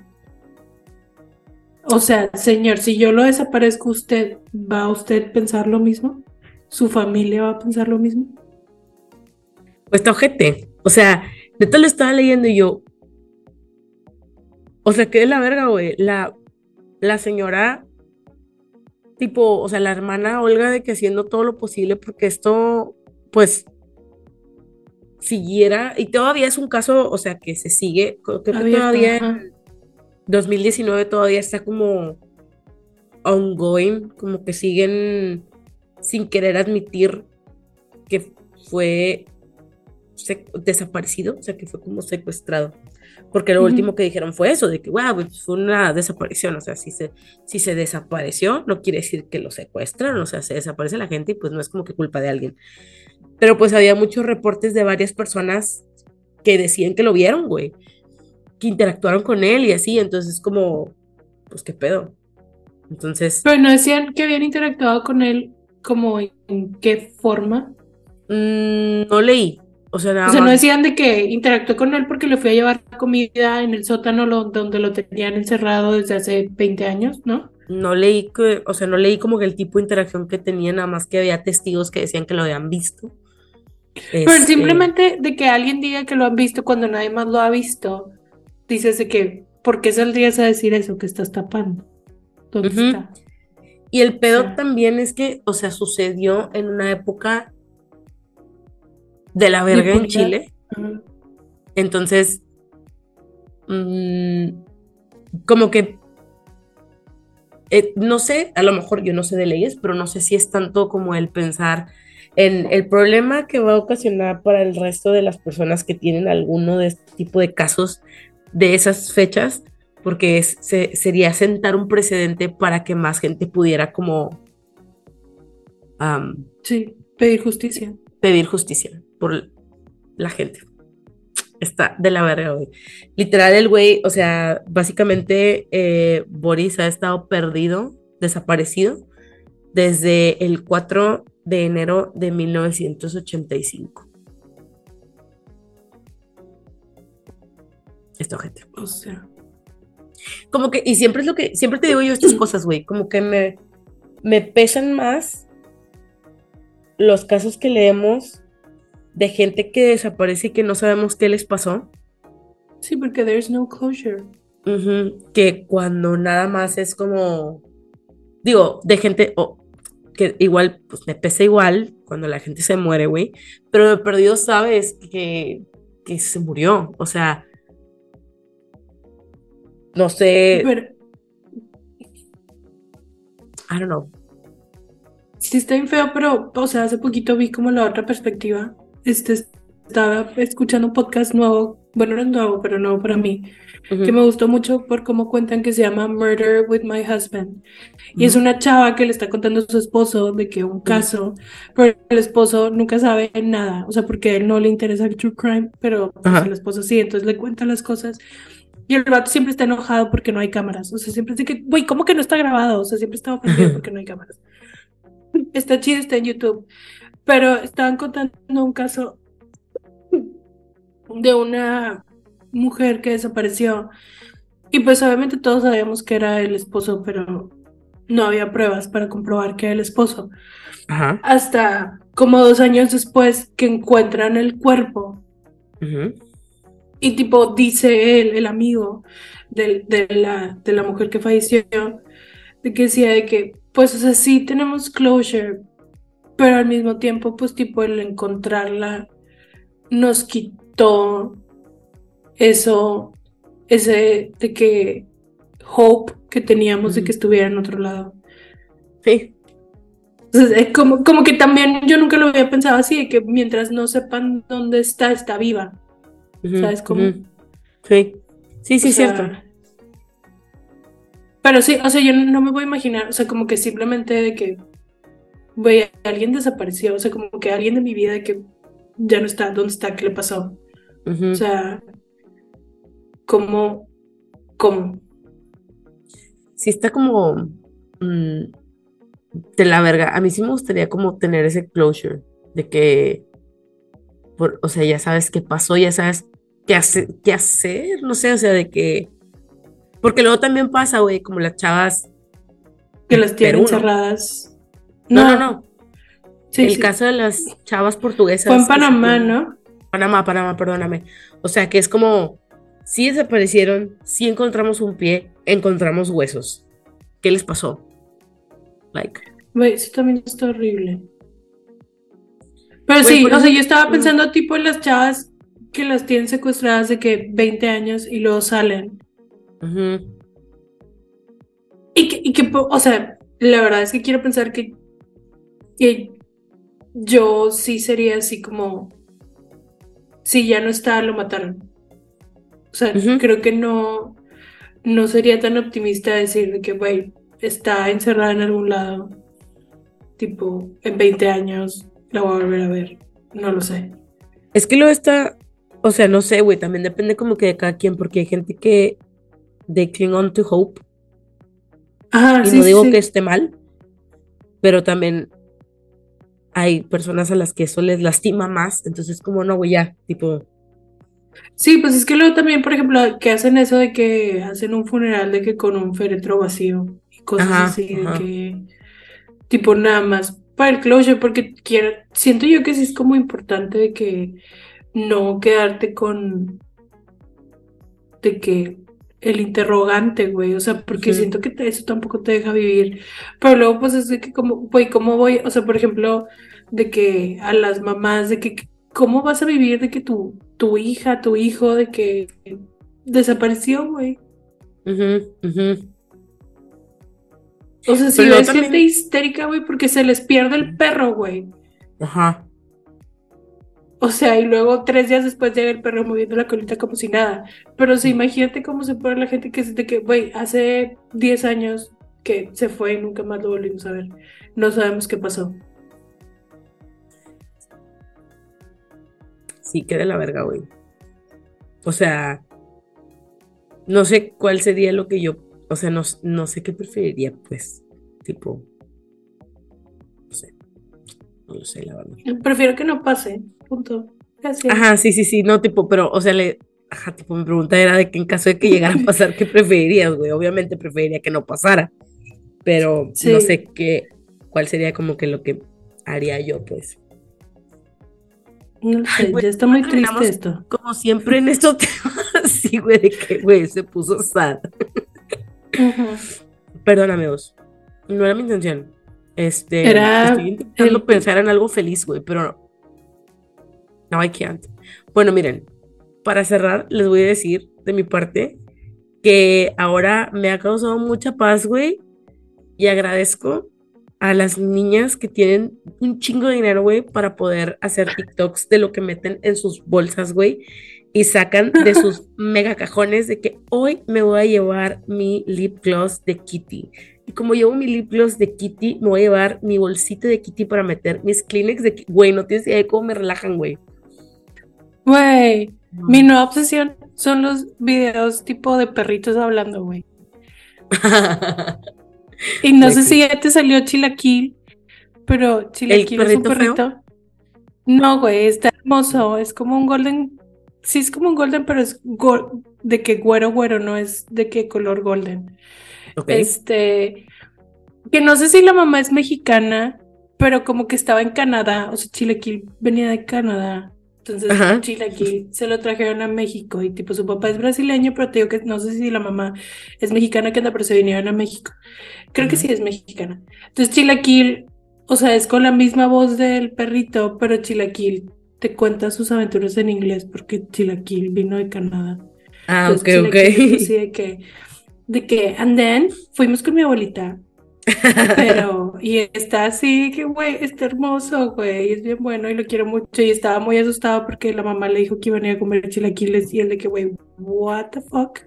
O sea, señor, si yo lo desaparezco, ¿usted va a usted pensar lo mismo? ¿Su familia va a pensar lo mismo? Pues está ojete. O sea, neta lo estaba leyendo y yo. O sea, que de la verga, güey. La, la señora, tipo, o sea, la hermana Olga de que haciendo todo lo posible porque esto, pues, siguiera. Y todavía es un caso, o sea, que se sigue. Creo que todavía en 2019 todavía está como ongoing, como que siguen sin querer admitir que fue desaparecido, o sea, que fue como secuestrado. Porque lo Ujú. último que dijeron fue eso, de que, wow, pues, fue una desaparición, o sea, si se, si se desapareció, no quiere decir que lo secuestran, o sea, se desaparece la gente y pues no es como que culpa de alguien. Pero pues había muchos reportes de varias personas que decían que lo vieron, güey, que interactuaron con él y así, entonces como, pues qué pedo. Entonces, Pero no decían que habían interactuado con él, como en qué forma. mm, no leí, o sea, nada O sea, no decían de que interactuó con él porque le fui a llevar comida en el sótano lo- donde lo tenían encerrado desde hace 20 años, ¿no? No leí que, o sea, no leí como que el tipo de interacción que tenía, nada más que había testigos que decían que lo habían visto. Pero Este, simplemente de que alguien diga que lo han visto cuando nadie más lo ha visto, dices de que, ¿por qué saldrías a decir eso que estás tapando? ¿Dónde Ujú. está? Y el pedo sea. también es que, o sea, sucedió en una época de la verga en. Chile. Entonces, mm, como que, eh, no sé, a lo mejor yo no sé de leyes, pero no sé si es tanto como el pensar en el problema que va a ocasionar para el resto de las personas que tienen alguno de este tipo de casos de esas fechas, porque es- se- sería sentar un precedente para que más gente pudiera como Sí, pedir justicia. pedir justicia por la gente. Está de la verga, güey. Literal, el güey, o sea, básicamente eh, Boris ha estado perdido, desaparecido, desde el 4 de enero de 1985. Esto, gente. O sea, Como que, y siempre es lo que, siempre te digo yo estas [clears throat] cosas, güey, como que me, me pesan más los casos que leemos de gente que desaparece y que no sabemos qué les pasó, sí, porque there's no closure. que cuando nada más es como, digo, de gente, o que igual, pues me pesa igual cuando la gente se muere, güey, pero de perdido sabes que, que se murió, o sea, no sé, Pero I don't know. sí está bien feo, pero, o sea, hace poquito vi como la otra perspectiva. Este, estaba escuchando un podcast nuevo, bueno, no es nuevo, pero nuevo para mí, que me gustó mucho por cómo cuentan que se llama Murder with My Husband. Y es una chava que le está contando a su esposo de que un caso, pero el esposo nunca sabe nada, o sea, porque a él no le interesa el true crime, pero pues el esposo sí, entonces le cuenta las cosas. Y el vato siempre está enojado porque no hay cámaras, o sea, siempre de que, güey, ¿cómo que no está grabado? O sea, siempre está ofendido porque no hay cámaras. está chido, está en YouTube. Pero estaban contando un caso de una mujer que desapareció. Y pues obviamente todos sabíamos que era el esposo, pero no había pruebas para comprobar que era el esposo. Ajá. Hasta como dos años después que encuentran el cuerpo. Y tipo, dice él, el amigo del- de, la, de la mujer que falleció, de que decía de que, pues, o sea, sí tenemos closure, pero al mismo tiempo, pues, tipo, el encontrarla nos quitó eso, ese de que hope que teníamos de que estuviera en otro lado. Sí. Entonces, es como, como que también yo nunca lo había pensado así, de que mientras no sepan dónde está, está viva. ¿Sabes cómo? Sí. Sí, sí, O sea, cierto. Pero sí, o sea, yo no me voy a imaginar, o sea, como que simplemente de que, güey, alguien desapareció, o sea, como que alguien de mi vida que ya no está, ¿dónde está? ¿Qué le pasó? O sea, ¿cómo? ¿Cómo? sí está como mm, de la verga. A mí sí me gustaría como tener ese closure de que, por, o sea, ya sabes qué pasó, ya sabes qué hacer, qué hacer, no sé, o sea, de que, porque luego también pasa, güey, como las chavas. Que las tienen Perú, ¿no? No, no, no. Sí, El sí. caso de las chavas portuguesas. Fue en Panamá, ¿no? Panamá, Panamá, perdóname. O sea, que es como, si desaparecieron, si encontramos un pie, encontramos huesos. ¿Qué les pasó? Like. Güey, eso también está horrible. Pero sí, o sea, yo estaba pensando tipo en las chavas que las tienen secuestradas de que 20 años y luego salen. Ujú. Y que, y que, o sea, la verdad es que quiero pensar que, que yo sí sería así como, si ya no está, lo mataron. O sea, creo que no, no sería tan optimista decir de que, güey, está encerrada en algún lado, tipo, en 20 años la voy a volver a ver. No lo sé. Es que luego está, o sea, no sé, güey, también depende como que de cada quien, porque hay gente que they cling on to hope, Ajá, y sí, no digo sí. que esté mal, pero también hay personas a las que eso les lastima más, entonces como no, güey, ya, tipo, Sí, pues es que luego también, por ejemplo, que hacen eso de que hacen un funeral de que con un féretro vacío y cosas Ajá, así, de que tipo nada más para el closure, porque quiero, siento yo que sí es como importante de que no quedarte con de que el interrogante, güey, o sea, porque siento que te- eso tampoco te deja vivir, pero luego pues es de que como, güey, ¿cómo voy? O sea, por ejemplo, de que a las mamás, de que ¿cómo vas a vivir de que tu, tu hija, tu hijo, de que desapareció, güey? ujú, ujú. O sea, si ves gente también- histérica, güey, porque se les pierde el perro, güey. Ajá. O sea, y luego tres días después llega el perro moviendo la colita como si nada. Pero o sea, imagínate cómo se pone la gente que es de que, güey, hace 10 años que se fue y nunca más lo volvimos a ver. No sabemos qué pasó. Sí, que de la verga, güey. O sea, no sé cuál sería lo que yo, o sea, no, no sé qué preferiría, pues, tipo, no sé, no lo sé, la verdad. Prefiero que no pase. Punto. Gracias. Ajá, sí, sí, sí, no, tipo, pero, o sea, le, ajá, tipo, mi pregunta era de que en caso de que llegara a pasar, ¿qué preferirías, güey? Obviamente preferiría que no pasara, pero Sí. no sé qué, cuál sería como que lo que haría yo, pues. No sé, Ay, güey, ya está muy triste esto. Como siempre en estos [laughs] temas, sí, güey, de que, güey, se puso sad. Perdóname, vos. No era mi intención. Este, Era estoy intentando el- pensar en algo feliz, güey, pero no, I can't. Bueno, miren, para cerrar, les voy a decir de mi parte que ahora me ha causado mucha paz, güey, y agradezco a las niñas que tienen un chingo de dinero, güey, para poder hacer TikToks de lo que meten en sus bolsas, güey, y sacan de [laughs] sus mega cajones de que hoy me voy a llevar mi lip gloss de Kitty. Y como llevo mi lip gloss de Kitty, me voy a llevar mi bolsita de Kitty para meter mis Kleenex de Güey, no tienes idea de cómo me relajan, güey. Güey, mi nueva obsesión son los videos tipo de perritos hablando, güey. [laughs] Y no sé si ya te salió Chilaquil, pero Chilaquil es un perrito feo? No, güey, está hermoso. Es como un golden. Sí, es como un golden, pero es go- de que güero, güero, no es de que color golden. Este, que no sé si la mamá es mexicana, pero como que estaba en Canadá, o sea, Chilaquil venía de Canadá. Entonces, Ajá. Chilaquil se lo trajeron a México y tipo su papá es brasileño, pero te digo que no sé si la mamá es mexicana, que anda, pero se vinieron a México. Creo que sí es mexicana. Entonces, Chilaquil, o sea, es con la misma voz del perrito, pero Chilaquil te cuenta sus aventuras en inglés porque Chilaquil vino de Canadá. Ah, ok, Entonces, ok. Es así de que, de que, and then fuimos con mi abuelita, pero, y está así, que güey, está hermoso, güey, es bien bueno y lo quiero mucho. Y estaba muy asustado porque la mamá le dijo que iban a ir a comer chilaquiles y él de que, güey, what the fuck,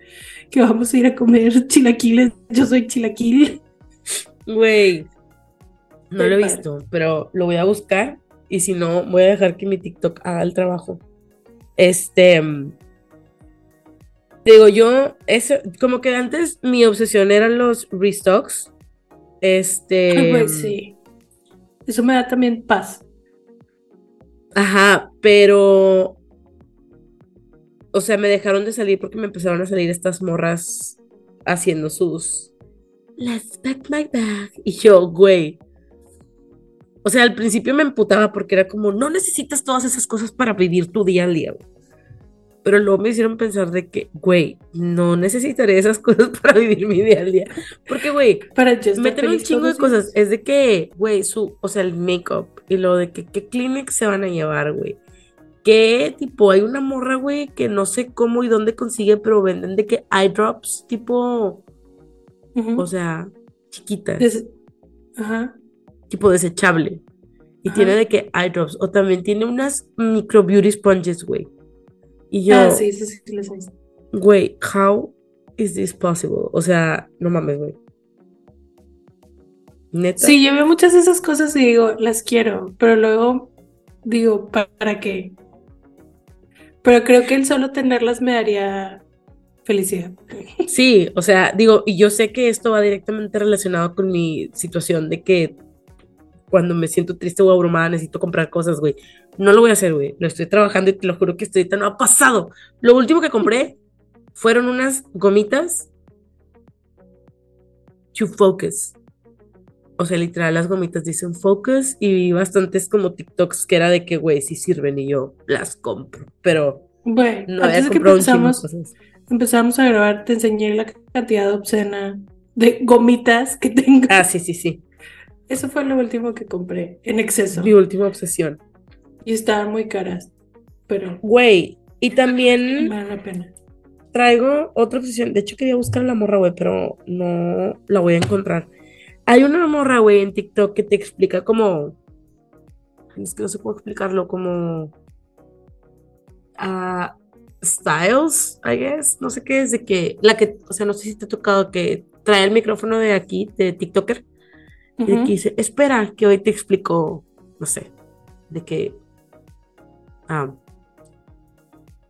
que vamos a ir a comer [laughs] chilaquiles, yo soy chilaquil. Güey. No lo he visto, pero lo voy a buscar. Y si no, voy a dejar que mi TikTok haga el trabajo. Este. Digo, yo, eso, como que antes mi obsesión eran los restocks. Este. [laughs] Güey, sí. Eso me da también paz. Ajá, pero. O sea, me dejaron de salir porque me empezaron a salir estas morras haciendo sus. Let's pack my bag. Y yo, güey. O sea, al principio me emputaba porque era como, no necesitas todas esas cosas para vivir tu día al día, güey. Pero luego me hicieron pensar de que, güey, no necesitaré esas [laughs] cosas para vivir mi día al día. Porque, güey, Para Meten un chingo de cosas. Es de que, güey, su, o sea, el make-up y lo de que qué Kleenex se van a llevar, güey. Que tipo, hay una morra, güey, que no sé cómo y dónde consigue, pero venden de que eye drops, tipo, o sea, chiquitas, Des- Ajá. tipo desechable. Y Ajá. tiene de que eye drops. O también tiene unas micro beauty sponges, güey. Y yo, Ah, sí, sí, sí, he güey, how is this possible? O sea, no mames, güey. Neta. Sí, yo veo muchas de esas cosas y digo, las quiero, pero luego digo, ¿pa- ¿para qué? Pero creo que el solo tenerlas me daría felicidad. [laughs] Sí, o sea, digo, y yo sé que esto va directamente relacionado con mi situación de que cuando me siento triste o abrumada necesito comprar cosas, güey. No lo voy a hacer, güey. Lo estoy trabajando y te lo juro que esto ahorita no ha pasado. Lo último que compré fueron unas gomitas to focus. O sea, literal, las gomitas dicen focus y vi bastantes como TikToks que era de que, güey, sí sirven y yo las compro. Pero Bueno, no antes de que empezamos, empezamos a grabar, te enseñé la cantidad obscena de gomitas que tengo. Ah, sí, sí, sí. Eso fue lo último que compré, en exceso. Mi última obsesión. Y estaban muy caras, pero Güey, y también [laughs] vale la pena. traigo otra obsesión. De hecho, quería buscar la morra, güey, pero no la voy a encontrar. Hay una morra, güey, en TikTok que te explica como. Es que no sé cómo explicarlo, como. ah, styles, I guess. No sé qué es de que. La que, o sea, no sé si te ha tocado que trae el micrófono de aquí, de TikToker, y de que dice: Espera, que hoy te explico, no sé, de que.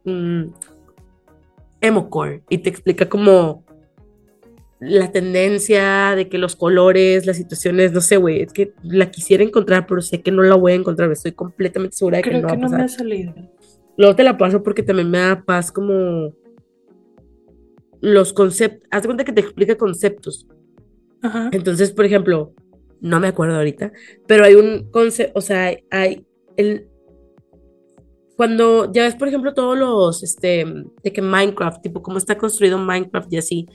Mm, emocore y te explica como la tendencia de que los colores, las situaciones, no sé, güey, es que la quisiera encontrar, pero sé que no la voy a encontrar, estoy completamente segura de que no que va a no me pasar. ha salido. Luego te la paso porque también me da paz como los conceptos, haz de cuenta que te explica conceptos. Ajá. Entonces, por ejemplo, no me acuerdo ahorita, pero hay un concepto, o sea, hay el... Cuando ya ves, por ejemplo, todos los, este, de que Minecraft, tipo, cómo está construido Minecraft y así,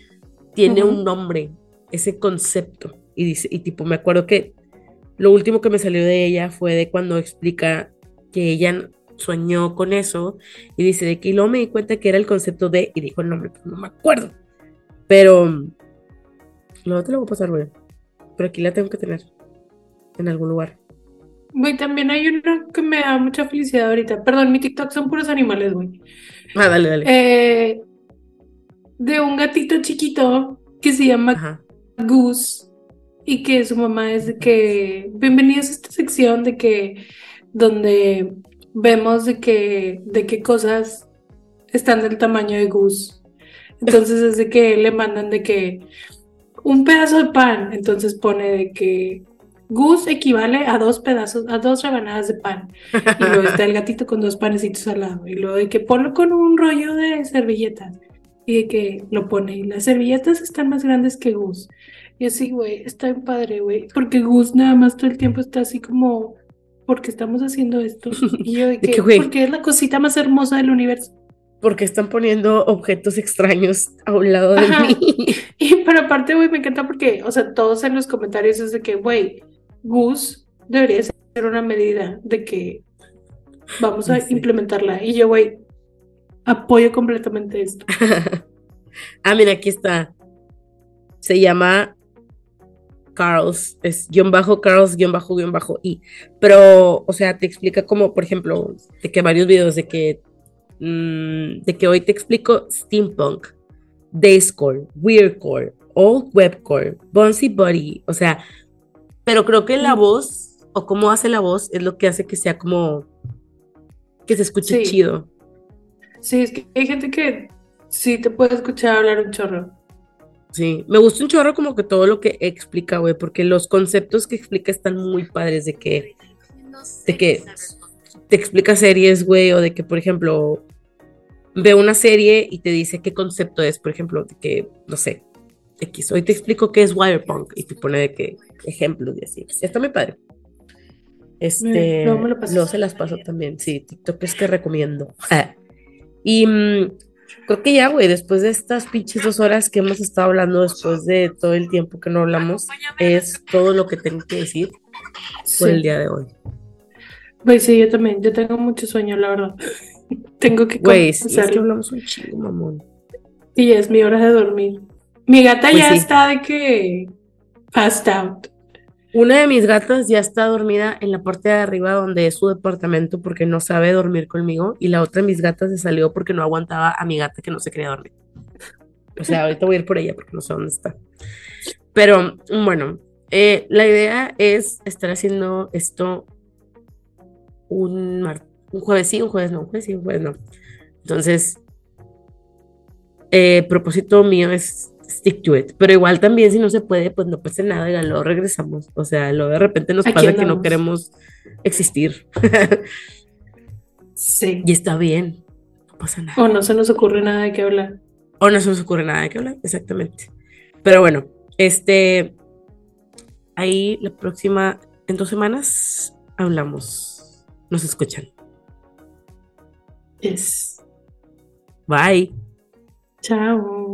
tiene un nombre, ese concepto. Y dice, y tipo, me acuerdo que lo último que me salió de ella fue de cuando explica que ella soñó con eso y dice de que y luego me di cuenta que era el concepto de, y dijo el nombre, pero no me acuerdo. Pero luego te lo voy a pasar, güey. Pero aquí la tengo que tener en algún lugar. Güey, también hay uno que me da mucha felicidad ahorita. Perdón, mi TikTok son puros animales, güey. Ah, dale, dale. Eh, de un gatito chiquito que se llama Ajá. Goose y que su mamá es de que bienvenidos a esta sección de que donde vemos de que de qué cosas están del tamaño de Goose. Entonces es de que le mandan de que un pedazo de pan, entonces pone de que Gus equivale a dos pedazos, a dos rebanadas de pan. Y luego está el gatito con dos panecitos al lado. Y luego de que ponlo con un rollo de servilletas. Y de que lo pone. Y las servilletas están más grandes que Gus. Y así, güey, está bien padre, güey. Porque Gus nada más todo el tiempo está así como, porque estamos haciendo esto? Y yo de [laughs] De que, güey. porque es la cosita más hermosa del universo. Porque están poniendo objetos extraños a un lado de Ajá. mí. [laughs] Y pero aparte, güey, me encanta porque, o sea, todos en los comentarios es de que, güey, Gus debería ser una medida de que vamos a Sí. implementarla. Y yo, güey, apoyo completamente esto. [laughs] ah, mira, aquí está. Se llama Carls, es guion bajo Carls, guion bajo, guion bajo I. Pero, o sea, te explica como, por ejemplo, de que varios videos de que, mm, de que hoy te explico steampunk, dayscore, weirdcore, old webcore, bouncy body, o sea, pero creo que la Mm. voz o cómo hace la voz es lo que hace que sea como que se escuche Sí. chido. Sí, es que hay gente que sí te puede escuchar hablar un chorro. Sí, me gusta un chorro como que todo lo que explica, güey, porque los conceptos que explica están muy padres de que, de que te explica series, güey, o de que, por ejemplo, ve una serie y te dice qué concepto es, por ejemplo, de que, no sé, X, hoy te explico qué es Wirepunk y te pone de que ejemplos y así. Está muy padre. Este, luego me lo luego se las paso también, sí, TikTok es que recomiendo. [laughs] Y mm, creo que ya, güey, después de estas pinches dos horas que hemos estado hablando, después de todo el tiempo que no hablamos, es todo lo que tengo que decir por el Sí. día de hoy. Güey, sí, yo también. Yo tengo mucho sueño, la verdad. [laughs] Tengo que Güey, sí, es que hablamos un chingo, mamón. Y ya es mi hora de dormir. Mi gata Pues ya sí. está de que passed out. Una de mis gatas ya está dormida en la parte de arriba donde es su departamento porque no sabe dormir conmigo y la otra de mis gatas se salió porque no aguantaba a mi gata que no se quería dormir. O sea, ahorita voy a ir por ella porque no sé dónde está. Pero bueno, eh, la idea es estar haciendo esto un, mar- un jueves sí, un jueves no, un jueves sí, un jueves no. Entonces, eh, propósito mío es stick to it, pero igual también si no se puede, pues no pasa nada, y luego regresamos. O sea, luego de repente nos Aquí pasa que no queremos existir. Sí. y está bien, no pasa nada. O no se nos ocurre nada de qué hablar. O no se nos ocurre nada de qué hablar, exactamente. Pero bueno, este, ahí la próxima, en dos semanas, hablamos. Nos escuchan. Yes. Bye. Chao.